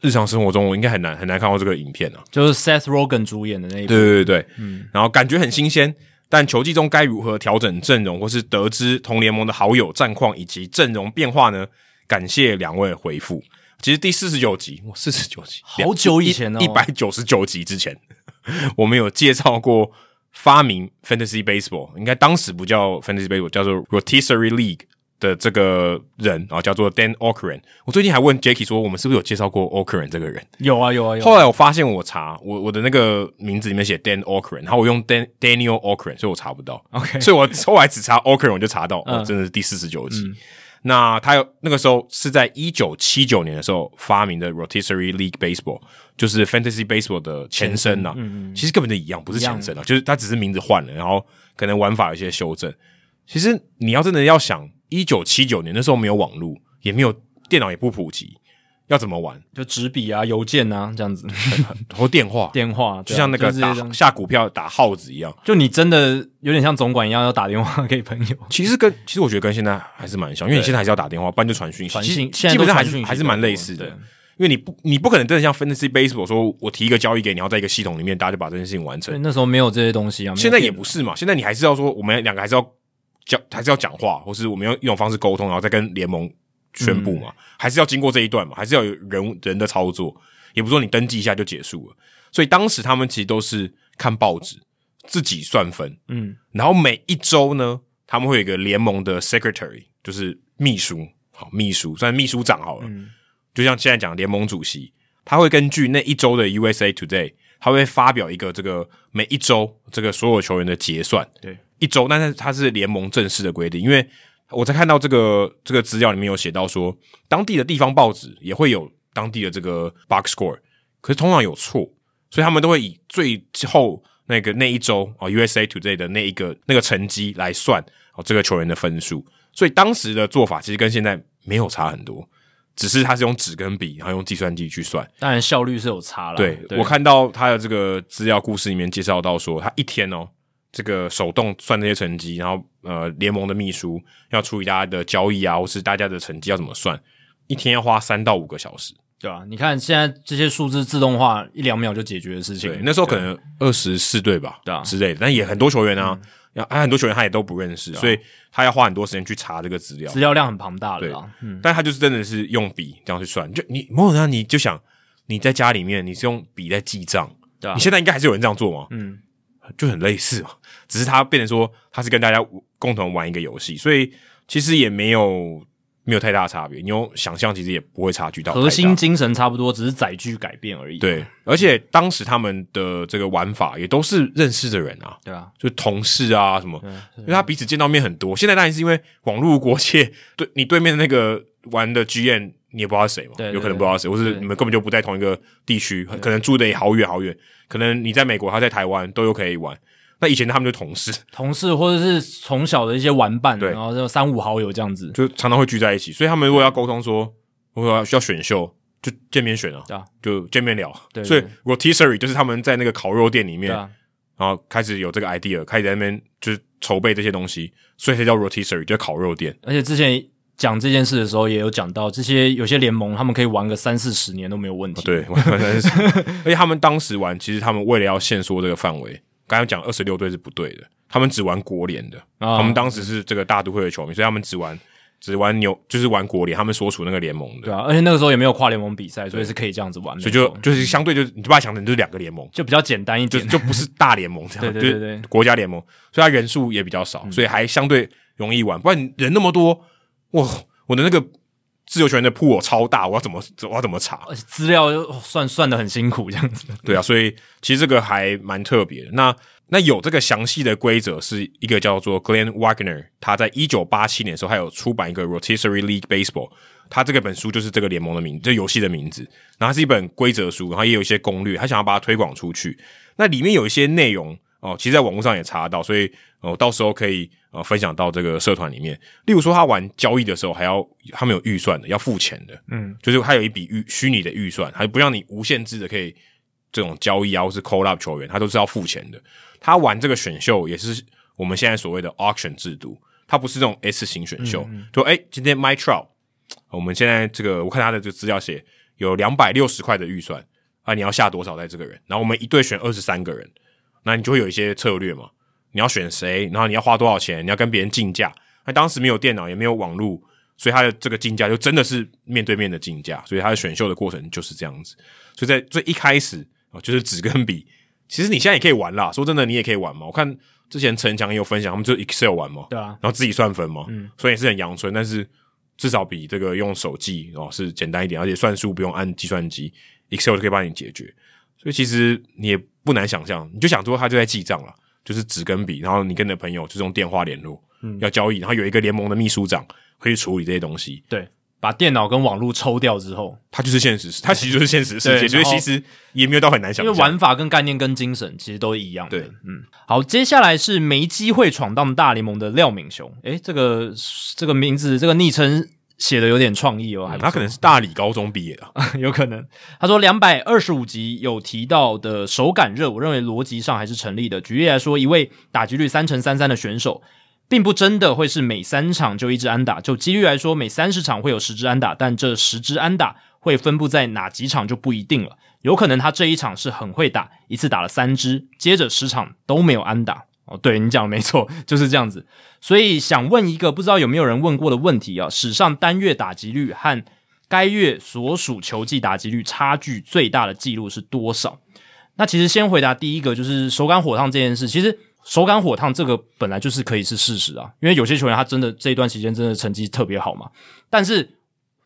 日常生活中，我应该很难很难看到这个影片啊，就是 Seth Rogen 主演的那一部，对对对对，嗯，然后感觉很新鲜，但球季中该如何调整阵容，或是得知同联盟的好友战况以及阵容变化呢？感谢两位回复。其实第四十九集，哇，四十九集，好久以前哦，一百九十九集之前，我们有介绍过发明 Fantasy Baseball，应该当时不叫 Fantasy Baseball，叫做 Rotisserie League。的这个人啊，叫做 Dan Okren。我最近还问 Jacky 说，我们是不是有介绍过 Okren 这个人？有啊，有啊，有啊。后来我发现，我查我我的那个名字里面写 Dan Okren，然后我用 Dan Daniel Okren，所以我查不到。OK，所以我后来只查 Okren，我就查到，嗯、哦，真的是第四十九集。嗯、那他有那个时候是在一九七九年的时候发明的 Rotisserie League Baseball，就是 Fantasy Baseball 的前身呐、啊。嗯嗯。其实根本就一样，不是前身啊，就是它只是名字换了，然后可能玩法有一些修正。其实你要真的要想。一九七九年那时候没有网络，也没有电脑，也不普及，要怎么玩？就纸笔啊、邮件啊这样子，或电话，电话就像那个打下股票打耗子一样。就你真的有点像总管一样，要打电话给朋友。其实跟其实我觉得跟现在还是蛮像，因为你现在还是要打电话，不然就传讯息。传讯基本上还是还是蛮类似的。因为你不你不可能真的像 Fantasy Baseball 说，我提一个交易给你，要在一个系统里面，大家就把这件事情完成。那时候没有这些东西啊，现在也不是嘛。现在你还是要说，我们两个还是要。讲还是要讲话，或是我们用一种方式沟通，然后再跟联盟宣布嘛？嗯、还是要经过这一段嘛？还是要有人人的操作？也不是说你登记一下就结束了。所以当时他们其实都是看报纸，自己算分。嗯，然后每一周呢，他们会有一个联盟的 secretary，就是秘书，好秘书算秘书长好了。嗯，就像现在讲联盟主席，他会根据那一周的 USA Today，他会发表一个这个每一周这个所有球员的结算。对。一周，但是它是联盟正式的规定，因为我在看到这个这个资料里面有写到说，当地的地方报纸也会有当地的这个 box score，可是通常有错，所以他们都会以最后那个那一周啊 USA Today 的那一个那个成绩来算哦这个球员的分数，所以当时的做法其实跟现在没有差很多，只是他是用纸跟笔，然后用计算机去算，当然效率是有差了。对，对我看到他的这个资料故事里面介绍到说，他一天哦。这个手动算这些成绩，然后呃，联盟的秘书要处理大家的交易啊，或是大家的成绩要怎么算，一天要花三到五个小时，对吧、啊？你看现在这些数字自动化一两秒就解决的事情，对，那时候可能二十四队吧，对啊之类的，但也很多球员啊，要、嗯、很多球员他也都不认识，啊、所以他要花很多时间去查这个资料，资料量很庞大的，对，嗯，但他就是真的是用笔这样去算，就你某种程度你就想你在家里面你是用笔在记账，对啊，你现在应该还是有人这样做吗？嗯。就很类似嘛，只是他变成说他是跟大家共同玩一个游戏，所以其实也没有没有太大的差别。你用想象，其实也不会差距到核心精神差不多，只是载具改变而已。对，而且当时他们的这个玩法也都是认识的人啊，对啊，就同事啊什么，因为他彼此见到面很多。现在当然是因为网络国界，对你对面的那个玩的 GM 你也不知道是谁嘛，有可能不知道谁，或是你们根本就不在同一个地区，可能住的也好远好远。可能你在美国，他在台湾，都有可以玩。那以前他们就同事，同事或者是从小的一些玩伴，对，然后就三五好友这样子，就常常会聚在一起。所以他们如果要沟通说，如果要需要选秀，就见面选啊，就见面聊。对，所以 rotisserie 就是他们在那个烤肉店里面，然后开始有这个 idea，开始在那边就是筹备这些东西，所以才叫 rotisserie，就是烤肉店。而且之前。讲这件事的时候，也有讲到这些有些联盟，他们可以玩个三四十年都没有问题。对，玩三四十，而且他们当时玩，其实他们为了要限缩这个范围，刚才讲二十六队是不对的，他们只玩国联的。他们当时是这个大都会的球迷，所以他们只玩只玩牛，就是玩国联，他们所处那个联盟的。对啊，而且那个时候也没有跨联盟比赛，所以是可以这样子玩的。所以就就是相对就你就把它想成就是两个联盟，就比较简单一点，就就不是大联盟这样。对对对对，国家联盟，所以它人数也比较少，所以还相对。容易玩，不然人那么多，哇，我的那个自由球员的 pool 超大，我要怎么我要怎么查？资料算算的很辛苦，这样子。对啊，所以其实这个还蛮特别的。那那有这个详细的规则，是一个叫做 Glenn Wagner，他在一九八七年的时候，还有出版一个 Rotisserie League Baseball，他这个本书就是这个联盟的名，这游戏的名字。然后它是一本规则书，然后也有一些攻略，他想要把它推广出去。那里面有一些内容哦，其实在网络上也查得到，所以哦，到时候可以呃分享到这个社团里面。例如说，他玩交易的时候，还要他们有预算的，要付钱的，嗯，就是他有一笔预虚拟的预算，还不让你无限制的可以这种交易啊，或是 call up 球员，他都是要付钱的。他玩这个选秀也是我们现在所谓的 auction 制度，他不是这种 S 型选秀。嗯嗯就哎，今天 Mike Trout，我们现在这个我看他的这个资料写有两百六十块的预算啊，你要下多少在这个人？然后我们一队选二十三个人，那你就会有一些策略嘛，你要选谁？然后你要花多少钱？你要跟别人竞价。那当时没有电脑，也没有网络，所以他的这个竞价就真的是面对面的竞价，所以他的选秀的过程就是这样子。所以在最一开始啊，就是纸跟笔。其实你现在也可以玩啦，说真的，你也可以玩嘛。我看之前陈强也有分享，他们就 Excel 玩嘛，对啊，然后自己算分嘛，嗯，所以也是很阳春，但是至少比这个用手记哦是简单一点，而且算数不用按计算机，Excel 就可以帮你解决。所以其实你也不难想象，你就想说他就在记账了，就是纸跟笔，然后你跟你的朋友就是用电话联络，嗯，要交易，然后有一个联盟的秘书长可以处理这些东西，对。把电脑跟网络抽掉之后，它就是现实，它其实就是现实世界，所以其实也没有到很难想象。因为玩法跟概念跟精神其实都一样的。对，嗯，好，接下来是没机会闯荡大联盟的廖敏雄。诶，这个这个名字，这个昵称写的有点创意哦，嗯、他可能是大理高中毕业的，有可能。他说两百二十五集有提到的手感热，我认为逻辑上还是成立的。举例来说，一位打击率三乘三三的选手。并不真的会是每三场就一支安打，就几率来说，每三十场会有十支安打，但这十支安打会分布在哪几场就不一定了。有可能他这一场是很会打，一次打了三支，接着十场都没有安打。哦，对，你讲的没错，就是这样子。所以想问一个不知道有没有人问过的问题啊，史上单月打击率和该月所属球季打击率差距最大的记录是多少？那其实先回答第一个，就是手感火烫这件事，其实。手感火烫这个本来就是可以是事实啊，因为有些球员他真的这一段时间真的成绩特别好嘛。但是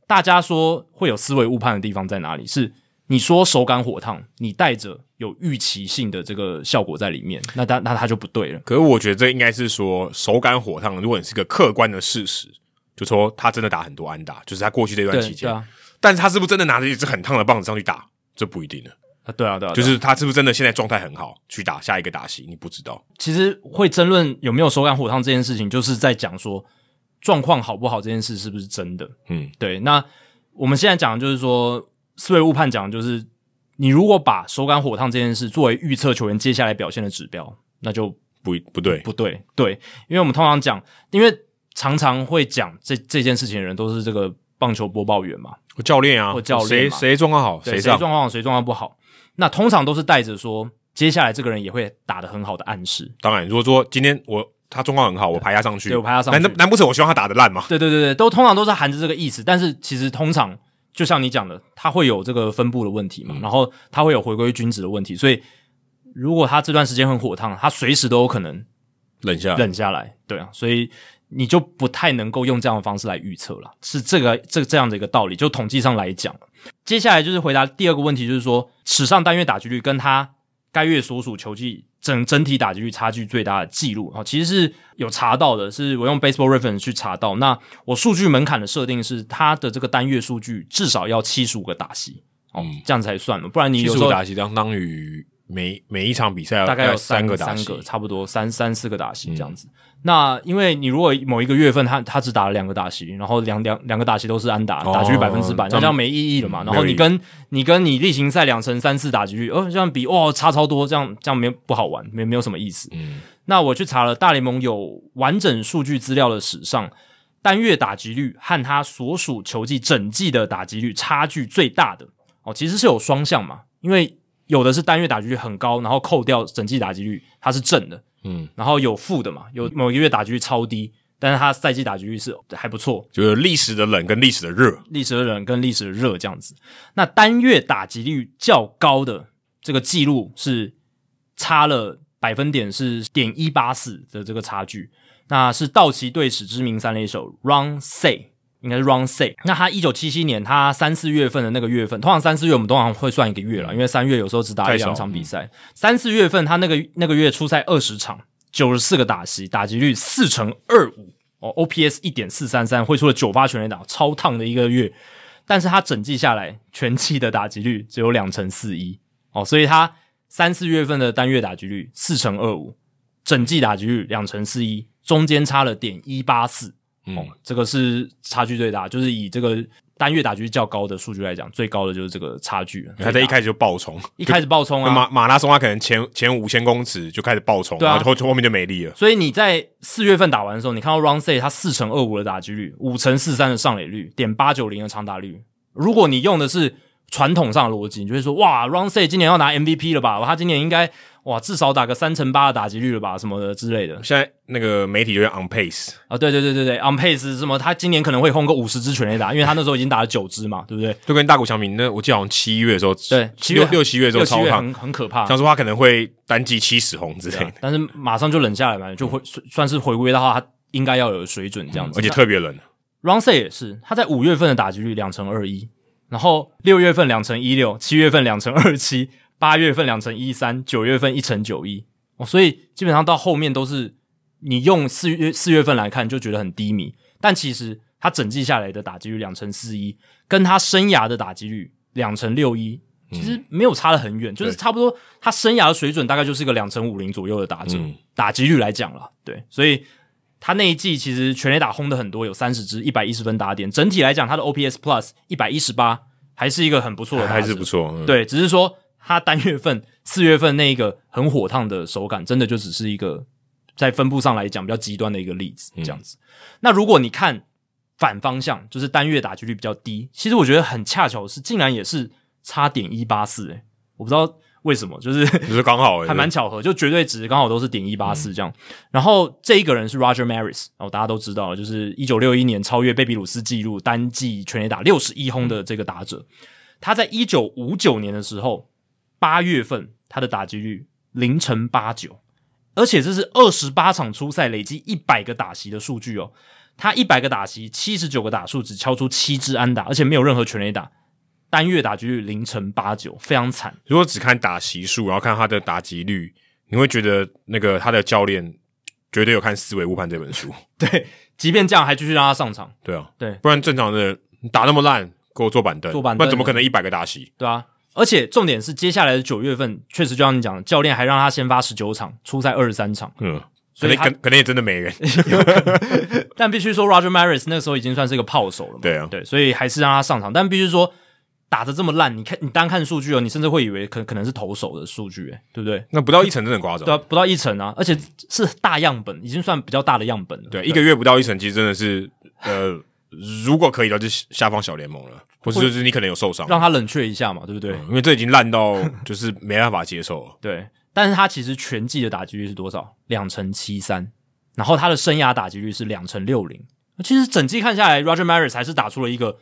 大家说会有思维误判的地方在哪里？是你说手感火烫，你带着有预期性的这个效果在里面，那他那他就不对了。可是我觉得这应该是说手感火烫，如果你是个客观的事实，就说他真的打很多安打，就是他过去这段期间。啊、但是他是不是真的拿着一支很烫的棒子上去打，这不一定呢。啊，对啊，对啊，就是他是不是真的现在状态很好，去打下一个打席，你不知道。其实会争论有没有手感火烫这件事情，就是在讲说状况好不好这件事是不是真的。嗯，对。那我们现在讲的就是说思维误判，讲就是你如果把手感火烫这件事作为预测球员接下来表现的指标，那就不不对，不对，对。因为我们通常讲，因为常常会讲这这件事情的人都是这个棒球播报员嘛，教练啊，或教练，谁谁状况好，谁状况好，谁状况不好。那通常都是带着说，接下来这个人也会打得很好的暗示。当然，如果说今天我他状况很好，我排他上去，对，我排他上去，难难不成我希望他打得烂吗？对对对对，都通常都是含着这个意思。但是其实通常就像你讲的，它会有这个分布的问题嘛，嗯、然后它会有回归均值的问题。所以如果它这段时间很火烫，它随时都有可能冷下冷下来。对啊，所以你就不太能够用这样的方式来预测了。是这个这这样的一个道理，就统计上来讲。接下来就是回答第二个问题，就是说史上单月打击率跟他该月所属球季整整体打击率差距最大的记录。啊，其实是有查到的，是我用 Baseball Reference 去查到。那我数据门槛的设定是，他的这个单月数据至少要七十五个打席，哦、嗯，这样才算了，不然你有时候打席相当于每每一场比赛大概有三个打席，三个差不多三三四个打席这样子。嗯那因为你如果某一个月份他他只打了两个打席，然后两两两个打席都是安打，打击率百分之百，那这样没意义了嘛？然后你跟你跟你例行赛两成三四打击率，哦，这样比哦差超多，这样这样没不好玩，没没有什么意思。嗯，那我去查了大联盟有完整数据资料的史上，单月打击率和他所属球季整季的打击率差距最大的哦，其实是有双向嘛，因为有的是单月打击率很高，然后扣掉整季打击率，它是正的。嗯，然后有负的嘛，有某一个月打击率超低，但是他赛季打击率是还不错，就是历史的冷跟历史的热，历史的冷跟历史的热这样子。那单月打击率较高的这个记录是差了百分点是点一八四的这个差距，那是道奇队史知名三垒手 Ron Cey，应该是 Ron Cey。那他一九七七年他三四月份的那个月份，通常三四月我们通常会算一个月了，因为三月有时候只打一两场比赛。三四月份他那个那个月出赛二十场，九十四个打席，打击率四成二五哦，OPS 一点四三三，挥出了九发全垒打，超烫的一个月。但是他整季下来，全季的打击率只有两成四一哦，所以他三四月份的单月打击率四成二五，整季打击率两成四一，中间差了点一八四哦，这个是差距最大，就是以这个单月打击率较高的数据来讲，最高的就是这个差距。他在一开始就爆冲，一开始爆冲啊，马马拉松他可能前前五千公尺就开始爆冲，对啊，然后后后面就没力了。所以你在四月份打完的时候，你看到 Ron Cey 他四成二五的打击率，五成四三的上垒率，点八九零的长打率。如果你用的是传统上的逻辑，你就会说哇，Ron Cey 今年要拿 MVP 了吧？他今年应该哇，至少打个三成八的打击率了吧？什么的之类的。现在那个媒体就是 on pace 啊，对对对对对，on pace 什么？他今年可能会轰个五十支全垒打，因为他那时候已经打了九支嘛，对不对？就跟大谷翔平那我记得好像七月的时候，对，七月六七月的时候超胖，很很可怕。想说他可能会单季七十轰之类的，但是马上就冷下来嘛，就会算是回归的话，他应该要有水准这样子，而且特别冷。Ron Cey 也是，他在五月份的打击率两成二一。然后六月份两成一六，七月份两成二七，八月份两成一三，九月份一成九一。哦，所以基本上到后面都是你用四月四月份来看就觉得很低迷，但其实他整季下来的打击率两成四一，跟他生涯的打击率两成六一，其实没有差得很远，嗯、就是差不多他生涯的水准大概就是一个两成五零左右的打击、嗯、打击率来讲了，对，所以他那一季其实全垒打轰的很多，有三十支，一百一十分打点，整体来讲他的 OPS Plus 一百一十八。还是一个很不错的，还是不错。嗯、对，只是说他单月份四月份那一个很火烫的手感，真的就只是一个在分布上来讲比较极端的一个例子，这样子。嗯、那如果你看反方向，就是单月打击率比较低，其实我觉得很恰巧是，竟然也是差点一八四，诶，我不知道。为什么？就是就是刚好，还蛮巧合，就绝对值刚好都是点一八四这样。嗯、然后这一个人是 Roger Maris，然后大家都知道，就是一九六一年超越贝比鲁斯纪录单季全垒打六十一轰的这个打者。嗯、他在一九五九年的时候，八月份他的打击率零成八九，而且这是二十八场初赛累积一百个打席的数据哦。他一百个打席，七十九个打数，只敲出七支安打，而且没有任何全垒打。单月打击率零成八九，非常惨。如果只看打席数，然后看他的打击率，你会觉得那个他的教练绝对有看《思维误判》这本书。对，即便这样，还继续让他上场。对啊，对，不然正常的打那么烂，给我坐板凳，坐板凳，不然怎么可能一百个打席？对啊，而且重点是接下来的九月份，确实就像你讲的，教练还让他先发十九场，出赛二十三场。嗯，所以可能可能也真的没人。但必须说，Roger Maris 那个时候已经算是一个炮手了嘛。对啊，对，所以还是让他上场。但必须说。打的这么烂，你看你单看数据哦，你甚至会以为可可能是投手的数据，诶，对不对？那不到一成真的夸张，对啊，不到一成啊，而且是大样本，已经算比较大的样本了。对，对一个月不到一成，其实真的是 呃，如果可以的话，就下放小联盟了，或是就是你可能有受伤，让他冷却一下嘛，对不对？嗯，因为这已经烂到 就是没办法接受了。对，但是他其实全季的打击率是多少？两成七三，然后他的生涯打击率是两成六零。其实整季看下来，Roger Maris 还是打出了一个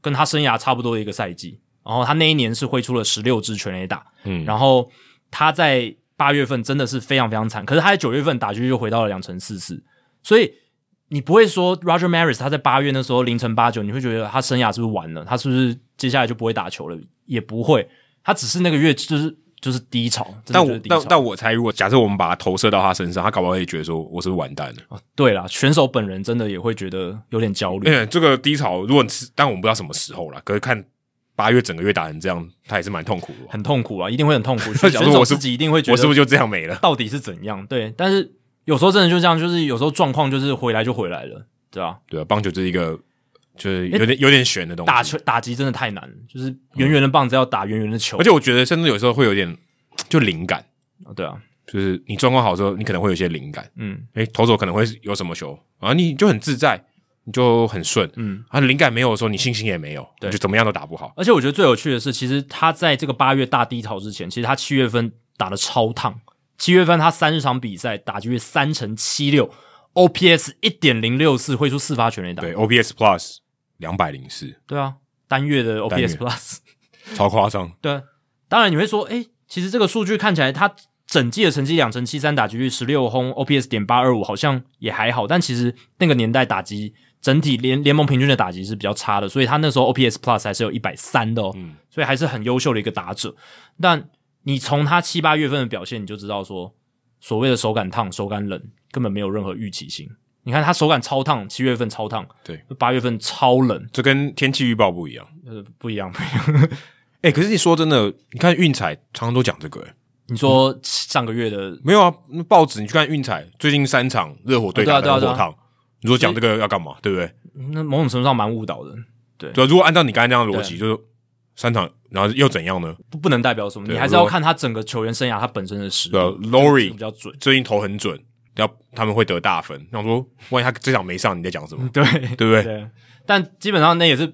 跟他生涯差不多的一个赛季。然后他那一年是挥出了十六支全垒打，嗯，然后他在八月份真的是非常非常惨，可是他在九月份打击率就回到了两成四四，所以你不会说 Roger Maris 他在八月那时候凌晨八九，你会觉得他生涯是不是完了？他是不是接下来就不会打球了？也不会，他只是那个月就是就是低潮。但我但但我猜，如果假设我们把它投射到他身上，他搞不好也觉得说我是不是完蛋了？哦，对啦，选手本人真的也会觉得有点焦虑。对，这个低潮，如果是但我们不知道什么时候啦，可是看。八月整个月打成这样，他也是蛮痛苦的，很痛苦啊，一定会很痛苦。选手自己一定会觉得，我是不是就这样没了？到底是怎样？对，但是有时候真的就这样，就是有时候状况就是回来就回来了，对吧？对啊，棒球就是一个就是有点有点悬的东西，打球打击真的太难了，就是圆圆的棒子要打圆圆的球，而且我觉得甚至有时候会有点就灵感。啊，对啊，就是你状况好时候，你可能会有一些灵感，嗯，诶，投手可能会有什么球啊，你就很自在。你就很顺，嗯，啊，灵感没有的时候，你信心也没有，对，就怎么样都打不好。而且我觉得最有趣的是，其实他在这个八月大低潮之前，其实他七月份打的超烫。七月份他三十场比赛打击率三成七六，OPS 一点零六四，挥出四发全垒打，对，OPS Plus 两百零四，对啊，单月的 OPS Plus 超夸张。对，当然你会说，诶，其实这个数据看起来他整季的成绩两成七三，打击率十六轰，OPS 点八二五，好像也还好。但其实那个年代打击整体联联盟平均的打击是比较差的，所以他那时候 OPS Plus 还是有一百三的哦，嗯，所以还是很优秀的一个打者。但你从他七八月份的表现，你就知道说，所谓的手感烫、手感冷，根本没有任何预期性。你看他手感超烫，七月份超烫，对，八月份超冷，这跟天气预报不一样，呃，不一样，不一样。诶、欸，可是你说真的，你看运彩常常都讲这个诶，你说上个月的、嗯、没有啊？报纸你去看运彩最近三场热火队打的热火烫，你说讲这个要干嘛？对不对？那某种程度上蛮误导的，对。对，如果按照你刚才那样的逻辑，就是三场，然后又怎样呢？不，不能代表什么，你还是要看他整个球员生涯他本身的实力。对，Lowry 比较准，最近投很准。要他们会得大分，那我说，万一他这场没上，你在讲什么？对，对不对？对。但基本上那也是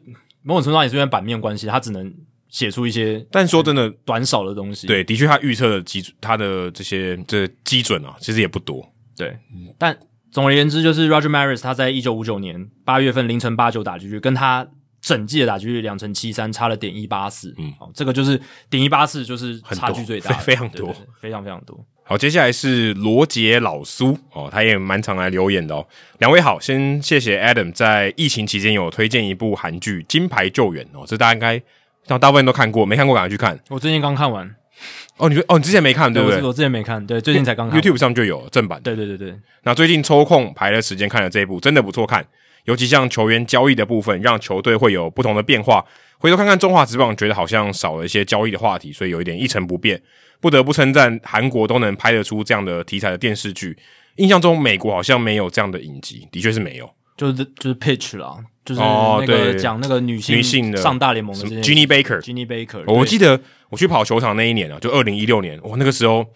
某种程度上也是因为版面关系，他只能写出一些。但说真的，短少的东西。对，的确，他预测的基他的这些这基准啊，其实也不多。对，但总而言之，就是 Roger Maris 他在一九五九年八月份凌晨八九打进去，跟他整季的打击率两成七三，差了点一八四。嗯，好，这个就是点一八四，就是差距最大，非常多，非常非常多。好，接下来是罗杰老苏哦，他也蛮常来留言的哦。两位好，先谢谢 Adam 在疫情期间有推荐一部韩剧《金牌救援》哦，这大家应该像大部分都看过，没看过赶快去看。我最近刚看完。哦，你说哦，你之前没看对不对？我，我之前没看，对，最近才刚看。YouTube 上就有正版。对对对对。那最近抽空排了时间看了这一部，真的不错看，尤其像球员交易的部分，让球队会有不同的变化。回头看看中华职棒，觉得好像少了一些交易的话题，所以有一点一成不变。不得不称赞韩国都能拍得出这样的题材的电视剧，印象中美国好像没有这样的影集，的确是没有，就是就是 pitch 啦，就是那个讲那个女性女性的上大联盟的 Ginny Baker，Ginny Baker，我记得我去跑球场那一年啊，就二零一六年，哇，那个时候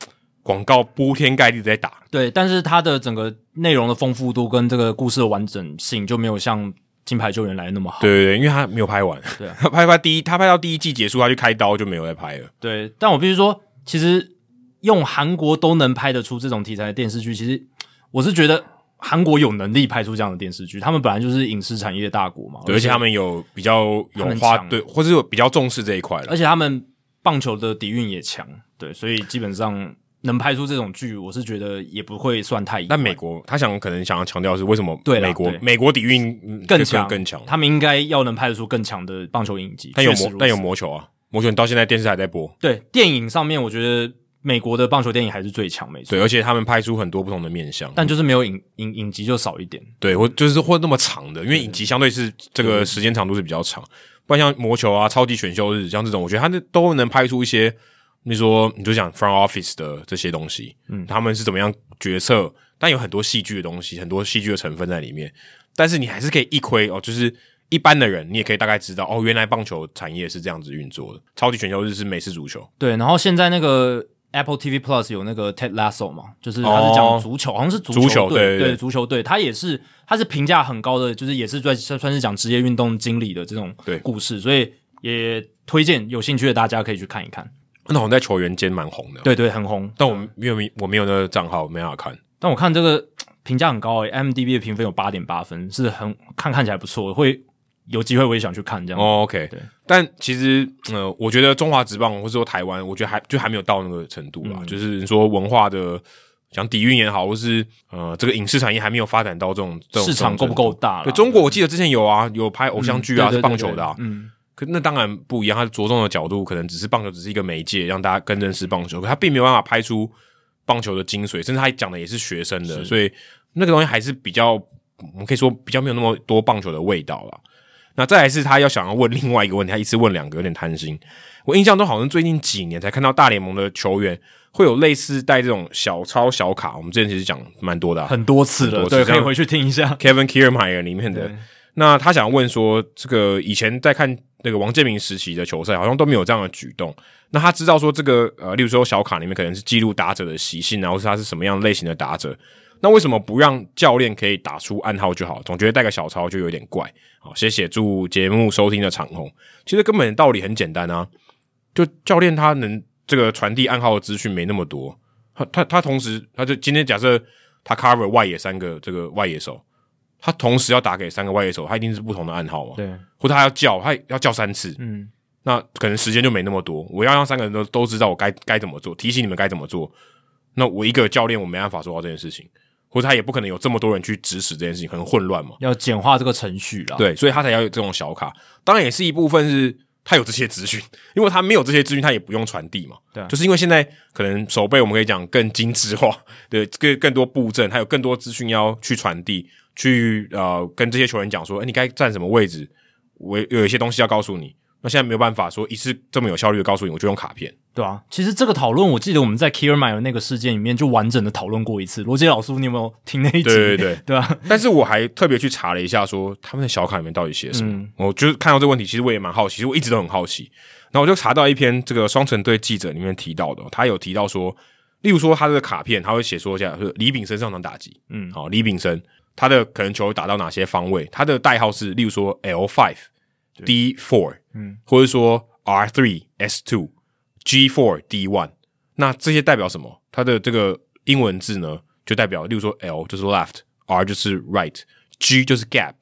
广告铺天盖地在打，对，但是它的整个内容的丰富度跟这个故事的完整性就没有像金牌救援来的那么好，对对对，因为他没有拍完，对啊，他拍拍第一，他拍到第一季结束，他就开刀就没有再拍了，对，但我必须说。其实用韩国都能拍得出这种题材的电视剧，其实我是觉得韩国有能力拍出这样的电视剧。他们本来就是影视产业大国嘛，对，而且他们有比较有花对，或者有比较重视这一块的，而且他们棒球的底蕴也强，对，所以基本上能拍出这种剧，我是觉得也不会算太。但美国他想可能想要强调是为什么？对，美国美国底蕴更强更强，他们应该要能拍得出更强的棒球影集。但有魔但有魔球啊。魔球到现在电视还在播。对，电影上面我觉得美国的棒球电影还是最强，没错。对，而且他们拍出很多不同的面向，但就是没有影影影集就少一点。对，或就是或那么长的，因为影集相对是这个时间长度是比较长。不然像魔球啊、超级选秀日像这种，我觉得他都能拍出一些，你说你就讲 front office 的这些东西，嗯，他们是怎么样决策，但有很多戏剧的东西，很多戏剧的成分在里面。但是你还是可以一窥哦，就是。一般的人，你也可以大概知道哦，原来棒球产业是这样子运作的。超级全球日是美式足球，对。然后现在那个 Apple TV Plus 有那个 Ted Lasso 嘛，就是他是讲足球，哦、好像是足球队，足球对，对，对，对足球队，他也是他是评价很高的，就是也是算算是讲职业运动经理的这种故事，所以也推荐有兴趣的大家可以去看一看。那好像在球员间蛮红的，对对，很红。但我没有我没有那个账号，没办法看。但我看这个评价很高诶、欸、IMDB 的评分有八点八分，是很看看起来不错，会。有机会我也想去看这样。哦，OK，对。但其实，呃，我觉得中华职棒或者说台湾，我觉得还就还没有到那个程度吧。嗯、就是说文化的讲底蕴也好，或是呃这个影视产业还没有发展到这种，这种市场够不够大？对，中国我记得之前有啊，有拍偶像剧啊，嗯、是棒球的啊。嗯。可那当然不一样，他着重的角度可能只是棒球，只是一个媒介，让大家更认识棒球。可他并没有办法拍出棒球的精髓，甚至他讲的也是学生的，所以那个东西还是比较，我们可以说比较没有那么多棒球的味道了。那再来是他要想要问另外一个问题，他一次问两个，有点贪心。我印象中好像最近几年才看到大联盟的球员会有类似带这种小抄小卡。我们之前其实讲蛮多的、啊，很多次了，对，可以回去听一下 Kevin Kiermaier 里面的。那他想问说，这个以前在看那个王建民时期的球赛，好像都没有这样的举动。那他知道说这个呃，例如说小卡里面可能是记录打者的习性，然后是他是什么样类型的打者。那为什么不让教练可以打出暗号就好？总觉得带个小抄就有点怪。好，谢谢祝节目收听的长虹。其实根本道理很简单啊，就教练他能这个传递暗号的资讯没那么多。他他他同时，他就今天假设他 cover 外野三个这个外野手，他同时要打给三个外野手，他一定是不同的暗号嘛？对，或者他要叫，他要叫三次。嗯，那可能时间就没那么多。我要让三个人都都知道我该该怎么做，提醒你们该怎么做。那我一个教练我没办法做到这件事情，或者他也不可能有这么多人去指使这件事情，很混乱嘛。要简化这个程序啦。对，所以他才要有这种小卡。当然也是一部分是他有这些资讯，因为他没有这些资讯，他也不用传递嘛。对啊，就是因为现在可能手背我们可以讲更精致化，对，更更多布阵，还有更多资讯要去传递，去呃跟这些球员讲说，哎，你该站什么位置？我有一些东西要告诉你。那现在没有办法说一次这么有效率的告诉你，我就用卡片，对啊，其实这个讨论，我记得我们在 Kiermaier 那个事件里面就完整的讨论过一次。罗杰老师，你有没有听那一集？对对对，对啊。但是我还特别去查了一下，说他们的小卡里面到底写什么。嗯、我就是看到这个问题，其实我也蛮好奇，其实我一直都很好奇。然后我就查到一篇这个双城队记者里面提到的，他有提到说，例如说他这个卡片，他会写说一下，李炳生上场打击，嗯，好，李炳生他的可能球会打到哪些方位，他的代号是，例如说 L five。D four，嗯，或者说 R three S two，G four D one，那这些代表什么？它的这个英文字呢，就代表，例如说 L 就是 left，R 就是 right，G 就是 gap，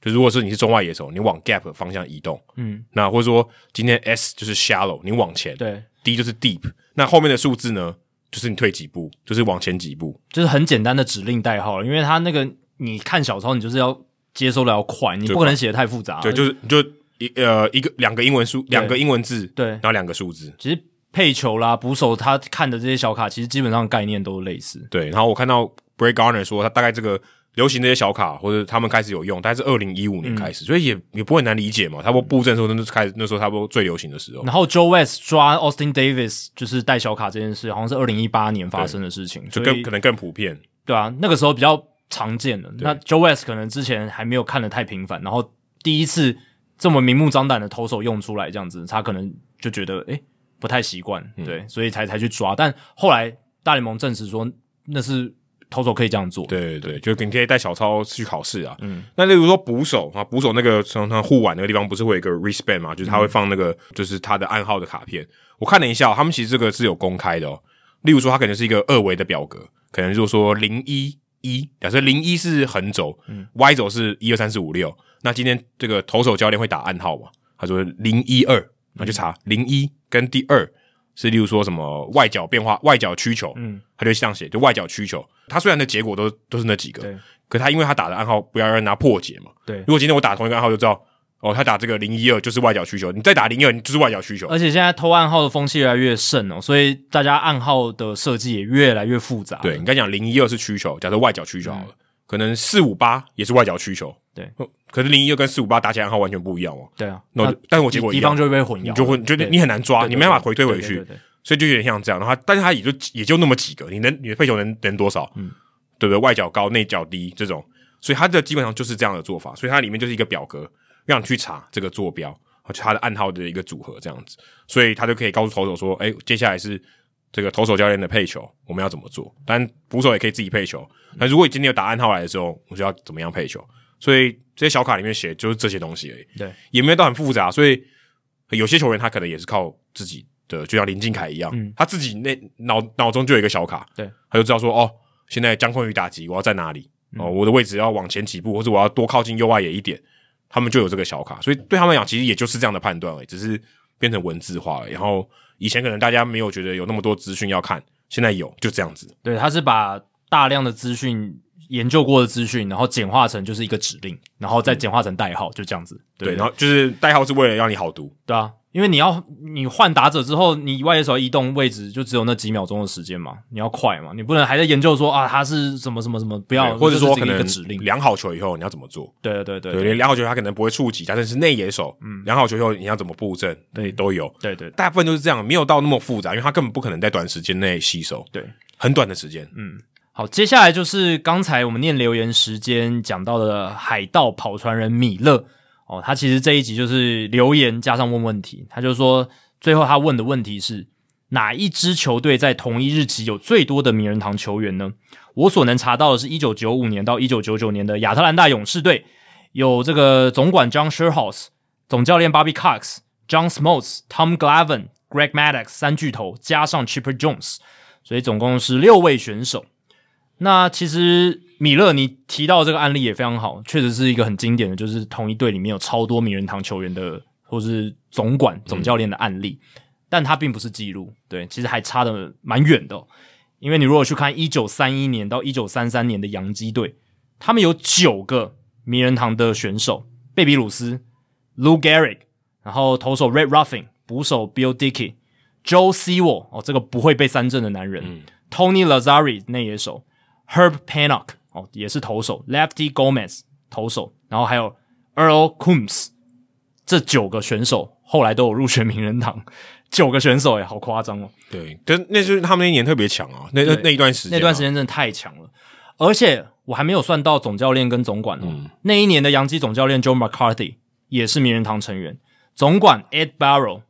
就如果是你是中外野手，你往 gap 方向移动，嗯，那或者说今天 S 就是 shallow，你往前，对，D 就是 deep，那后面的数字呢，就是你退几步，就是往前几步，就是很简单的指令代号，因为它那个你看小抄，你就是要。接收的要快，你不可能写的太复杂。对，就是就一呃一个两个英文数，两个英文字，对，然后两个数字。其实配球啦，捕手他看的这些小卡，其实基本上概念都类似。对，然后我看到 Brett Gardner 说，他大概这个流行这些小卡，或者他们开始有用，大概是二零一五年开始，嗯、所以也也不会难理解嘛。他不布阵的时候，那是开始那时候差不多最流行的时候。然后 Joe West 抓 Austin Davis 就是带小卡这件事，好像是二零一八年发生的事情，就更可能更普遍。对啊，那个时候比较。常见的那 Joe West 可能之前还没有看的太频繁，然后第一次这么明目张胆的投手用出来这样子，他可能就觉得诶、欸、不太习惯，对，嗯、所以才才去抓。但后来大联盟证实说那是投手可以这样做，对对对，就你可以带小抄去考试啊。嗯，那例如说捕手啊，捕手那个常常护腕那个地方不是会有一个 wristband 嘛，就是他会放那个就是他的暗号的卡片。嗯、我看了一下，他们其实这个是有公开的哦。例如说，他可能是一个二维的表格，可能就是说零一。一假设零一是横轴，嗯，Y 轴是一二三四五六。那今天这个投手教练会打暗号嘛？他说零一二，那就查零一跟第二是，例如说什么外角变化、外角曲球，嗯，他就这样写，就外角曲球。他虽然的结果都都是那几个，对，可他因为他打的暗号不要让他破解嘛，对。如果今天我打同一个暗号就知道。哦，他打这个零一二就是外角需求，你再打零一二，你就是外角需求。而且现在偷暗号的风气越来越盛哦，所以大家暗号的设计也越来越复杂。对，你刚讲零一二是需求，假设外角需求好了，嗯、可能四五八也是外角需求。对，可是零一二跟四五八打起来暗号完全不一样哦。对啊，那但是我结果一样，地方就会被混淆，你就会觉得你很难抓，你没办法回推回去，所以就有点像这样的话，但是他也就也就那么几个，你能你的配球能能多少？嗯，对不对？外角高，内角低这种，所以它的基本上就是这样的做法，所以它里面就是一个表格。让你去查这个坐标，他的暗号的一个组合这样子，所以他就可以告诉投手说：“哎，接下来是这个投手教练的配球，我们要怎么做？但捕手也可以自己配球。那如果你今天有打暗号来的时候，我就要怎么样配球？所以这些小卡里面写就是这些东西而已，对，也没有到很复杂。所以有些球员他可能也是靠自己的，就像林敬凯一样，嗯、他自己那脑脑中就有一个小卡，对，他就知道说：哦，现在江坤宇打击，我要在哪里？哦，我的位置要往前几步，或者我要多靠近右外野一点。”他们就有这个小卡，所以对他们来讲，其实也就是这样的判断而已，只是变成文字化了。然后以前可能大家没有觉得有那么多资讯要看，现在有，就这样子。对，他是把大量的资讯、研究过的资讯，然后简化成就是一个指令，然后再简化成代号，就这样子。对，对，然后就是代号是为了让你好读，对啊。因为你要你换打者之后，你外野手移动位置就只有那几秒钟的时间嘛，你要快嘛，你不能还在研究说啊他是什么什么什么，不要，或者说可能指令。量好球以后你要怎么做？对对对对，量好球他可能不会触及，但是是内野手，嗯，量好球以后你要怎么布阵？对，都有，对对，大部分都是这样，没有到那么复杂，因为他根本不可能在短时间内吸收，对，很短的时间，嗯，好，接下来就是刚才我们念留言时间讲到的海盗跑船人米勒哦，他其实这一集就是留言加上问问题，他就说。最后，他问的问题是哪一支球队在同一日期有最多的名人堂球员呢？我所能查到的是1995年到1999年的亚特兰大勇士队，有这个总管 John s h e r h o u s e、总教练 Bobby Cox、John Smoltz、Tom Glavin、Greg Maddox 三巨头，加上 Chipper Jones，所以总共是六位选手。那其实米勒，你提到这个案例也非常好，确实是一个很经典的，就是同一队里面有超多名人堂球员的。或是总管、总教练的案例，嗯、但他并不是记录，对，其实还差的蛮远的、哦。因为你如果去看一九三一年到一九三三年的洋基队，他们有九个名人堂的选手：贝比鲁斯、Lou Gehrig，然后投手 Red Ruffin，捕手 Bill Dickey、Joe Sewell 哦，这个不会被三振的男人、嗯、，Tony Lazzari 内野手，Herb Pennock 哦，也是投手，Lefty Gomez 投手，然后还有 Earl Coombs，这九个选手后来都有入选名人堂。九个选手诶，好夸张哦！对，但那就是他们那一年特别强啊，那那那一段时间、啊，那段时间真的太强了。而且我还没有算到总教练跟总管哦。嗯、那一年的洋基总教练 Joe McCarthy 也是名人堂成员，总管 Ed Barrow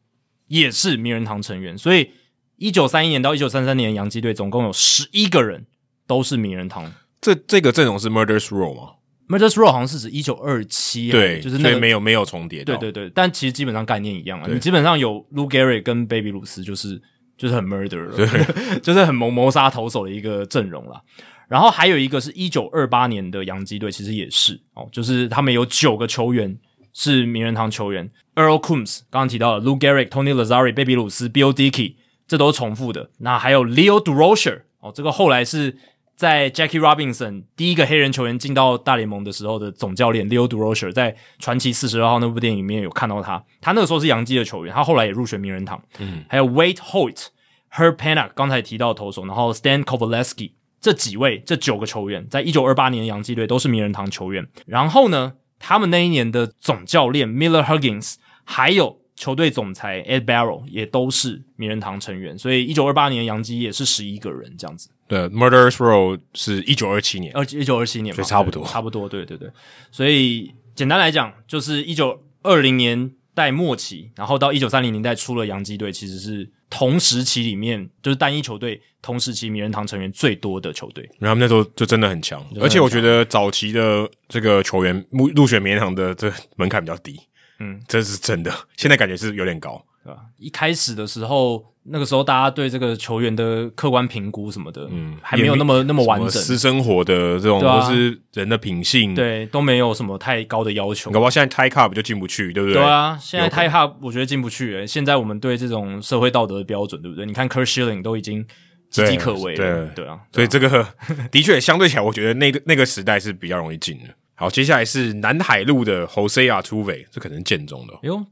也是名人堂成员。所以一九三一年到一九三三年洋基队总共有十一个人都是名人堂。这这个阵容是 Murder's Row 吗？Murder's Row 好像是指一九二七，对，就是那个没有没有重叠，对对对，但其实基本上概念一样啊。你基本上有 Lou Gehrig 跟贝比鲁斯，就是就是很 murder 就是很谋谋杀投手的一个阵容啦。然后还有一个是一九二八年的洋基队，其实也是哦，就是他们有九个球员是名人堂球员，Earl Coombs 刚刚提到了 Lou Gehrig、Tony Lazzari、贝比鲁斯、Bill Dickey，这都是重复的。那还有 Leo Durocher 哦，这个后来是。在 Jackie Robinson 第一个黑人球员进到大联盟的时候的总教练 Leo Durocher 在传奇四十二号那部电影里面有看到他，他那个时候是洋基的球员，他后来也入选名人堂。嗯，还有 Wade Hoyt、Herb Pennock 刚才提到的投手，然后 Stan Kovaleski 这几位这九个球员，在一九二八年的洋基队都是名人堂球员。然后呢，他们那一年的总教练 Miller Huggins 还有球队总裁 Ed Barrow 也都是名人堂成员，所以一九二八年杨基也是十一个人这样子。对，Murderers Row 是一九二七年，二一九二七年嘛，所以差不多，差不多，对对对。所以简单来讲，就是一九二零年代末期，然后到一九三零年代初的洋基队，其实是同时期里面就是单一球队同时期名人堂成员最多的球队。然后他们那时候就真的很强，而且我觉得早期的这个球员入入选名人堂的这门槛比较低，嗯，这是真的。现在感觉是有点高，对吧？一开始的时候。那个时候，大家对这个球员的客观评估什么的，嗯，还没有那么那么完整。私生活的这种，或是人的品性，对，都没有什么太高的要求。搞不好现在 Ty Cobb 就进不去，对不对？对啊，现在 Ty Cobb 我觉得进不去。诶，现在我们对这种社会道德的标准，对不对？你看 Curt Schilling 都已经岌岌可危了，对对啊。所以这个 的确相对起来，我觉得那个那个时代是比较容易进的。好，接下来是南海路的 Jose Altuve，这可能建中的哟。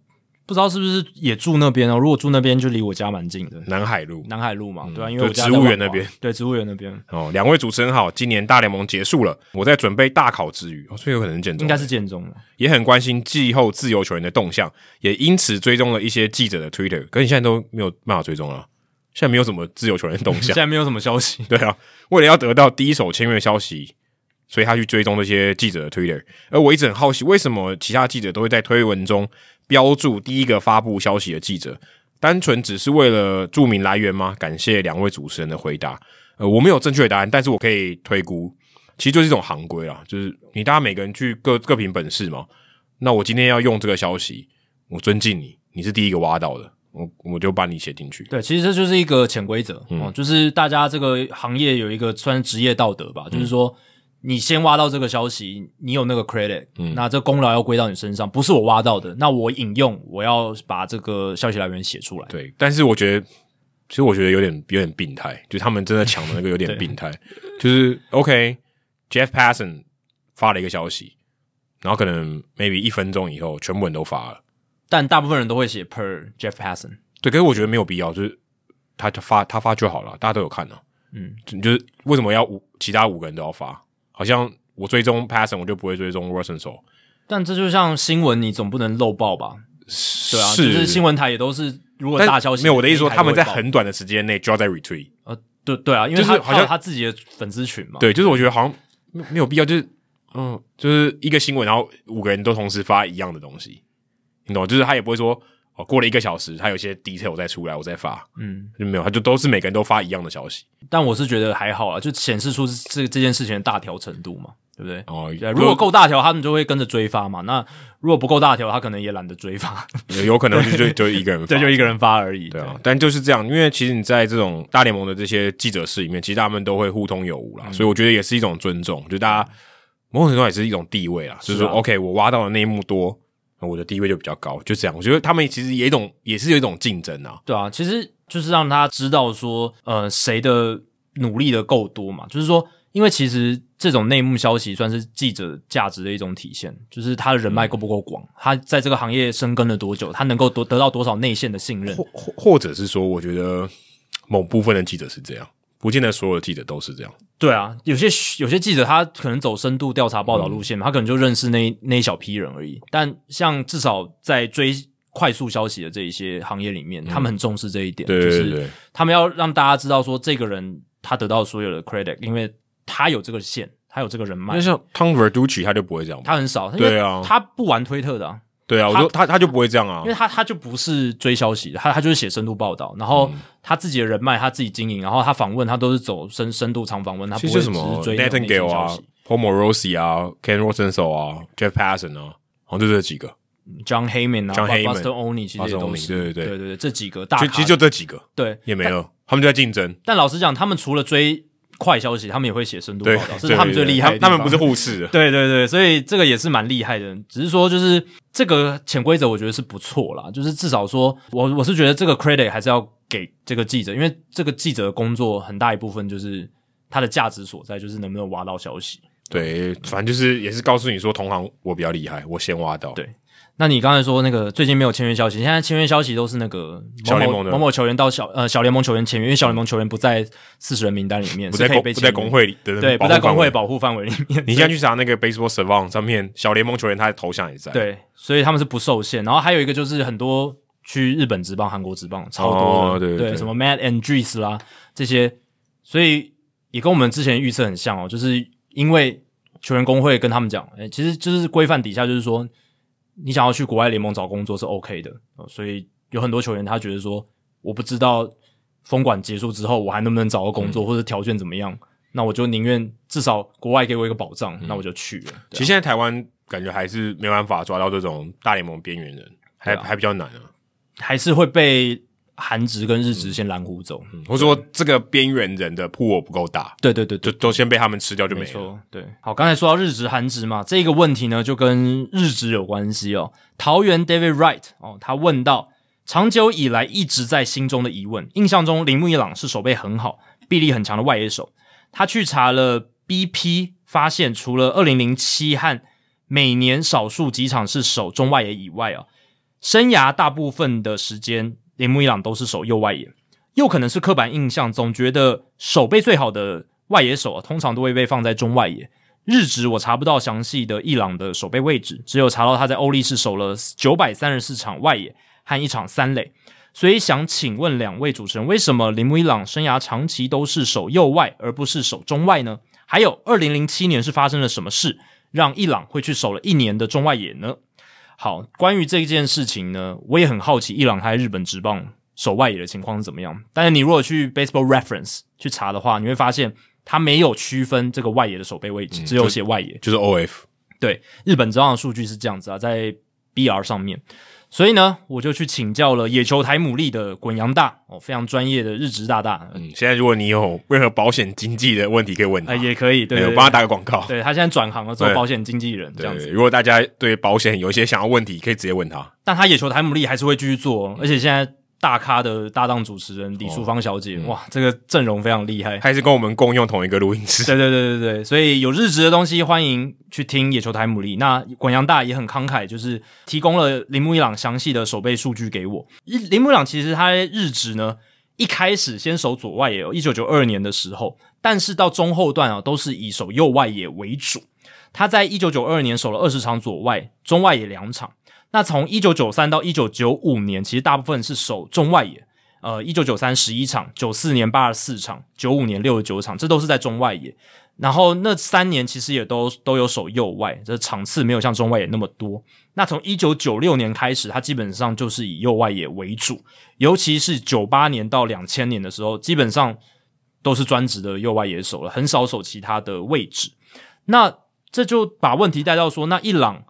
不知道是不是也住那边哦？如果住那边，就离我家蛮近的。南海路，南海路嘛，嗯、对啊，因为我植物园那边，对，植物园那边。哦，两位主持人好，今年大联盟结束了，我在准备大考之余，哦，所以有可能建中，应该是建中，也很关心季后自由球员的动向，也因此追踪了一些记者的 Twitter。可是你现在都没有办法追踪了，现在没有什么自由球员的动向，现在没有什么消息。对啊，为了要得到第一手签约消息，所以他去追踪这些记者的 Twitter。而我一直很好奇，为什么其他记者都会在推文中。标注第一个发布消息的记者，单纯只是为了注明来源吗？感谢两位主持人的回答。呃，我没有正确的答案，但是我可以推估，其实就是一种行规啦，就是你大家每个人去各各凭本事嘛。那我今天要用这个消息，我尊敬你，你是第一个挖到的，我我就把你写进去。对，其实这就是一个潜规则，嗯，就是大家这个行业有一个算职业道德吧，嗯，就是说。你先挖到这个消息，你有那个 credit，嗯，那这功劳要归到你身上，不是我挖到的，那我引用，我要把这个消息来源写出来。对，但是我觉得，其实我觉得有点有点病态，就他们真的抢的那个有点病态，就是 OK，Jeff Passan 发了一个消息，然后可能 maybe 一分钟以后，全部人都发了，但大部分人都会写 per Jeff Passan，对，可是我觉得没有必要，就是他发他发就好了，大家都有看呢，嗯，就是为什么要五其他五个人都要发？好像我追踪 Passon，我就不会追踪 Rosenthal。但这就像新闻，你总不能漏报吧？对啊，是就是新闻台也都是，如果大消息没有我的意思说，他们在很短的时间内就要在 retweet。呃，对对啊，因为他好像他自己的粉丝群嘛。对，就是我觉得好像没有必要，就是嗯，就是一个新闻，然后五个人都同时发一样的东西，你懂？就是他也不会说。哦，过了一个小时，他有些 detail 再出来，我再发，嗯，就没有，他就都是每个人都发一样的消息。但我是觉得还好啊，就显示出这这件事情的大条程度嘛，对不对？哦，对，如果够大条，他们就会跟着追发嘛。那如果不够大条，他可能也懒得追发，有可能就就 就一个人发，对，就一个人发而已。对啊，但就是这样，因为其实你在这种大联盟的这些记者室里面，其实他们都会互通有无啦，所以我觉得也是一种尊重，就大家某种程度也是一种地位啦，就是说，OK，我挖到的那一幕多。我的地位就比较高，就这样。我觉得他们其实也一种，也是有一种竞争啊。对啊，其实就是让他知道说，呃，谁的努力的够多嘛，就是说，因为其实这种内幕消息算是记者价值的一种体现，就是他的人脉够不够广，嗯、他在这个行业深耕了多久，他能够得得到多少内线的信任，或或或者是说，我觉得某部分的记者是这样，不见得所有的记者都是这样。对啊，有些有些记者他可能走深度调查报道路线，嗯、他可能就认识那那一小批人而已。但像至少在追快速消息的这一些行业里面，嗯、他们很重视这一点，对对对对，就是他们要让大家知道说，这个人他得到所有的 credit，因为他有这个线，他有这个人脉。那像 Tom Verducci 他就不会这样，他很少，对啊，他不玩推特的、啊。对啊，我就他他就不会这样啊，因为他他就不是追消息的，他他就是写深度报道，然后他自己的人脉他自己经营，然后他访问他都是走深深度长访问，他不会只是追那种消息。Paul Morosi 啊，Ken Rosenthal 啊，Jeff Passan 啊，好像就这几个，John Heyman 啊 Buster Olney 其实也都是，对对对对对这几个大，其实就这几个，对，也没了，他们就在竞争。但老实讲，他们除了追。快消息，他们也会写深度报道，这是他们最厉害的。他们不是护士的，对对对，所以这个也是蛮厉害的。只是说，就是这个潜规则，我觉得是不错啦。就是至少说，我我是觉得这个 credit 还是要给这个记者，因为这个记者的工作很大一部分就是他的价值所在，就是能不能挖到消息。对，反正就是也是告诉你说，同行我比较厉害，我先挖到。对。那你刚才说那个最近没有签约消息，现在签约消息都是那个某某某某球员到小呃小联盟球员签约，因为小联盟球员不在四十人名单里面，不在不在工会里，对对，不在工会保护范围里面。你现在去查那个 Baseball Savant 上面，小联盟球员他的头像也在，对，所以他们是不受限。然后还有一个就是很多去日本职棒、韩国职棒超多的，对对，什么 Matt Andriese 啦这些，所以也跟我们之前预测很像哦，就是因为球员工会跟他们讲，哎，其实就是规范底下就是说。你想要去国外联盟找工作是 OK 的，所以有很多球员他觉得说，我不知道封管结束之后我还能不能找到工作，嗯、或者条件怎么样，那我就宁愿至少国外给我一个保障，嗯、那我就去了。其实现在台湾感觉还是没办法抓到这种大联盟边缘人，还、啊、还比较难啊，还是会被。韩职跟日职先拦湖走，嗯，或者说这个边缘人的铺我不够大，对对对，对，就都先被他们吃掉就没了。没错，对。好，刚才说到日职、韩职嘛，这个问题呢就跟日职有关系哦。桃园 David Wright 哦，他问到长久以来一直在心中的疑问，印象中铃木一朗是守备很好、臂力很强的外野手。他去查了 BP，发现除了二零零七和每年少数几场是守中外野以外啊，生涯大部分的时间。铃木一朗都是守右外野，又可能是刻板印象，总觉得守备最好的外野手啊，通常都会被放在中外野。日职我查不到详细的一朗的守备位置，只有查到他在欧力士守了九百三十四场外野和一场三垒。所以想请问两位主持人，为什么铃木一朗生涯长期都是守右外，而不是守中外呢？还有，二零零七年是发生了什么事，让伊朗会去守了一年的中外野呢？好，关于这件事情呢，我也很好奇，伊朗他在日本职棒守外野的情况是怎么样？但是你如果去 Baseball Reference 去查的话，你会发现他没有区分这个外野的守备位置，嗯、只有写外野，就是 OF。对，日本职棒的数据是这样子啊，在 BR 上面。所以呢，我就去请教了野球台牡蛎的滚羊大哦，非常专业的日职大大。嗯，现在如果你有任何保险经纪的问题，可以问他，呃、也可以。对，我帮他打个广告。对，他现在转行了，做保险经纪人这样子。如果大家对保险有一些想要问题，可以直接问他。但他野球台牡蛎还是会继续做，而且现在。大咖的搭档主持人李淑芳小姐，哦嗯、哇，这个阵容非常厉害，还是跟我们共用同一个录音室。对对对对对，所以有日职的东西，欢迎去听野球台牡蛎。那滚阳大也很慷慨，就是提供了铃木一朗详细的守备数据给我。铃木一朗其实他在日职呢，一开始先守左外野，一九九二年的时候，但是到中后段啊，都是以守右外野为主。他在一九九二年守了二十场左外，中外野两场。那从一九九三到一九九五年，其实大部分是守中外野，呃，一九九三十一场，九四年八十四场，九五年六十九场，这都是在中外野。然后那三年其实也都都有守右外，这场次没有像中外野那么多。那从一九九六年开始，他基本上就是以右外野为主，尤其是九八年到两千年的时候，基本上都是专职的右外野手了，很少守其他的位置。那这就把问题带到说，那伊朗。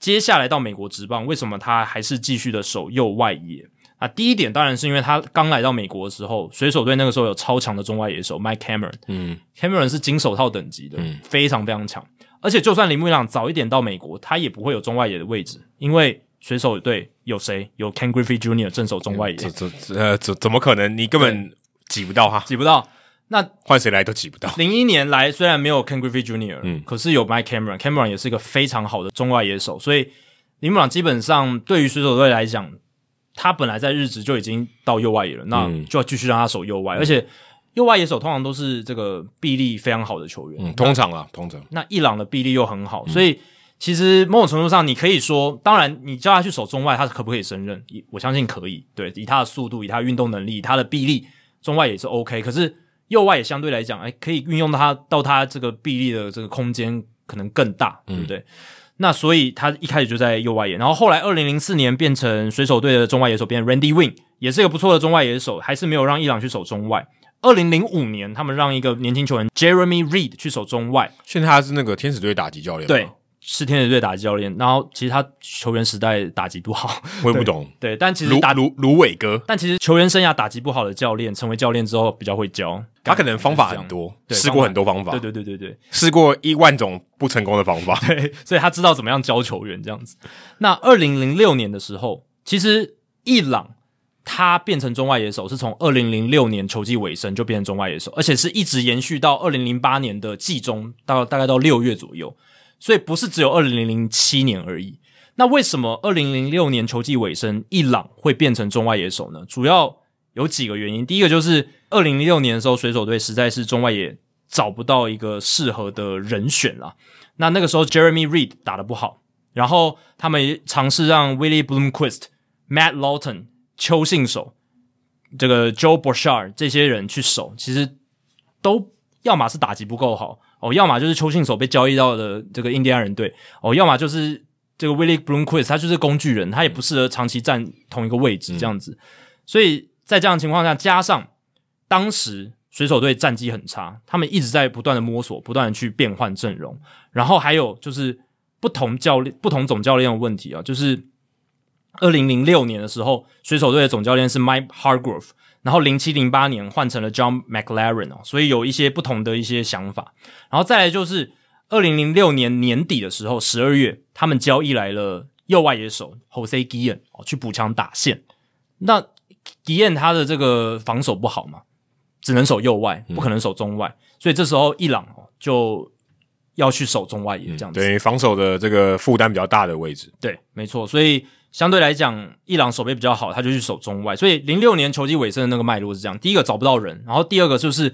接下来到美国职棒，为什么他还是继续的守右外野？啊，第一点当然是因为他刚来到美国的时候，水手队那个时候有超强的中外野手 Mike Cameron，嗯，Cameron 是金手套等级的，嗯，非常非常强。而且就算林木一朗早一点到美国，他也不会有中外野的位置，因为水手队有谁？有 Ken Griffey Jr. 镇守中外野，这这呃怎怎么可能？你根本挤不到他，挤不到。那换谁来都挤不到。零一年来虽然没有 Ken Griffey Jr.，嗯，可是有 Mike Cameron，Cameron 也是一个非常好的中外野手，所以林布朗基本上对于水手队来讲，他本来在日职就已经到右外野了，那就要继续让他守右外，嗯、而且右外野手通常都是这个臂力非常好的球员，嗯，通常啊，通常。那伊朗的臂力又很好，所以其实某种程度上，你可以说，当然你叫他去守中外，他可不可以胜任？我相信可以，对，以他的速度，以他的运动能力，以他的臂力，中外也是 OK，可是。右外也相对来讲，哎，可以运用到他到他这个臂力的这个空间可能更大，对不对？嗯、那所以他一开始就在右外野，然后后来二零零四年变成水手队的中外野手，变成 Randy Wing，也是一个不错的中外野手，还是没有让伊朗去守中外。二零零五年，他们让一个年轻球员 Jeremy Reed 去守中外，现在他是那个天使队打击教练，对。是天使队打击教练，然后其实他球员时代打击不好，我也不懂。对，但其实打芦芦芦苇哥，但其实球员生涯打击不好的教练，成为教练之后比较会教。他可能方法很多，试过很多方法。对对对对对，试过一万种不成功的方法。对，所以他知道怎么样教球员这样子。那二零零六年的时候，其实伊朗他变成中外野手，是从二零零六年球季尾声就变成中外野手，而且是一直延续到二零零八年的季中，到大概到六月左右。所以不是只有二零零七年而已。那为什么二零零六年球季尾声，伊朗会变成中外野手呢？主要有几个原因。第一个就是二零零六年的时候，水手队实在是中外野找不到一个适合的人选了。那那个时候，Jeremy Reed 打得不好，然后他们也尝试让 Willie Bloomquist、Matt Lawton、邱信守、这个 Joe Borchard 这些人去守，其实都要么是打击不够好。哦，要么就是邱信手被交易到的这个印第安人队，哦，要么就是这个 Willie Bloomquist，他就是工具人，他也不适合长期站同一个位置这样子。嗯、所以在这样的情况下，加上当时水手队战绩很差，他们一直在不断的摸索，不断的去变换阵容，然后还有就是不同教练、不同总教练的问题啊，就是二零零六年的时候，水手队的总教练是 Mike Hargrove。然后零七零八年换成了 John McLaren 哦，所以有一些不同的一些想法。然后再来就是二零零六年年底的时候，十二月他们交易来了右外野手 Jose Guillen 哦，去补强打线。那 Guillen 他的这个防守不好嘛，只能守右外，不可能守中外，嗯、所以这时候伊朗哦就要去守中外野这样子，对、嗯、防守的这个负担比较大的位置。对，没错，所以。相对来讲，伊朗守备比较好，他就去守中外。所以零六年球季尾声的那个脉络是这样：第一个找不到人，然后第二个就是，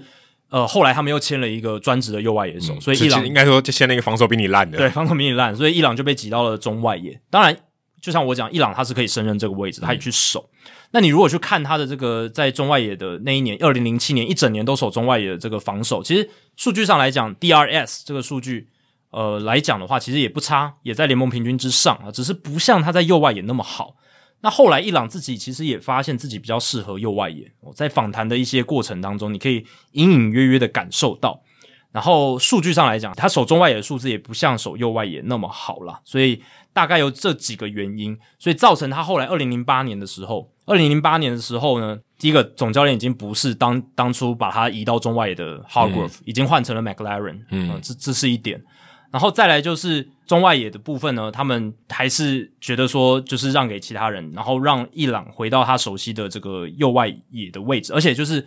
呃，后来他们又签了一个专职的右外野手，嗯、所以伊朗应该说就签了一个防守比你烂的，对，防守比你烂，所以伊朗就被挤到了中外野。当然，就像我讲，伊朗他是可以胜任这个位置，他也去守。嗯、那你如果去看他的这个在中外野的那一年，二零零七年一整年都守中外野的这个防守，其实数据上来讲，DRS 这个数据。呃，来讲的话，其实也不差，也在联盟平均之上啊，只是不像他在右外野那么好。那后来伊朗自己其实也发现自己比较适合右外野。我在访谈的一些过程当中，你可以隐隐约约的感受到。然后数据上来讲，他手中外野的数字也不像手右外野那么好啦。所以大概有这几个原因，所以造成他后来二零零八年的时候，二零零八年的时候呢，第一个总教练已经不是当当初把他移到中外野的 Hargrove，嗯，已经换成了 McLaren，嗯，呃，这这是一点。然后再来就是中外野的部分呢，他们还是觉得说，就是让给其他人，然后让伊朗回到他熟悉的这个右外野的位置。而且就是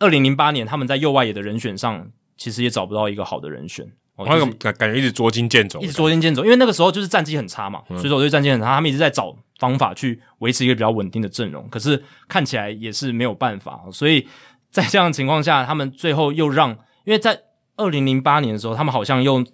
二零零八年他们在右外野的人选上，其实也找不到一个好的人选。我那个感感觉一直捉襟见肘，一直捉襟见肘，因为那个时候就是战绩很差嘛，所以说我对战绩很差，他们一直在找方法去维持一个比较稳定的阵容，可是看起来也是没有办法。所以在这样的情况下，他们最后又让，因为在二零零八年的时候，他们好像用。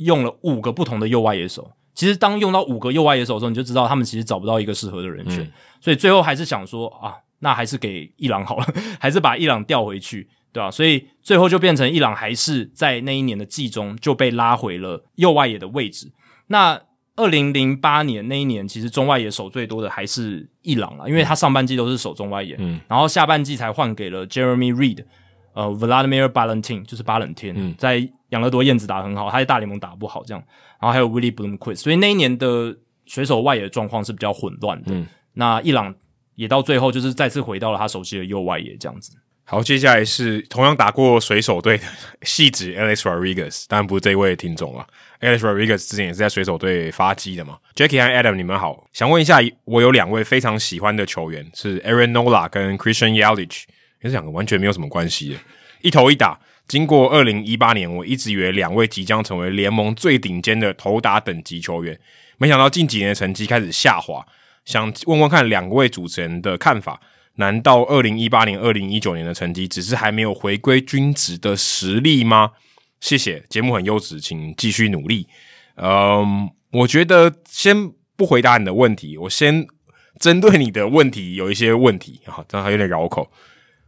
用了五个不同的右外野手，其实当用到五个右外野手的时候，你就知道他们其实找不到一个适合的人选，嗯、所以最后还是想说啊，那还是给伊朗好了，还是把伊朗调回去，对吧、啊？所以最后就变成伊朗还是在那一年的季中就被拉回了右外野的位置。那二零零八年那一年，其实中外野手最多的还是伊朗啊，因为他上半季都是守中外野，嗯，然后下半季才换给了 Jeremy Reed，呃，Vladimir Balentin，就是巴冷天，嗯，在。养乐多燕子打得很好，他在大联盟打不好，这样，然后还有 Willie Bloomquist，所以那一年的水手外野的状况是比较混乱的。嗯，那伊朗也到最后就是再次回到了他熟悉的右外野这样子。好，接下来是同样打过水手队的细子 Alex Rodriguez，当然不是这一位听众啊。Alex Rodriguez 之前也是在水手队发迹的嘛。Jackie 和 Adam，你们好，想问一下，我有两位非常喜欢的球员是 Aaron Nola 跟 Christian Yelich，这两个完全没有什么关系的。一投一打。经过二零一八年，我一直以为两位即将成为联盟最顶尖的投打等级球员，没想到近几年的成绩开始下滑。想问问看两位主持人的看法？难道二零一八年、二零一九年的成绩只是还没有回归均值的实力吗？谢谢，节目很优质，请继续努力。嗯，我觉得先不回答你的问题，我先针对你的问题有一些问题啊，这样还有点绕口。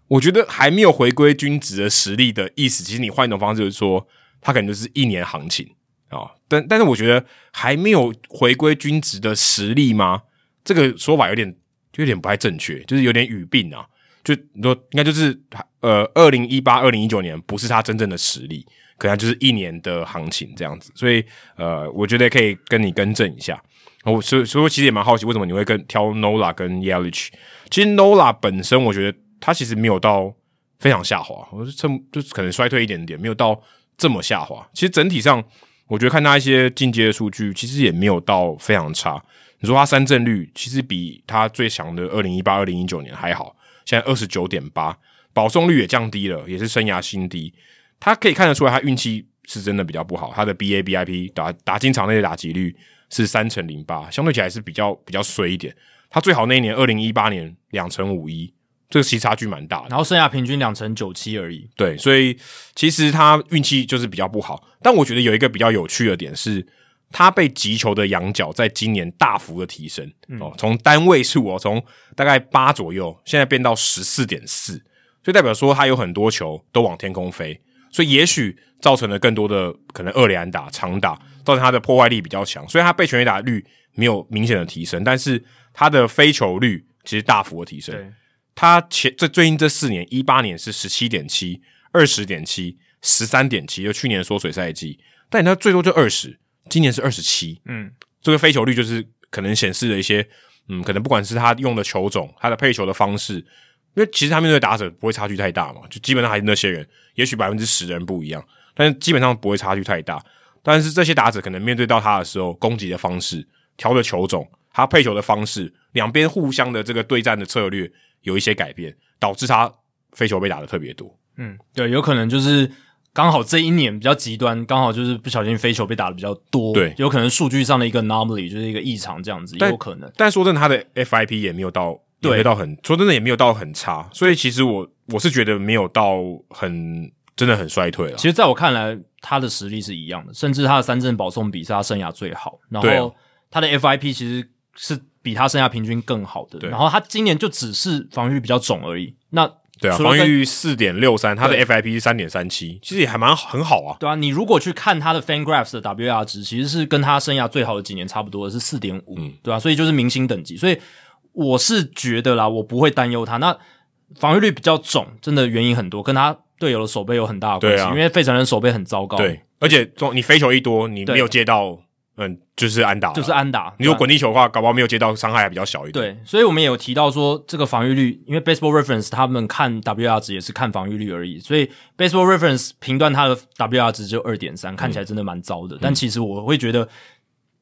我觉得还没有回归均值的实力的意思，其实你换一种方式就是说，他可能就是一年行情啊。但但是我觉得还没有回归均值的实力吗？这个说法有点就有点不太正确，就是有点语病啊。就你说应该就是呃，二零一八、二零一九年不是他真正的实力，可能就是一年的行情这样子。所以呃，我觉得可以跟你更正一下。我所以所以其实也蛮好奇，为什么你会跟挑 Nola 跟 Yelich？其实 Nola 本身我觉得。他其实没有到非常下滑，我是趁就可能衰退一点点，没有到这么下滑。其实整体上，我觉得看他一些进阶的数据，其实也没有到非常差。你说他三振率其实比他最强的二零一八、二零一九年还好，现在二十九点八，保送率也降低了，也是生涯新低。他可以看得出来，他运气是真的比较不好。他的 BABIP 打打进场内的打击率是三成零八，相对起来是比较比较衰一点。他最好那一年二零一八年两成五一。这个其实差距蛮大的，然后剩下平均两成九七而已。对，所以其实他运气就是比较不好。但我觉得有一个比较有趣的点是，他被击球的仰角在今年大幅的提升、嗯、哦，从单位数哦，从大概八左右，现在变到十四点四，所以代表说他有很多球都往天空飞，所以也许造成了更多的可能二垒安打、长打，造成他的破坏力比较强。所以他被全垒打率没有明显的提升，但是他的飞球率其实大幅的提升。他前这最近这四年，一八年是十七点七、二十点七、十三点七，就去年缩水赛季，但他最多就二十，今年是二十七，嗯，这个飞球率就是可能显示了一些，嗯，可能不管是他用的球种，他的配球的方式，因为其实他面对打者不会差距太大嘛，就基本上还是那些人，也许百分之十人不一样，但是基本上不会差距太大，但是这些打者可能面对到他的时候，攻击的方式、调的球种、他配球的方式，两边互相的这个对战的策略。有一些改变，导致他飞球被打的特别多。嗯，对，有可能就是刚好这一年比较极端，刚好就是不小心飞球被打的比较多。对，有可能数据上的一个 anomaly 就是一个异常这样子，也有可能。但说真的，他的 FIP 也没有到，对，也没有到很，说真的也没有到很差。所以其实我我是觉得没有到很真的很衰退了。其实在我看来，他的实力是一样的，甚至他的三振保送比是他生涯最好。然后他的 FIP 其实是。比他生涯平均更好的，然后他今年就只是防御比较肿而已。那对啊，防御四点六三，他的 FIP 是三点三七，其实也还蛮很好啊。对啊，你如果去看他的 FanGraphs 的 WAR 值，其实是跟他生涯最好的几年差不多的，是四点五，对吧、啊？所以就是明星等级。所以我是觉得啦，我不会担忧他。那防御率比较肿，真的原因很多，跟他队友的守备有很大的关系。啊、因为费城人守备很糟糕，对，而且你飞球一多，你没有接到。嗯，就是安打，就是安打。你如果滚地球的话，搞不好没有接到，伤害还比较小一点。对，所以我们也有提到说，这个防御率，因为 Baseball Reference 他们看 WAR 值也是看防御率而已，所以 Baseball Reference 评断他的 WAR 值只有二点三，看起来真的蛮糟的。嗯、但其实我会觉得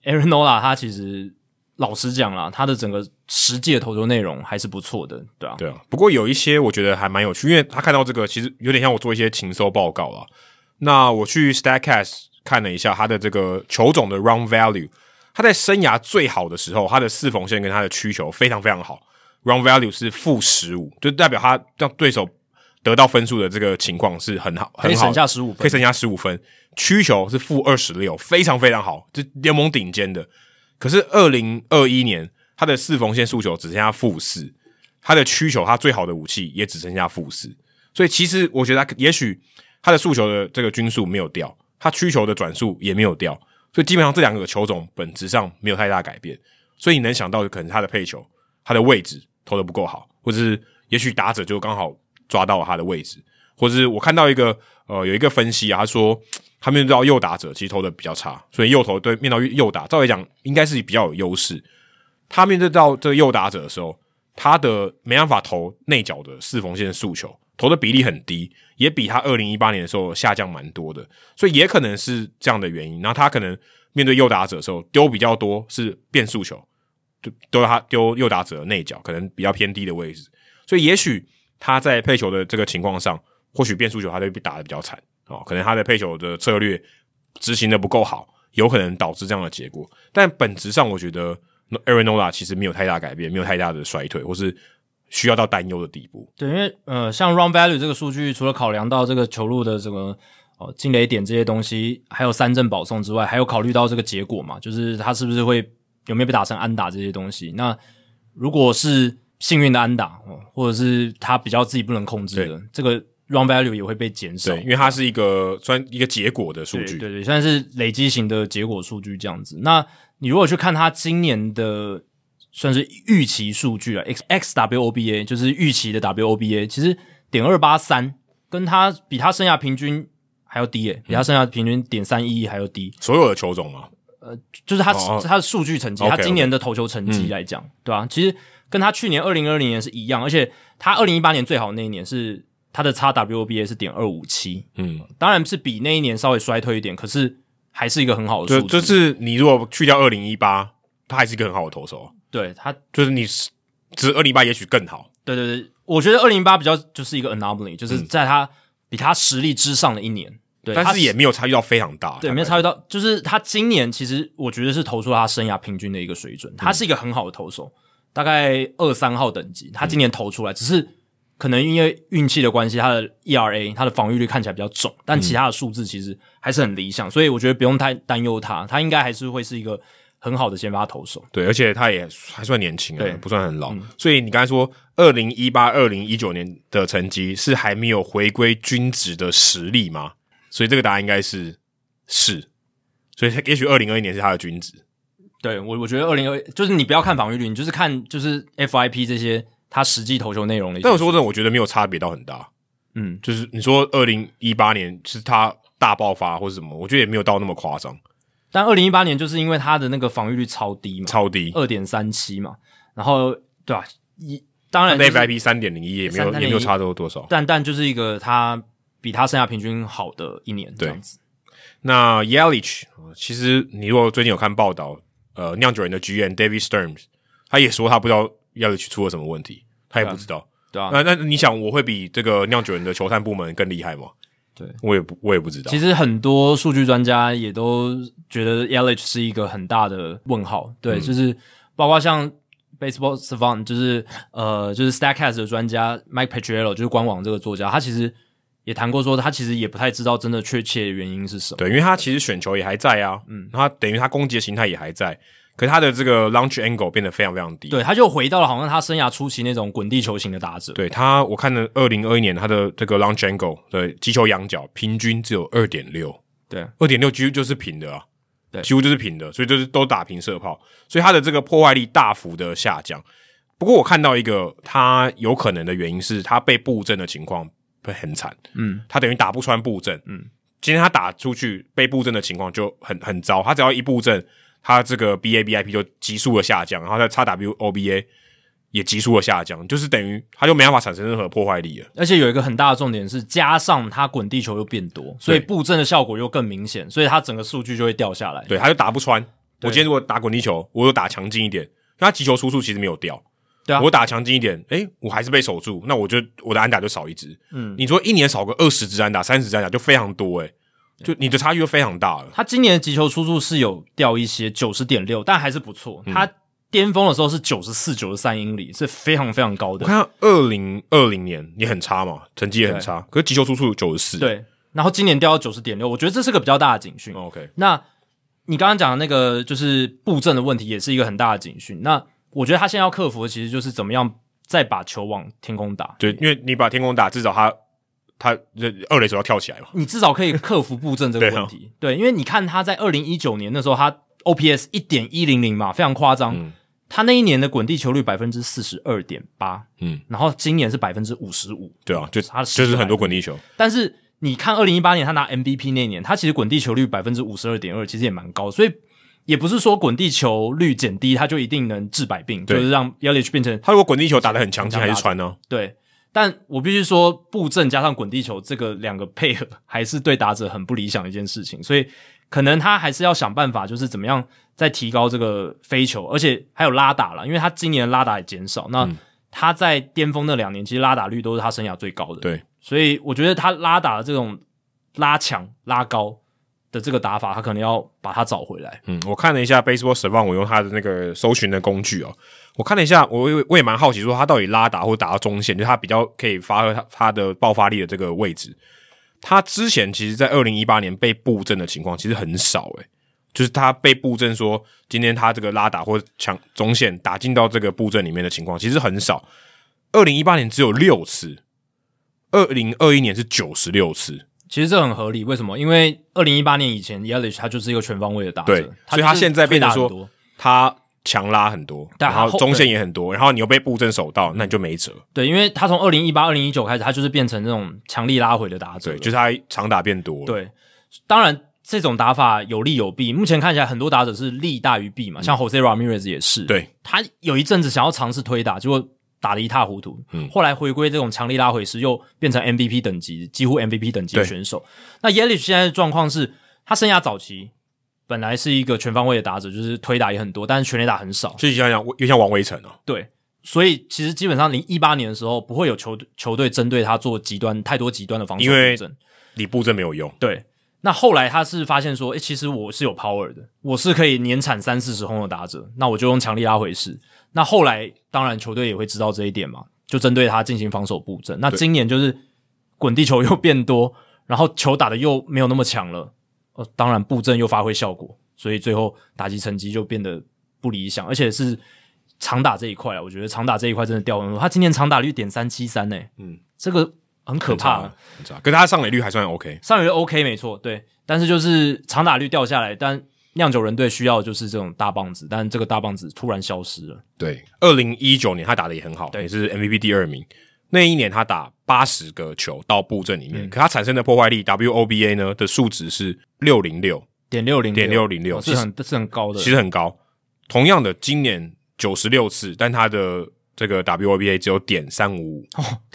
，Aaron Nola 他其实老实讲啦，他的整个实际的投球内容还是不错的，对啊，对啊。不过有一些我觉得还蛮有趣，因为他看到这个其实有点像我做一些情搜报告啦。那我去 Statcast 看了一下他的这个球种的 Run Value。他在生涯最好的时候，他的四缝线跟他的曲球非常非常好，run value 是负十五，就代表他让对手得到分数的这个情况是很好，很好，可以省下十五分，可以省下十五分。曲球是负二十六，非常非常好，这联盟顶尖的。可是二零二一年，他的四缝线速球只剩下负四，他的曲球他最好的武器也只剩下负四，所以其实我觉得他也许他的诉求的这个均数没有掉，他曲球的转速也没有掉。所以基本上这两个球种本质上没有太大改变，所以你能想到的可能他的配球，他的位置投的不够好，或者是也许打者就刚好抓到了他的位置，或者是我看到一个呃有一个分析啊，他说他面对到右打者其实投的比较差，所以右投对面到右打，照理讲应该是比较有优势。他面对到这个右打者的时候，他的没办法投内角的四缝线诉求。投的比例很低，也比他二零一八年的时候下降蛮多的，所以也可能是这样的原因。然后他可能面对右打者的时候丢比较多是变速球，就丢他丢右打者的内角，可能比较偏低的位置。所以也许他在配球的这个情况上或许变速球他就被打得比较惨哦，可能他的配球的策略执行的不够好，有可能导致这样的结果。但本质上，我觉得 Aaron Nola 其实没有太大改变，没有太大的衰退，或是需要到担忧的地步。对，因为呃，像 Run Value 这个数据，除了考量到这个球路的这个哦进垒点这些东西，还有三振保送之外，还有考虑到这个结果嘛，就是他是不是会有没有被打成安打这些东西。那如果是幸运的安打，或者是他比较自己不能控制的这个 run value 也会被减少，对，因为它是一个算一个结果的数据，对对对，算是累积型的结果数据这样子。那你如果去看他今年的算是预期数据了，x x w o b a 就是预期的 w o b a，其实点二八三，跟他比他生涯平均还要低诶、欸，比他生涯平均点三一还要低。所有的球种吗？呃，就是他、哦、他的数据成绩，他今年的投球成绩来讲，嗯、对吧、啊？其实。跟他去年二零二零年是一样，而且他二零一八年最好的那一年是他的差 w o b a 是点二五七，嗯，当然是比那一年稍微衰退一点，可是还是一个很好的数就是你如果去掉二零一八，他还是一个很好的投手。对他，就是你是只二零一八也许更好。对对对，我觉得二零一八比较就是一个 anomaly，就是在他比他实力之上的一年。对，但是也没有差距到非常大。对，没有差距到，就是他今年其实我觉得是投出了他生涯平均的一个水准，他是一个很好的投手。大概二三号等级，他今年投出来，嗯、只是可能因为运气的关系，他的 ERA，他的防御率看起来比较重，但其他的数字其实还是很理想，嗯、所以我觉得不用太担忧他，他应该还是会是一个很好的先发投手。对，而且他也还算年轻啊，对不算很老。嗯、所以你刚才说二零一八、二零一九年的成绩是还没有回归均值的实力吗？所以这个答案应该是是，所以也许二零二一年是他的均值。对我，我觉得二零二就是你不要看防御率，你就是看就是 FIP 这些他实际投球内容的。但我说真的，我觉得没有差别到很大。嗯，就是你说二零一八年是他大爆发或者什么，我觉得也没有到那么夸张。但二零一八年就是因为他的那个防御率超低嘛，超低二点三七嘛，然后对吧？一当然 FIP 三点零一也没有也没有差多多少，但但就是一个他比他生涯平均好的一年这样子。那 Yelich 其实你如果最近有看报道。呃，酿酒人的 GM David Stearns，他也说他不知道 Yelich 出了什么问题，他也不知道。对啊，那那你想，我会比这个酿酒人的球探部门更厉害吗？对，我也不，我也不知道。其实很多数据专家也都觉得 Yelich 是一个很大的问号。对，嗯、就是包括像 Baseball Savant，就是呃，就是 Statcast 的专家 Mike Petriello，就是官网这个作家，他其实也谈过说，他其实也不太知道真的确切的原因是什么。对，因为他其实选球也还在啊，嗯，他等于他攻击的形态也还在。可是他的这个 launch angle 变得非常非常低，对，他就回到了好像他生涯初期那种滚地球型的打者。对他，我看了二零二一年他的这个 launch angle 的击球仰角平均只有二点六，对，二点六几乎就是平的啊，对，几乎就是平的，所以就是都打平射炮，所以他的这个破坏力大幅的下降。不过我看到一个他有可能的原因是他被布阵的情况会很惨，嗯，他等于打不穿布阵，嗯，今天他打出去被布阵的情况就很很糟，他只要一布阵。他这个 BABIP 就急速的下降，然后在 XWOBA 也急速的下降，就是等于他就没办法产生任何破坏力了。而且有一个很大的重点是，加上他滚地球又变多，所以布阵的效果又更明显，所以他整个数据就会掉下来。对，他就打不穿。我今天如果打滚地球，我又打强劲一点，他击球出数其实没有掉。对啊，我打强劲一点，诶，我还是被守住，那我就我的安打就少一支。嗯，你说一年少个二十支安打、三十支安打就非常多诶。就你的差距就非常大了。他今年的击球出速是有掉一些，九十点六，但还是不错。嗯、他巅峰的时候是九十四、九十三英里，是非常非常高的。我看二零二零年也很差嘛，成绩也很差，可是击球出数九十四。对，然后今年掉到九十点六，我觉得这是个比较大的警讯。OK，那你刚刚讲的那个就是布阵的问题，也是一个很大的警讯。那我觉得他现在要克服的其实就是怎么样再把球往天空打。对，因为你把天空打，至少他。他这二垒手要跳起来嘛？你至少可以克服布阵这个 问题。对，哦、对，因为你看他在二零一九年的时候，他 OPS 一点一零零嘛，非常夸张。嗯、他那一年的滚地球率百分之四十二点八，嗯，然后今年是百分之五十五。对啊，就他就是很多滚地球。但是你看二零一八年他拿 MVP 那一年，他其实滚地球率百分之五十二点二，其实也蛮高。所以也不是说滚地球率减低，他就一定能治百病，就是让 Yelich 变成他如果滚地球打得很强劲，还是传呢？对。但我必须说，布阵加上滚地球这个两个配合，还是对打者很不理想的一件事情。所以，可能他还是要想办法，就是怎么样再提高这个飞球，而且还有拉打了，因为他今年的拉打也减少。那他在巅峰那两年，其实拉打率都是他生涯最高的。对，所以我觉得他拉打的这种拉强拉高的这个打法，他可能要把它找回来。嗯，我看了一下 Baseball Savant，我用他的那个搜寻的工具哦，我看了一下，我我也蛮好奇，说他到底拉打或打到中线，就是他比较可以发挥他他的爆发力的这个位置。他之前其实，在二零一八年被布阵的情况其实很少，诶，就是他被布阵说今天他这个拉打或抢中线打进到这个布阵里面的情况其实很少。二零一八年只有六次，二零二一年是九十六次。其实这很合理，为什么？因为二零一八年以前，Yelich 他就是一个全方位的打者，对，所以他现在变得说他强拉很多，然后中线也很多，然后你又被布阵守到，那你就没辙。对，因为他从二零一八、二零一九开始，他就是变成这种强力拉回的打者，对，就是他长打变多。对，当然这种打法有利有弊。目前看起来，很多打者是利大于弊嘛，像 Jose Ramirez 也是，对，他有一阵子想要尝试推打，结果。打得一塌糊涂，嗯，后来回归这种强力拉回时，又变成 MVP 等级，几乎 MVP 等级的选手。那 Yelich 现在的状况是，他生涯早期本来是一个全方位的打者，就是推打也很多，但是全垒打很少。就像像又像王维成哦，对，所以其实基本上零一八年的时候，不会有球球队针对他做极端太多极端的防守，因为你布阵没有用。对，那后来他是发现说，诶，其实我是有 power 的，我是可以年产三四十轰的打者，那我就用强力拉回式。那后来当然球队也会知道这一点嘛，就针对他进行防守布阵。那今年就是滚地球又变多，然后球打的又没有那么强了，呃，当然布阵又发挥效果，所以最后打击成绩就变得不理想，而且是长打这一块啊，我觉得长打这一块真的掉很多。他今年长打率点三七三呢，嗯，这个很可怕，可是他上垒率还算 OK，上垒率 OK 没错，对，但是就是长打率掉下来，但。酿酒人队需要的就是这种大棒子，但这个大棒子突然消失了。对，二零一九年他打的也很好，对，也是 MVP 第二名。那一年他打八十个球到布阵里面，嗯、可他产生的破坏力 WOBA 呢的数值是六零六点六零点六零六，是很是很高的，其实很高。同样的，今年九十六次，但他的这个 WOBA 只有点三五五，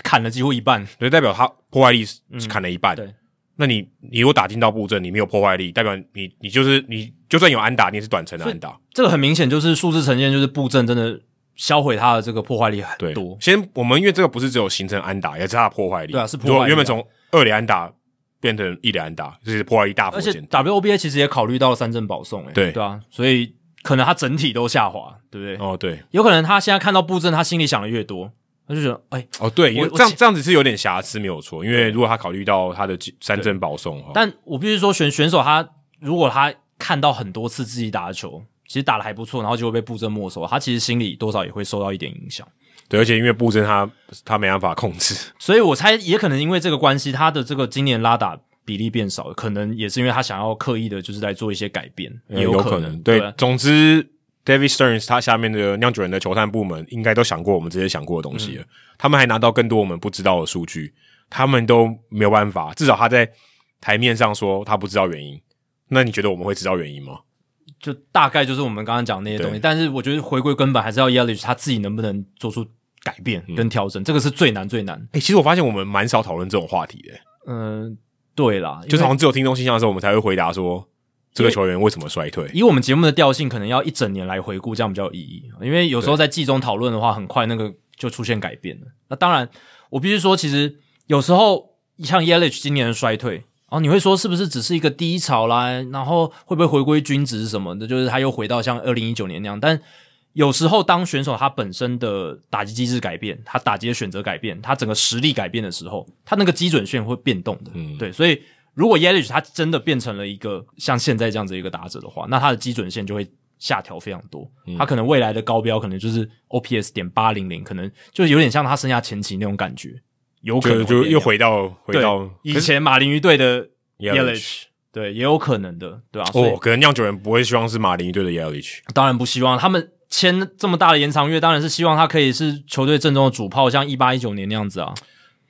砍了几乎一半，所以代表他破坏力是砍了一半。嗯、对。那你你如果打进到布阵，你没有破坏力，代表你你就是你就算有安打，你也是短程的安打。这个很明显就是数字呈现，就是布阵真的销毁他的这个破坏力很多。先我们因为这个不是只有形成安打，也是他的破坏力。对啊，是破坏力。原本从二连安打变成一连安打，就是破坏力大。而且 WOBA 其实也考虑到了三振保送，诶，对对啊，所以可能他整体都下滑，对不对？哦，对，有可能他现在看到布阵，他心里想的越多。他就觉得，哎、欸，哦，对，因为这样这样子是有点瑕疵，没有错。因为如果他考虑到他的三振保送哈，但我必须说，选选手他如果他看到很多次自己打的球，其实打的还不错，然后就会被布阵没收，他其实心里多少也会受到一点影响。对，而且因为布阵他他没办法控制，所以我猜也可能因为这个关系，他的这个今年拉打比例变少了，可能也是因为他想要刻意的，就是在做一些改变，也有可能。嗯、可能对，对，总之。David Stearns 他下面的酿酒人的球探部门应该都想过我们这些想过的东西了，嗯、他们还拿到更多我们不知道的数据，他们都没有办法，至少他在台面上说他不知道原因，那你觉得我们会知道原因吗？就大概就是我们刚刚讲那些东西，但是我觉得回归根本还是要 Yelich 他自己能不能做出改变跟调整，嗯、这个是最难最难。哎、欸，其实我发现我们蛮少讨论这种话题的、欸，嗯，对啦，就是好像只有听众信箱的时候，我们才会回答说。这个球员为什么衰退？以我们节目的调性，可能要一整年来回顾，这样比较有意义。因为有时候在季中讨论的话，很快那个就出现改变了。那当然，我必须说，其实有时候像 Yelich 今年的衰退，然后你会说是不是只是一个低潮啦？然后会不会回归均值什么的？就是他又回到像二零一九年那样。但有时候当选手他本身的打击机制改变，他打击的选择改变，他整个实力改变的时候，他那个基准线会变动的。嗯，对，所以。如果 Yelich 他真的变成了一个像现在这样子一个打者的话，那他的基准线就会下调非常多。嗯、他可能未来的高标可能就是 OPS 点八零零，可能就有点像他生涯前期那种感觉，有可能就又回到回到以前马林鱼队的 Yelich，对，也有可能的，对吧、啊？哦，可能酿酒人不会希望是马林鱼队的 Yelich，当然不希望。他们签这么大的延长约，当然是希望他可以是球队正中的主炮，像一八一九年那样子啊。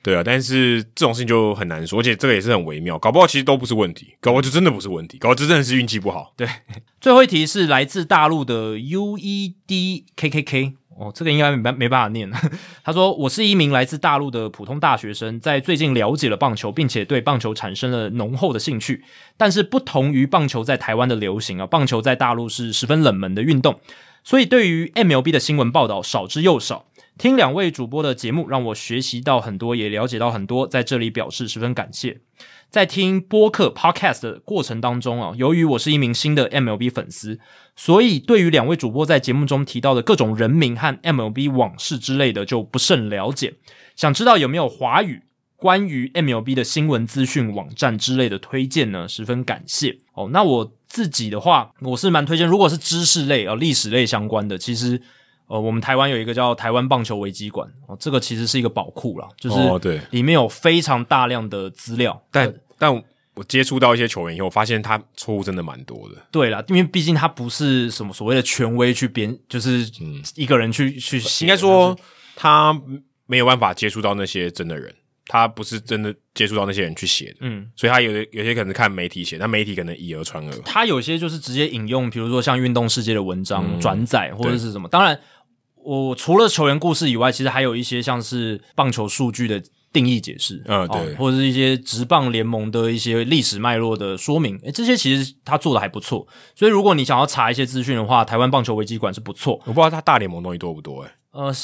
对啊，但是这种事情就很难说，而且这个也是很微妙，搞不好其实都不是问题，搞不好就真的不是问题，搞不好就真的是运气不好。对，最后一题是来自大陆的 U E D K K K，哦，这个应该没没办法念。他说：“我是一名来自大陆的普通大学生，在最近了解了棒球，并且对棒球产生了浓厚的兴趣。但是不同于棒球在台湾的流行啊，棒球在大陆是十分冷门的运动，所以对于 MLB 的新闻报道少之又少。”听两位主播的节目，让我学习到很多，也了解到很多，在这里表示十分感谢。在听播客 Podcast 的过程当中啊，由于我是一名新的 MLB 粉丝，所以对于两位主播在节目中提到的各种人名和 MLB 往事之类的就不甚了解。想知道有没有华语关于 MLB 的新闻资讯网站之类的推荐呢？十分感谢哦。那我自己的话，我是蛮推荐，如果是知识类啊、历史类相关的，其实。呃，我们台湾有一个叫台湾棒球维基馆哦，这个其实是一个宝库啦，就是对，里面有非常大量的资料。哦、但但我接触到一些球员以后，发现他错误真的蛮多的。对啦，因为毕竟他不是什么所谓的权威去编，就是一个人去、嗯、去写。应该说他没有办法接触到那些真的人。他不是真的接触到那些人去写的，嗯，所以他有的有些可能看媒体写，那媒体可能以讹传讹。他有些就是直接引用，比如说像《运动世界》的文章转载、嗯、或者是什么。当然，我除了球员故事以外，其实还有一些像是棒球数据的定义解释，嗯，对，哦、或者是一些职棒联盟的一些历史脉络的说明。诶，这些其实他做的还不错。所以如果你想要查一些资讯的话，台湾棒球维基馆是不错。我不知道他大联盟东西多不多诶，诶呃。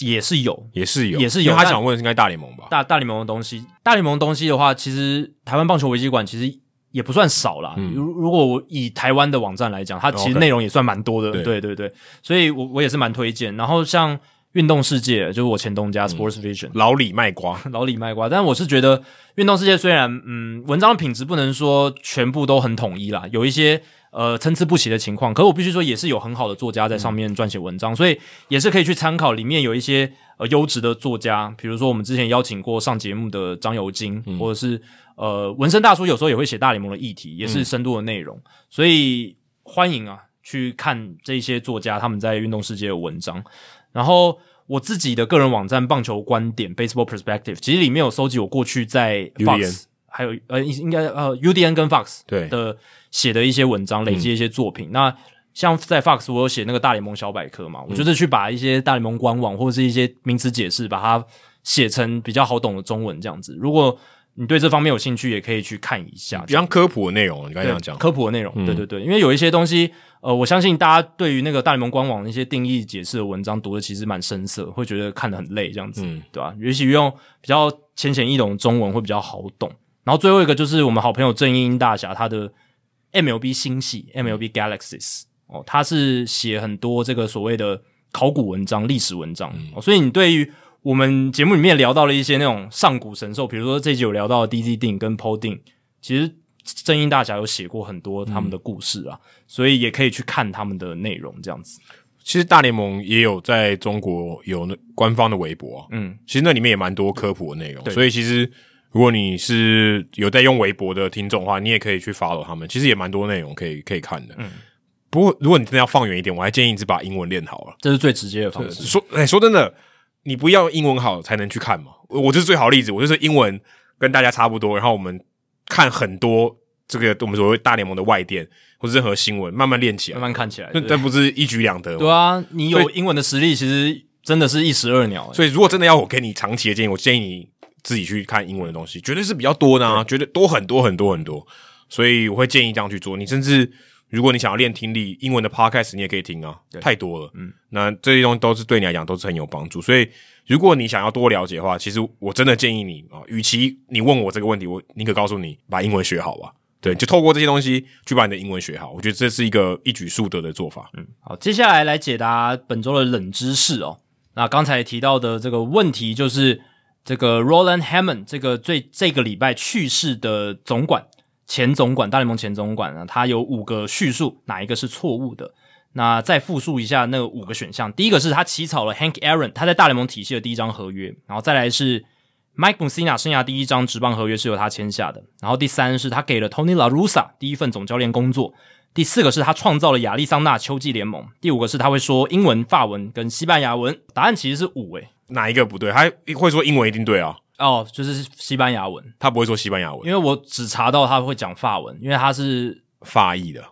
也是有，也是有，也是有。他想问应该大联盟吧？大大联盟的东西，大联盟的东西的话，其实台湾棒球维基馆其实也不算少啦。如、嗯、如果我以台湾的网站来讲，它其实内容也算蛮多的。Okay. 对对对，所以我我也是蛮推荐。然后像运动世界，就是我前东家 Sports Vision、嗯、老李卖瓜，老李卖瓜。但是我是觉得运动世界虽然嗯，文章的品质不能说全部都很统一啦，有一些。呃，参差不齐的情况，可我必须说，也是有很好的作家在上面撰写文章，嗯，所以也是可以去参考。里面有一些呃优质的作家，比如说我们之前邀请过上节目的张尤金，嗯，或者是呃纹身大叔，有时候也会写大联盟的议题，也是深度的内容，嗯。所以欢迎啊，去看这些作家他们在运动世界的文章。然后我自己的个人网站棒球观点 （Baseball Perspective） 其实里面有搜集我过去在 Fox 还有呃应该呃 UDN 跟 Fox 对的。写的一些文章，累积一些作品。嗯、那像在 Fox，我有写那个大联盟小百科嘛，嗯、我就是去把一些大联盟官网或者是一些名词解释，把它写成比较好懂的中文这样子。如果你对这方面有兴趣，也可以去看一下，比较科普的内容。你刚才这样讲科普的内容、嗯，对对对，因为有一些东西，呃，我相信大家对于那个大联盟官网那些定义解释的文章读的其实蛮生涩，会觉得看得很累这样子，嗯、对吧？尤其用比较浅显易懂的中文会比较好懂。然后最后一个就是我们好朋友郑英英大侠他的。MLB 星系 MLB Galaxies 哦，他是写很多这个所谓的考古文章、历史文章、嗯哦，所以你对于我们节目里面聊到了一些那种上古神兽，比如说这集有聊到 DZ Ding 跟 Paul Ding，其实正英大侠有写过很多他们的故事啊、嗯，所以也可以去看他们的内容这样子。其实大联盟也有在中国有那官方的微博啊，嗯，其实那里面也蛮多科普的内容，所以其实。如果你是有在用微博的听众的话，你也可以去 follow 他们，其实也蛮多内容可以可以看的。嗯，不过如果你真的要放远一点，我还建议你是把英文练好了，这是最直接的方式。说，哎、欸，说真的，你不要英文好才能去看嘛。我就是最好的例子，我就是英文跟大家差不多，然后我们看很多这个我们所谓大联盟的外电或者任何新闻，慢慢练起来，慢慢看起来，但不是一举两得。对啊，你有英文的实力，其实真的是一石二鸟。所以，如果真的要我给你长期的建议，我建议你。自己去看英文的东西，绝对是比较多的啊，绝对多很多很多很多，所以我会建议这样去做。你甚至如果你想要练听力，英文的 podcast 你也可以听啊，太多了。嗯，那这些东西都是对你来讲都是很有帮助。所以如果你想要多了解的话，其实我真的建议你啊，与其你问我这个问题，我宁可告诉你把英文学好吧。对，就透过这些东西去把你的英文学好，我觉得这是一个一举数得的做法。嗯，好，接下来来解答本周的冷知识哦。那刚才提到的这个问题就是。这个 Roland Hammond 这个最这个礼拜去世的总管，前总管，大联盟前总管呢，他有五个叙述，哪一个是错误的？那再复述一下那五个选项。第一个是他起草了 Hank Aaron 他在大联盟体系的第一张合约，然后再来是 Mike Mussina 生涯第一张职棒合约是由他签下的，然后第三是他给了 Tony La Russa 第一份总教练工作，第四个是他创造了亚利桑那秋季联盟，第五个是他会说英文、法文跟西班牙文。答案其实是五诶。哪一个不对？他会说英文一定对啊？哦，就是西班牙文，他不会说西班牙文，因为我只查到他会讲法文，因为他是法裔的，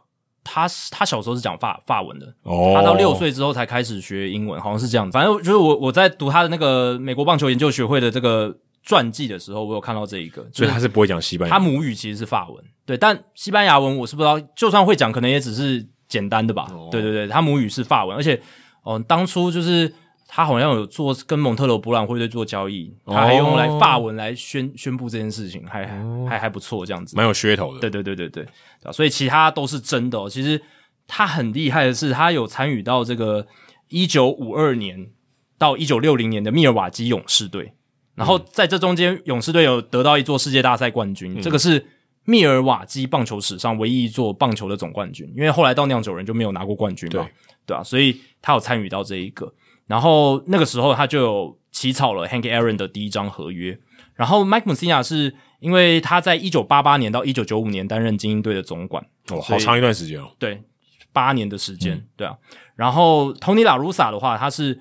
他他小时候是讲法法文的，哦，他到六岁之后才开始学英文，好像是这样子。反正就是我我在读他的那个美国棒球研究学会的这个传记的时候，我有看到这一个，所以他是不会讲西班牙，他母语其实是法文，对，但西班牙文我是不知道，就算会讲，可能也只是简单的吧。哦，对对对，他母语是法文，而且哦，当初就是。他好像有做跟蒙特罗博览会队做交易，他还用来法文来宣宣布这件事情，还、哦、还还不错，这样子，蛮有噱头的。对对对对对，所以其他都是真的哦。其实他很厉害的是，他有参与到这个一九五二年到一九六零年的密尔瓦基勇士队，然后在这中间，勇士队有得到一座世界大赛冠军，嗯、这个是密尔瓦基棒球史上唯一一座棒球的总冠军，因为后来到酿酒人就没有拿过冠军嘛，对对啊，所以他有参与到这一个。然后那个时候他就有起草了 Hank Aaron 的第一张合约。然后 Mike Mussina 是因为他在一九八八年到一九九五年担任精英队的总管，哦，好长一段时间哦。对，八年的时间，嗯、对啊。然后 Tony La Russa 的话，他是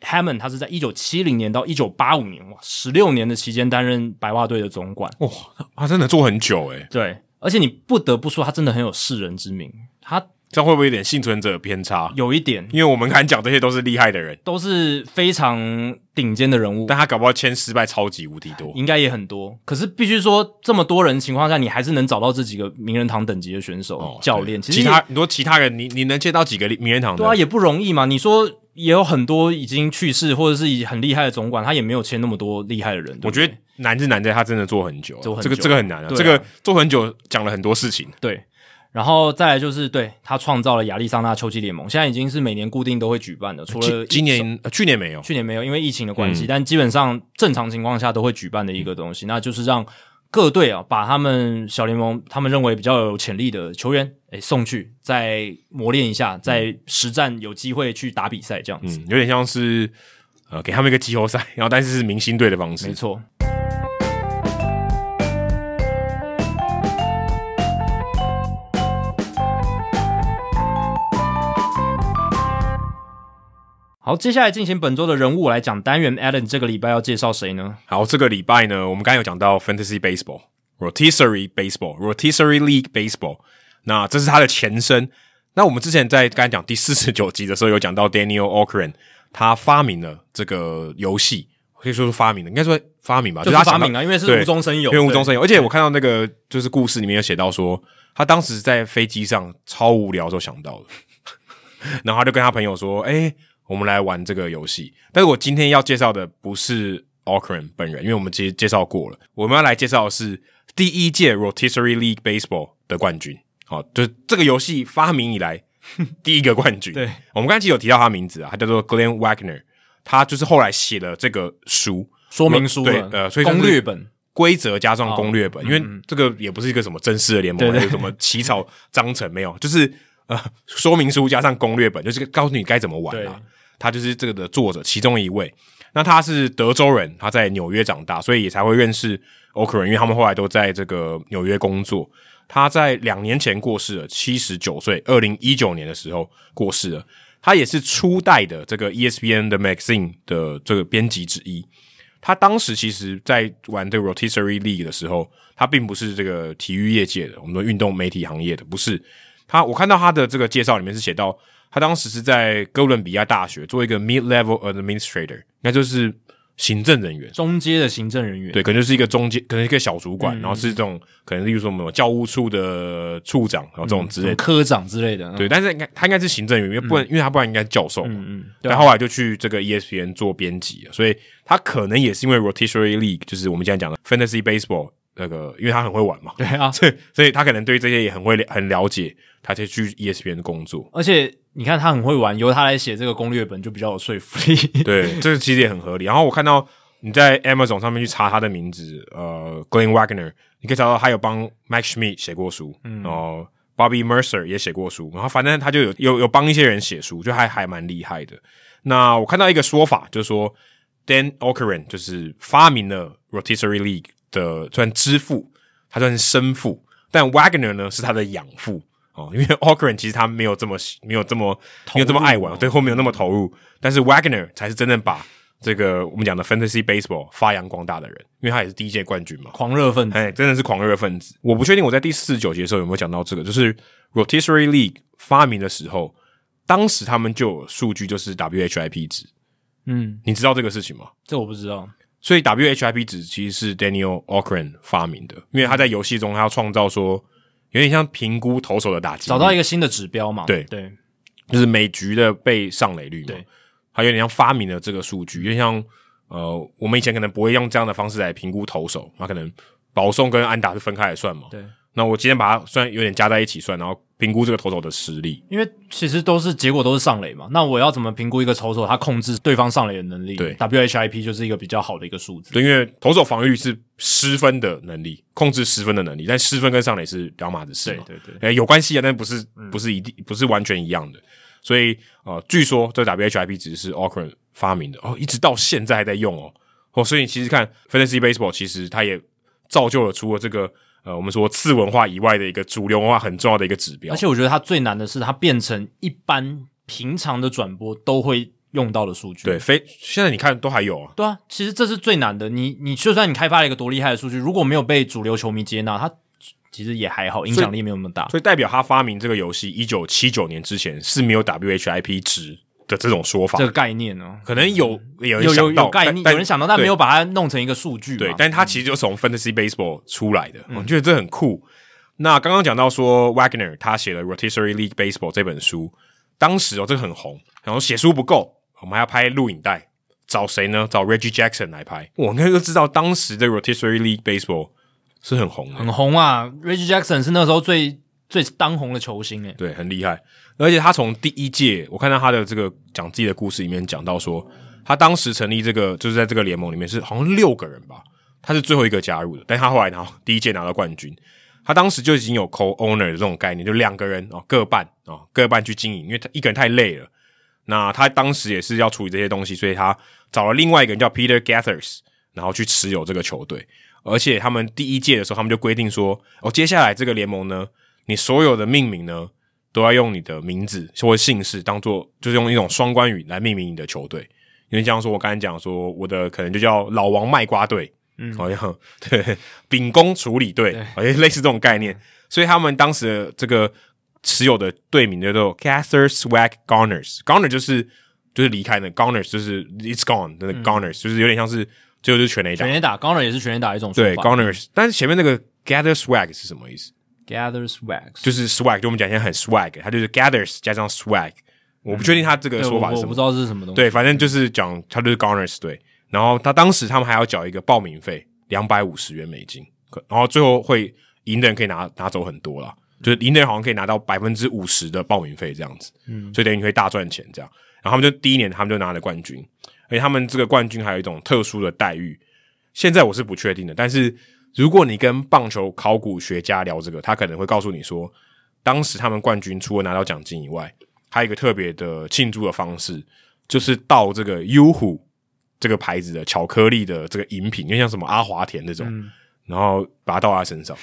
Hammond，他是在一九七零年到一九八五年，哇，十六年的期间担任白袜队的总管，哇，他真的做很久诶。对，而且你不得不说，他真的很有世人之名，他。这样会不会有点幸存者偏差？有一点，因为我们刚才讲这些都是厉害的人，都是非常顶尖的人物，但他搞不好签失败超级无敌多，应该也很多。可是必须说，这么多人情况下，你还是能找到这几个名人堂等级的选手、哦、教练。其实其他你说其他人，你你能见到几个名人堂的？对啊，也不容易嘛。你说也有很多已经去世或者是已很厉害的总管，他也没有签那么多厉害的人。我觉得难是难在他真的做很久，做很久这个这个很难啊。啊这个做很久讲了很多事情，对。然后再来就是对他创造了亚利桑那秋季联盟，现在已经是每年固定都会举办的。除了今年、呃，去年没有，去年没有，因为疫情的关系。嗯、但基本上正常情况下都会举办的一个东西，嗯、那就是让各队啊把他们小联盟他们认为比较有潜力的球员诶送去再磨练一下，再实战有机会去打比赛这样子。嗯，有点像是呃给他们一个季后赛，然后但是是明星队的方式。没错。好，接下来进行本周的人物来讲单元。Alan 这个礼拜要介绍谁呢？好，这个礼拜呢，我们刚才有讲到 Fantasy Baseball、Rotisserie Baseball、Rotisserie League Baseball，那这是它的前身。那我们之前在刚才讲第四十九集的时候，有讲到 Daniel Okren，他发明了这个游戏，可以说是发明的，应该说发明吧，就是他发明啊，因为是无中生有，因为无中生有。而且我看到那个就是故事里面有写到说，他当时在飞机上超无聊的时候想到的，然后他就跟他朋友说：“哎、欸。”我们来玩这个游戏，但是我今天要介绍的不是 Okran 本人，因为我们其实介绍过了。我们要来介绍的是第一届 Rotisserie League Baseball 的冠军，好，就是这个游戏发明以来 第一个冠军。对，我们刚才其实有提到他名字啊，他叫做 Glenn Wagner，他就是后来写了这个书。说明书，对，呃，所以攻略本。规则加上攻略本，因为这个也不是一个什么正式的联盟，还有什么起草章程没有，就是呃说明书加上攻略本，就是告诉你该怎么玩啊。他就是这个的作者其中一位，那他是德州人，他在纽约长大，所以也才会认识 Okren，因为他们后来都在这个纽约工作。他在两年前过世了，七十九岁，二零一九年的时候过世了。他也是初代的这个 ESPN 的 Magazine 的这个编辑之一。他当时其实在玩这个 Rotisserie League 的时候，他并不是这个体育业界的，我们的运动媒体行业的，不是他。我看到他的这个介绍里面是写到。他当时是在哥伦比亚大学做一个 mid-level administrator，那就是行政人员，中阶的行政人员。对，可能就是一个中阶，可能一个小主管，嗯、然后是这种可能，例如说我们有教务处的处长，然后这种之类的、嗯、科长之类的。对，但是应该他应该是行政人员，因为不然，嗯、因为他不然应该是教授嘛。嗯嗯。但后来就去这个 ESPN 做编辑了，所以他可能也是因为 Rotisserie League，就是我们现在讲的 Fantasy Baseball 那个，因为他很会玩嘛。对啊，所以所以他可能对这些也很会很了解，他才去 ESPN 的工作，而且。你看他很会玩，由他来写这个攻略本就比较有说服力。对，这个其实也很合理。然后我看到你在 Amazon 上面去查他的名字，呃，Glenn Wagner，你可以找到他有帮 Mike Schmidt 写过书，嗯，然后 Bobby Mercer 也写过书，然后反正他就有有有帮一些人写书，就还还蛮厉害的。那我看到一个说法，就是说 Dan Okren 就是发明了 Rotisserie League 的算之父，他算是生父，但 Wagner 呢是他的养父。哦，因为 Okren 其实他没有这么没有这么没有这么爱玩，对，后面有那么投入。但是 Wagner 才是真正把这个我们讲的 Fantasy Baseball 发扬光大的人，因为他也是第一届冠军嘛，狂热分子，哎，真的是狂热分子。我不确定我在第四十九集的时候有没有讲到这个，就是 Rotisserie League 发明的时候，当时他们就有数据，就是 WHIP 值。嗯，你知道这个事情吗？这我不知道。所以 WHIP 值其实是 Daniel O'Kran 发明的，因为他在游戏中他要创造说。有点像评估投手的打击，找到一个新的指标嘛？对对，就是每局的被上垒率嘛。对，他有点像发明了这个数据，就像呃，我们以前可能不会用这样的方式来评估投手，他可能保送跟安打是分开来算嘛。对。那我今天把它算有点加在一起算，然后评估这个投手的实力，因为其实都是结果都是上垒嘛。那我要怎么评估一个投手他控制对方上垒的能力？对，WHIP 就是一个比较好的一个数字。对，因为投手防御率是失分的能力，控制失分的能力，但失分跟上垒是两码子事嘛。对对对，诶，有关系啊，但不是不是一定、嗯、不是完全一样的。所以呃，据说这 WHIP 只是 Okren 发明的哦，一直到现在还在用哦。哦，所以你其实看 Fantasy Baseball，其实它也造就了出了这个。呃，我们说次文化以外的一个主流文化很重要的一个指标，而且我觉得它最难的是它变成一般平常的转播都会用到的数据。对，非现在你看都还有啊。对啊，其实这是最难的。你你就算你开发了一个多厉害的数据，如果没有被主流球迷接纳，它其实也还好，影响力没有那么大。所以代表他发明这个游戏一九七九年之前是没有 WHIP 值的这种说法，这个概念哦，可能有有有有有概念，有人想到，但没有把它弄成一个数据。对，但是它其实就是从 Fantasy Baseball 出来的，我觉得这很酷。那刚刚讲到说，Wagner 他写了《Rotisserie League Baseball》这本书，当时哦这个很红，然后写书不够，我们还要拍录影带，找谁呢？找 Reggie Jackson 来拍。我应该都知道，当时的《Rotisserie League Baseball》是很红的，很红啊！Reggie Jackson 是那时候最最当红的球星诶，对，很厉害。而且他从第一届，我看到他的这个讲自己的故事里面讲到说，他当时成立这个就是在这个联盟里面是好像六个人吧，他是最后一个加入的，但他后来拿第一届拿到冠军。他当时就已经有 co-owner 的这种概念，就两个人哦，各半哦，各半去经营，因为他一个人太累了。那他当时也是要处理这些东西，所以他找了另外一个人叫 Peter Gathers，然后去持有这个球队。而且他们第一届的时候，他们就规定说，哦，接下来这个联盟呢，你所有的命名呢，都要用你的名字或者姓氏当做，就是用一种双关语来命名你的球队。因为这样说，我刚才讲说，我的可能就叫老王卖瓜队。嗯，好像对，秉公处理队，好像类似这种概念，所以他们当时的这个持有的队名叫做 Cather Swag Goners，Goner 就是就是离开的，Goners 就是 It's gone 的 Goners，就是有点像是最后就是全垒打，全垒打，Goner 也是全垒打一种对 Goners，但是前面那个 Gather Swag 是什么意思？Gather Swag 就是 Swag，就我们讲现在很 Swag，它就是 Gathers 加上 Swag，我不确定他这个说法是什么，我不知道是什么东西，对，反正就是讲他就是 gonners 对。然后他当时他们还要缴一个报名费两百五十元美金，然后最后会赢的人可以拿拿走很多啦，就是赢的人好像可以拿到百分之五十的报名费这样子，嗯，所以等于你会大赚钱这样。然后他们就第一年他们就拿了冠军，而且他们这个冠军还有一种特殊的待遇，现在我是不确定的，但是如果你跟棒球考古学家聊这个，他可能会告诉你说，当时他们冠军除了拿到奖金以外，还有一个特别的庆祝的方式，就是倒这个优虎。这个牌子的巧克力的这个饮品，就像什么阿华田那种，嗯、然后把它倒在他身上，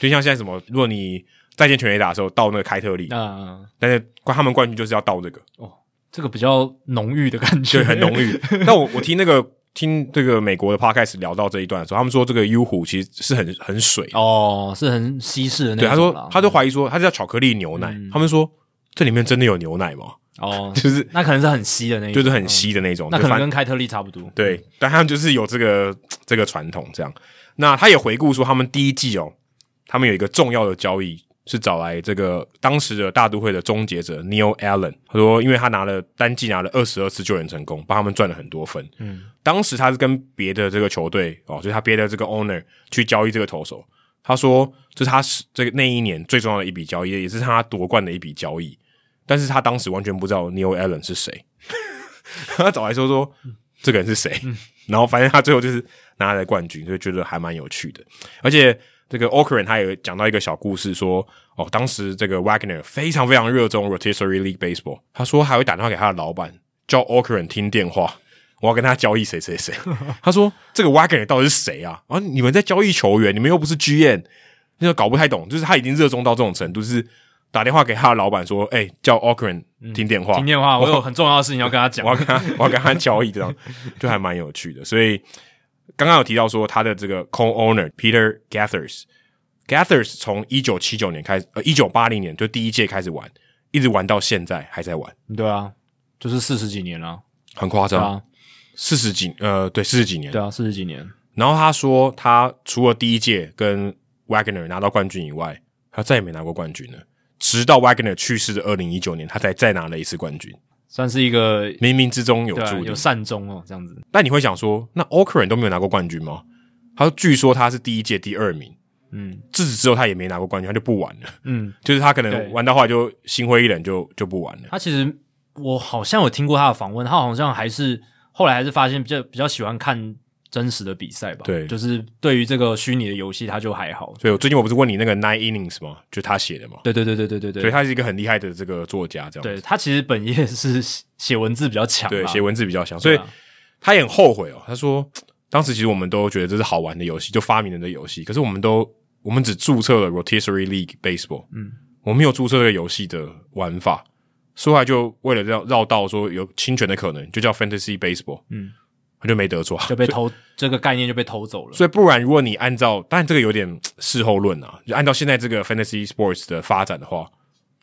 就像现在什么，如果你再见全垒打的时候倒那个开特利，啊，但是他们冠军就是要倒这个，哦，这个比较浓郁的感觉，对，很浓郁。但我我听那个听这个美国的 podcast 聊到这一段的时候，他们说这个优虎其实是很很水哦，是很稀释的那种。对，他说他就怀疑说他是叫巧克力牛奶，嗯、他们说这里面真的有牛奶吗？哦，就是那可能是很稀的那种，就是很稀的那种，那可能跟开特利差不多。对，但他们就是有这个这个传统这样。那他也回顾说，他们第一季哦，他们有一个重要的交易是找来这个当时的大都会的终结者 Neil Allen。他说，因为他拿了单季拿了二十二次救援成功，帮他们赚了很多分。嗯，当时他是跟别的这个球队哦，就是他别的这个 owner 去交易这个投手。他说，这是他是这个那一年最重要的一笔交易，也是他夺冠的一笔交易。但是他当时完全不知道 Neil Allen 是谁，他找来说说这个人是谁，然后反正他最后就是拿来冠军，所以觉得还蛮有趣的。而且这个 Okren 他有讲到一个小故事说，说哦，当时这个 Wagner 非常非常热衷 Rotisserie League Baseball，他说还会打电话给他的老板叫 Okren 听电话，我要跟他交易谁谁谁。他说这个 Wagner 到底是谁啊？啊，你们在交易球员，你们又不是 GM，那个搞不太懂，就是他已经热衷到这种程度，就是。打电话给他的老板说：“哎、欸，叫 Okren 听电话，听电话，我有很重要的事情要跟他讲，我要跟他，我要跟他交易，这样就还蛮有趣的。所以刚刚有提到说，他的这个 co-owner Peter Gathers，Gathers 从一九七九年开始，呃，一九八零年就第一届开始玩，一直玩到现在还在玩。对啊，就是四十几年了，很夸张，四十几，呃，对，四十几年，对啊，四十几年。然后他说，他除了第一届跟 Wagner 拿到冠军以外，他再也没拿过冠军了。”直到 Wagner 去世的二零一九年，他才再拿了一次冠军。算是一个冥冥之中有注定、啊、有善终哦，这样子。但你会想说，那 Okren 都没有拿过冠军吗？他说，据说他是第一届第二名。嗯，自此之后他也没拿过冠军，他就不玩了。嗯，就是他可能玩到后来就心灰意冷，就就不玩了。他其实我好像有听过他的访问，他好像还是后来还是发现比较比较喜欢看真实的比赛吧。对，就是对于这个虚拟的游戏，他就还好。所以我最近我不是问你那个 Nine Innings 吗？就他写的嘛。对对对对对对对。所以他是一个很厉害的这个作家，这样。对，他其实本业是写文字比较强，对，写文字比较强，所以他也很后悔哦。他说当时其实我们都觉得这是好玩的游戏，就发明人的游戏，可是我们都。我们只注册了 Rotisserie League Baseball，嗯，我没有注册这个游戏的玩法，说来就为了绕绕道说有侵权的可能，就叫 Fantasy Baseball，嗯，他就没得做，就被偷，这个概念就被偷走了。所以不然，如果你按照，当然这个有点事后论啊，就按照现在这个 Fantasy Sports 的发展的话，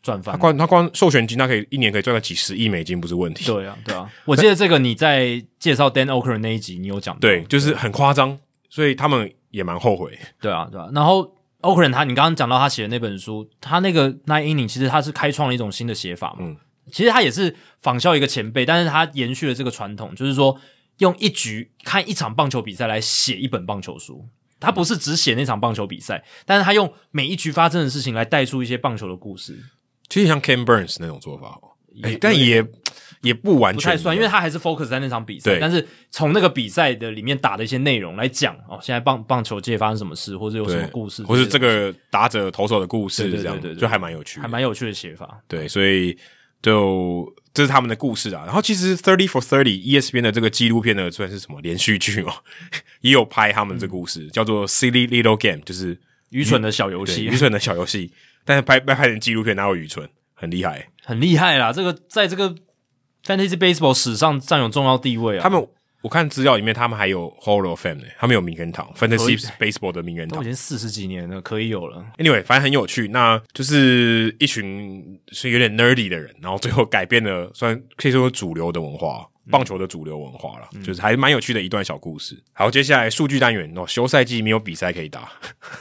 赚翻，他光他光授权金，他可以一年可以赚个几十亿美金，不是问题。对啊，对啊，我记得这个你在介绍 Dan Okren 那一集，你有讲，对，就是很夸张，所以他们也蛮后悔。对啊，对啊，然后。Okren 他，你刚刚讲到他写的那本书，他那个 Nine Inning 其实他是开创了一种新的写法嘛。嗯，其实他也是仿效一个前辈，但是他延续了这个传统，就是说用一局看一场棒球比赛来写一本棒球书。他不是只写那场棒球比赛，但是他用每一局发生的事情来带出一些棒球的故事。其实像 Ken Burns 那种做法哦，哎，但也。也不完全不太算，因为他还是 focus 在那场比赛。但是从那个比赛的里面打的一些内容来讲，哦，现在棒棒球界发生什么事，或者有什么故事，或是这个打者投手的故事，这样对对对对，就还蛮有趣，还蛮有趣的写法。对，所以就这是他们的故事啊。然后其实 Thirty for Thirty ESPN 的这个纪录片呢，算是什么连续剧哦，也有拍他们这故事，嗯、叫做 Silly Little Game，就是愚蠢的小游戏，愚蠢的小游戏。但是拍拍拍成纪录片，哪有愚蠢？很厉害，很厉害啦！这个在这个。Fantasy Baseball 史上占有重要地位啊！他们我看资料里面，他们还有 Hall of Fame 呢，他们有名人堂，Fantasy Baseball 的名人堂都已经四十几年了，可以有了。Anyway，反正很有趣，那就是一群是有点 nerdy 的人，然后最后改变了，算可以说是主流的文化，棒球的主流文化了，嗯、就是还蛮有趣的一段小故事。好，接下来数据单元哦，休赛季没有比赛可以打，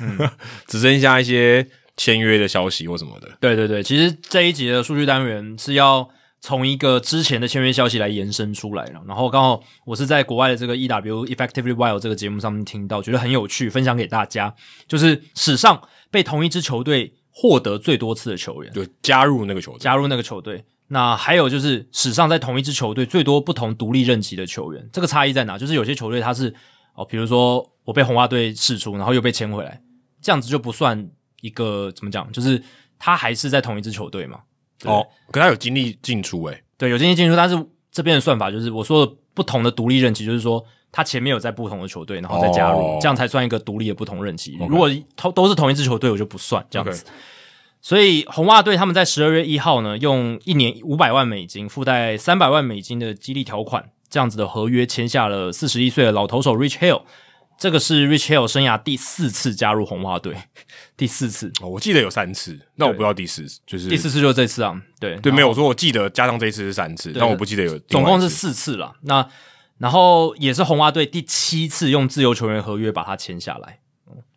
嗯、只剩下一些签约的消息或什么的。对对对，其实这一集的数据单元是要。从一个之前的签约消息来延伸出来了，然后刚好我是在国外的这个 EW Effectively Wild 这个节目上面听到，觉得很有趣，分享给大家。就是史上被同一支球队获得最多次的球员，就加入那个球队，加入那个球队。那还有就是史上在同一支球队最多不同独立任期的球员，这个差异在哪？就是有些球队他是哦，比如说我被红袜队释出，然后又被签回来，这样子就不算一个怎么讲，就是他还是在同一支球队嘛。哦，可他有经历进出诶，对，有经历进出，但是这边的算法就是我说的不同的独立任期，就是说他前面有在不同的球队，然后再加入，哦、这样才算一个独立的不同任期。如果都都是同一支球队，我就不算这样子。所以红袜队他们在十二月一号呢，用一年五百万美金附带三百万美金的激励条款，这样子的合约签下了四十一岁的老投手 Rich Hill。这个是 Rich Hill 生涯第四次加入红袜队，第四次。哦，我记得有三次，那我不知道第四次就是第四次就是这次啊。对对，没有我说我记得加上这一次是三次，但我不记得有总共是四次了。那然后也是红袜队第七次用自由球员合约把他签下来，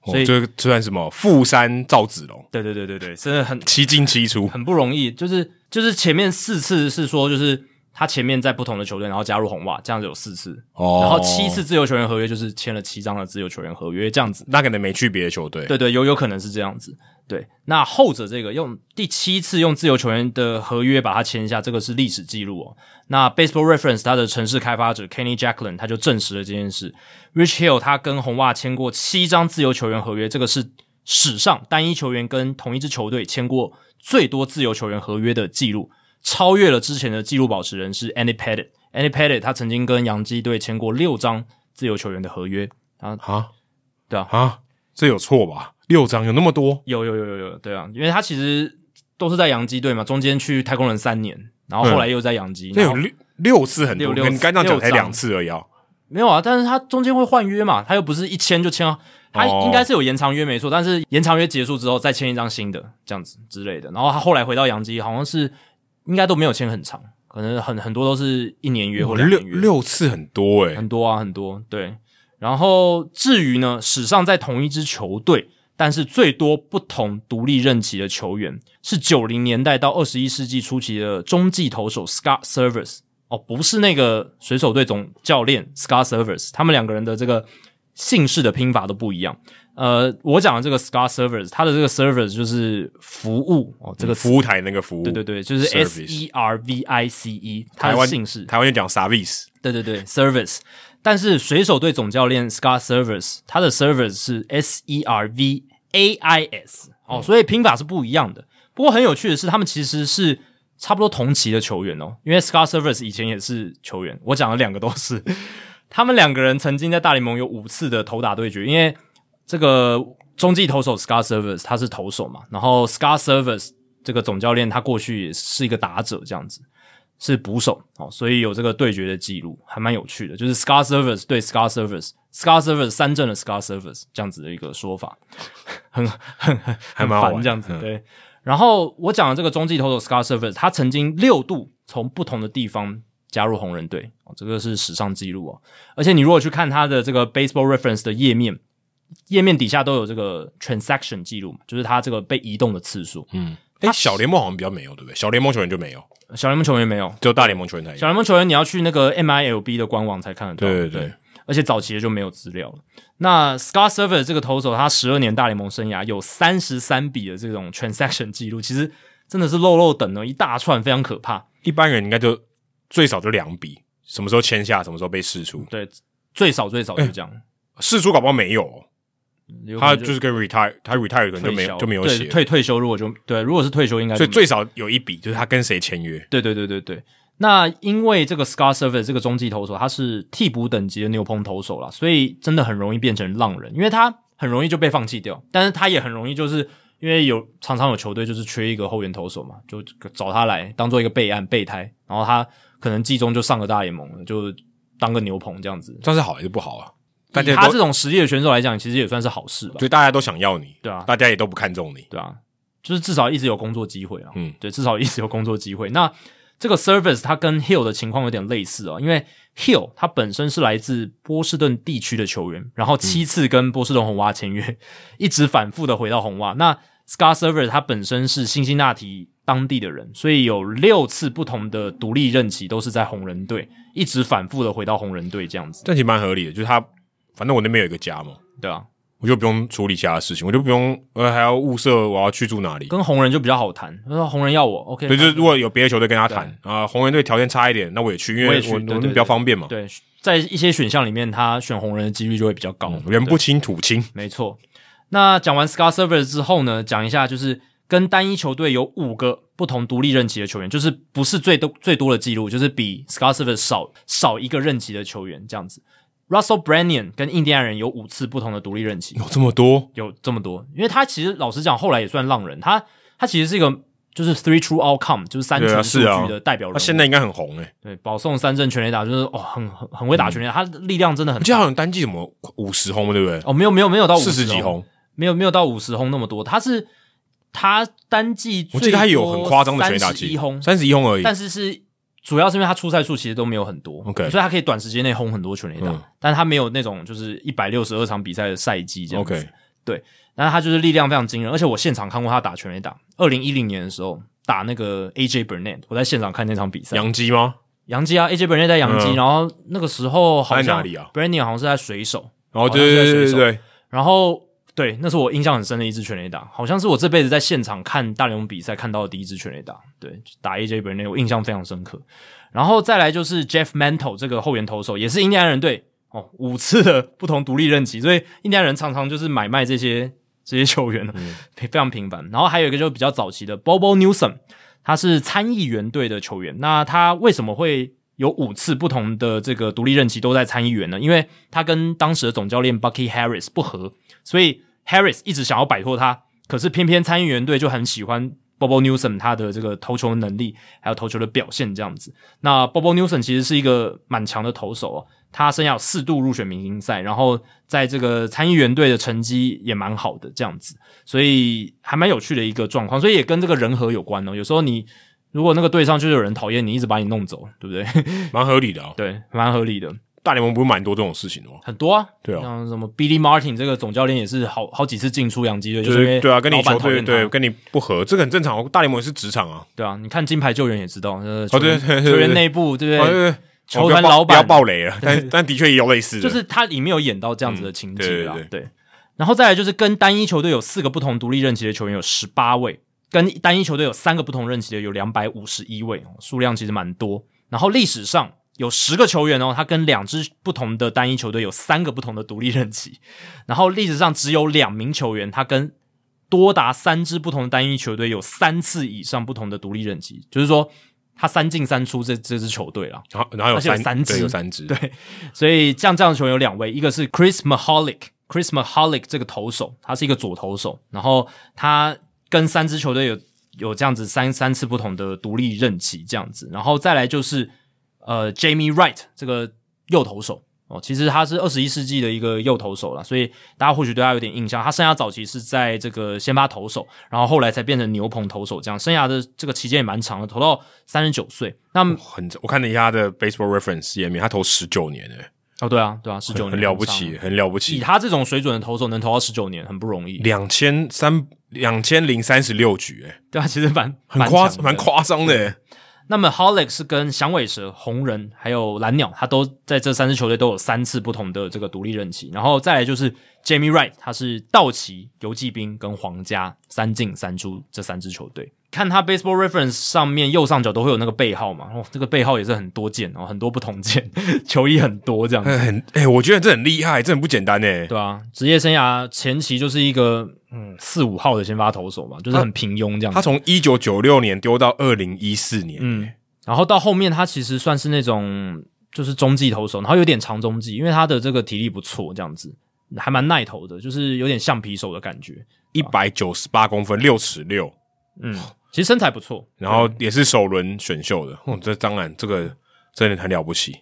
所以这这算什么富山赵子龙？对对对对对，真的很七进七出，很不容易。就是就是前面四次是说就是。他前面在不同的球队，然后加入红袜，这样子有四次，哦，然后七次自由球员合约就是签了七张的自由球员合约，这样子。那可能没去别的球队，对对，有有可能是这样子。对，那后者这个用第七次用自由球员的合约把他签下，这个是历史记录哦。那 Baseball Reference 他的城市开发者 Kenny Jacqueline 他就证实了这件事。Rich Hill 他跟红袜签过七张自由球员合约，这个是史上单一球员跟同一支球队签过最多自由球员合约的记录。超越了之前的纪录保持人是 Andy Pettitte。Andy Pettitte 他曾经跟洋基队签过六张自由球员的合约。啊啊，对啊。啊，这有错吧？六张有那么多？有有有有有，对啊，因为他其实都是在洋基队嘛，中间去太空人三年，然后后来又在洋基，那、嗯、有六六次很多，你刚刚讲才两次而已啊，没有啊，但是他中间会换约嘛，他又不是一签就签啊，他应该是有延长约没错，但是延长约结束之后再签一张新的这样子之类的，然后他后来回到洋基，好像是。应该都没有签很长，可能很很多都是一年约或两年约。六六次很多诶、欸、很多啊，很多。对，然后至于呢，史上在同一支球队但是最多不同独立任期的球员是九零年代到二十一世纪初期的中继投手 Scott Servers 哦，不是那个水手队总教练 Scott Servers，他们两个人的这个姓氏的拼法都不一样。呃，我讲的这个 Scar Service，它的这个 Service 就是服务哦，这个服务台那个服务，对对对，就是 S E R V I C E，台湾姓氏，台湾就讲 Service，对对对，Service。但是水手队总教练 Scar Service，他的 Service 是 S E R V A I S，哦，所以拼法是不一样的。不过很有趣的是，他们其实是差不多同期的球员哦，因为 Scar Service 以前也是球员，我讲的两个都是。他们两个人曾经在大联盟有五次的投打对决，因为。这个中继投手 Scott Servais 他是投手嘛，然后 Scott Servais 这个总教练他过去也是一个打者，这样子是捕手哦，所以有这个对决的记录，还蛮有趣的。就是 Scott Servais 对 Scott Servais，Scott Servais 三阵的 Scott Servais 这样子的一个说法，很很很很烦这样子。对，然后我讲的这个中继投手 Scott Servais 他曾经六度从不同的地方加入红人队哦，这个是史上记录哦。而且你如果去看他的这个 Baseball Reference 的页面。页面底下都有这个 transaction 记录嘛，就是他这个被移动的次数。嗯，诶、欸，小联盟好像比较没有，对不对？小联盟球员就没有，小联盟球员没有，只有大联盟球员才有。小联盟球员你要去那个 MILB 的官网才看得到。对对对，而且早期的就没有资料了。那 Scott Server 这个投手，他十二年大联盟生涯有三十三笔的这种 transaction 记录，其实真的是漏漏等了一大串，非常可怕。一般人应该就最少就两笔，什么时候签下，什么时候被释出。对，最少最少就这样。释、欸、出搞不好没有。他就是跟 retire，他 retire 可能就没有就没有写退退休，如果就对，如果是退休应该，所以最少有一笔就是他跟谁签约。对对对对对。那因为这个 Scott Servais 这个中继投手他是替补等级的牛棚投手啦，所以真的很容易变成浪人，因为他很容易就被放弃掉，但是他也很容易就是因为有常常有球队就是缺一个后援投手嘛，就找他来当做一个备案备胎，然后他可能季中就上个大联盟了，就当个牛棚这样子，这是好还是不好啊？以他这种实力的选手来讲，其实也算是好事吧。对，大家都想要你，对啊，大家也都不看重你，对啊，就是至少一直有工作机会啊。嗯，对，至少一直有工作机会。那这个 Service 它跟 Hill 的情况有点类似啊，因为 Hill 他本身是来自波士顿地区的球员，然后七次跟波士顿红袜签约，嗯，一直反复的回到红袜。那 Scott Servais 他本身是辛辛那提当地的人，所以有六次不同的独立任期都是在红人队，一直反复的回到红人队这样子。这其实蛮合理的，就是他。反正我那边有一个家嘛，对啊，我就不用处理其他的事情，我就不用呃还要物色我要去住哪里。跟红人就比较好谈，他说红人要我，OK。对，就是如果有别的球队跟他谈啊，红人队条件差一点，那我也去，因为我我那比较方便嘛。对，在一些选项里面，他选红人的几率就会比较高。嗯、人不亲土亲，没错。那讲完 Scott Servais 之后呢，讲一下就是跟单一球队有五个不同独立任期的球员，就是不是最多最多的记录，就是比 Scott Servais 少少一个任期的球员这样子。Russell Branyan 跟印第安人有五次不同的独立任期，有这么多，有这么多，因为他其实老实讲，后来也算浪人，他他其实是一个就是 three true outcome，就是三全数据的代表人、啊啊。他现在应该很红诶、欸，对，保送三振全垒打，就是哦，很很很会打全垒打、嗯，他力量真的很。就好像单季什么五十轰，对不对？哦，没有没有没有到四十几轰，没有没有到五十轰那么多，他是他单季我记得他有很夸张的全垒打季，三十一轰而已，但是是。主要是因为他出赛数其实都没有很多，OK，所以他可以短时间内轰很多全垒打，嗯，但他没有那种就是一百六十二场比赛的赛季这样子，OK，对，但是他就是力量非常惊人，而且我现场看过他打全垒打，二零一零年的时候打那个 AJ Burnett，我在现场看那场比赛，洋基吗？洋基啊，AJ Burnett 在洋基，嗯，然后那个时候好像在哪里啊？Burnett 好像是在水手，哦，对对对对对，然后。对，那是我印象很深的一支全垒打，好像是我这辈子在现场看大联盟比赛看到的第一支全垒打。对，打 AJ Burnett，我印象非常深刻。然后再来就是 Jeff Mantle 这个后援投手，也是印第安人队哦，五次的不同独立任期，所以印第安人常常就是买卖这些这些球员，嗯，非常频繁。然后还有一个就是比较早期的 Bobo Newsom，他是参议员队的球员。那他为什么会有五次不同的这个独立任期都在参议员呢？因为他跟当时的总教练 Bucky Harris 不合。所以 Harris 一直想要摆脱他，可是偏偏参议员队就很喜欢 Bobo Newsom 他的这个投球能力，还有投球的表现这样子。那 Bobo Newsom 其实是一个蛮强的投手哦，他生涯四度入选明星赛，然后在这个参议员队的成绩也蛮好的这样子，所以还蛮有趣的一个状况。所以也跟这个人和有关哦。有时候你如果那个队上就是有人讨厌你，一直把你弄走，对不对？蛮合理的哦。对，蛮合理的。大联盟不是蛮多这种事情的吗？很多啊，对啊，像什么 Billy Martin 这个总教练也是好好几次进出洋基队，就是对啊，跟你球队对跟你不合，这个很正常。大联盟也是职场啊，对啊，你看金牌救援也知道，呃，球员内部对不对？球团老板不要爆雷了，但但的确也有类似的，就是他里面有演到这样子的情节啦，对。然后再来就是跟单一球队有四个不同独立任期的球员有十八位，跟单一球队有三个不同任期的有两百五十一位，数量其实蛮多。然后历史上有十个球员哦，他跟两支不同的单一球队有三个不同的独立任期。然后历史上只有两名球员，他跟多达三支不同的单一球队有三次以上不同的独立任期，就是说他三进三出这这支球队了。然后然后有三三支，有三支，对。所以像这样的球员有两位，一个是 Chris Maholic。Chris Maholic 这个投手，他是一个左投手，然后他跟三支球队有有这样子三三次不同的独立任期这样子，然后再来就是呃 Jamie Wright 这个右投手哦，其实他是二十一世纪的一个右投手了，所以大家或许对他有点印象。他生涯早期是在这个先发投手，然后后来才变成牛棚投手，这样生涯的这个期间也蛮长的，投到三十九岁。那么很，我看了一下他的 Baseball Reference 页面，他投十九年诶。哦，对啊，对啊，十九年很了不起，很了不起。以他这种水准的投手，能投到十九年，很不容易。两千三两千零三十六局，诶，对啊，其实蛮很夸蛮夸张的。诶那么 Holic 是跟响尾蛇、红人还有蓝鸟，他都在这三支球队都有三次不同的这个独立任期。然后再来就是 Jamie Wright，他是道奇、游骑兵跟皇家三进三出这三支球队。看他 Baseball Reference 上面右上角都会有那个背号嘛，哦，这个背号也是很多件哦，很多不同件，球衣很多这样子，很哎、欸，我觉得这很厉害，这很不简单诶。对啊，职业生涯前期就是一个嗯四五号的先发投手嘛，就是很平庸这样子。他从一九九六年丢到二零一四年，嗯，然后到后面他其实算是那种就是中继投手，然后有点长中继，因为他的这个体力不错，这样子还蛮耐投的，就是有点橡皮手的感觉，一百九十八公分，六尺六，嗯。其实身材不错，然后也是首轮选秀的。哦，这当然这个真的很了不起。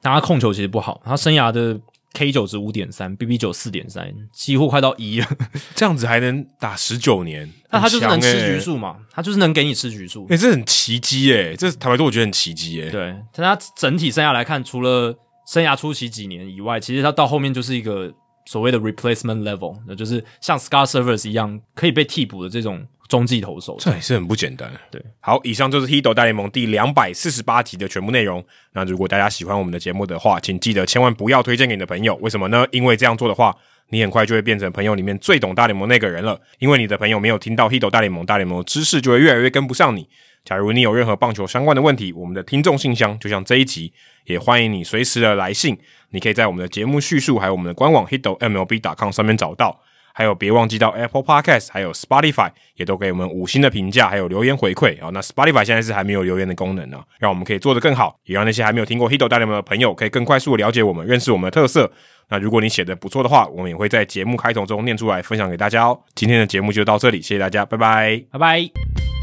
但他控球其实不好，他生涯的 K 九值五点三，BB 九四点三，几乎快到一了。这样子还能打十九年，那他就是能吃局数嘛？他就是能给你吃局数。诶，这很奇迹诶，这坦白说我觉得很奇迹诶。对，但他整体生涯来看，除了生涯初期几年以外，其实他到后面就是一个所谓的 replacement level，那就是像 Scar Servers 一样可以被替补的这种。中继投手，这也是很不简单。对，好，以上就是 Hito 大联盟第两百四十八集的全部内容。那如果大家喜欢我们的节目的话，请记得千万不要推荐给你的朋友。为什么呢？因为这样做的话，你很快就会变成朋友里面最懂大联盟那个人了。因为你的朋友没有听到 Hito 大联盟，大联盟的知识就会越来越跟不上你。假如你有任何棒球相关的问题，我们的听众信箱就像这一集，也欢迎你随时的来信。你可以在我们的节目叙述还有我们的官网 hitomlb.com 上面找到。还有，别忘记到 Apple Podcast，还有 Spotify 也都给我们五星的评价，还有留言回馈啊。那 Spotify 现在是还没有留言的功能呢，让我们可以做得更好，也让那些还没有听过 Hito 大联盟的朋友可以更快速的了解我们，认识我们的特色。那如果你写的不错的话，我们也会在节目开头中念出来，分享给大家哦。今天的节目就到这里，谢谢大家，拜拜，拜拜。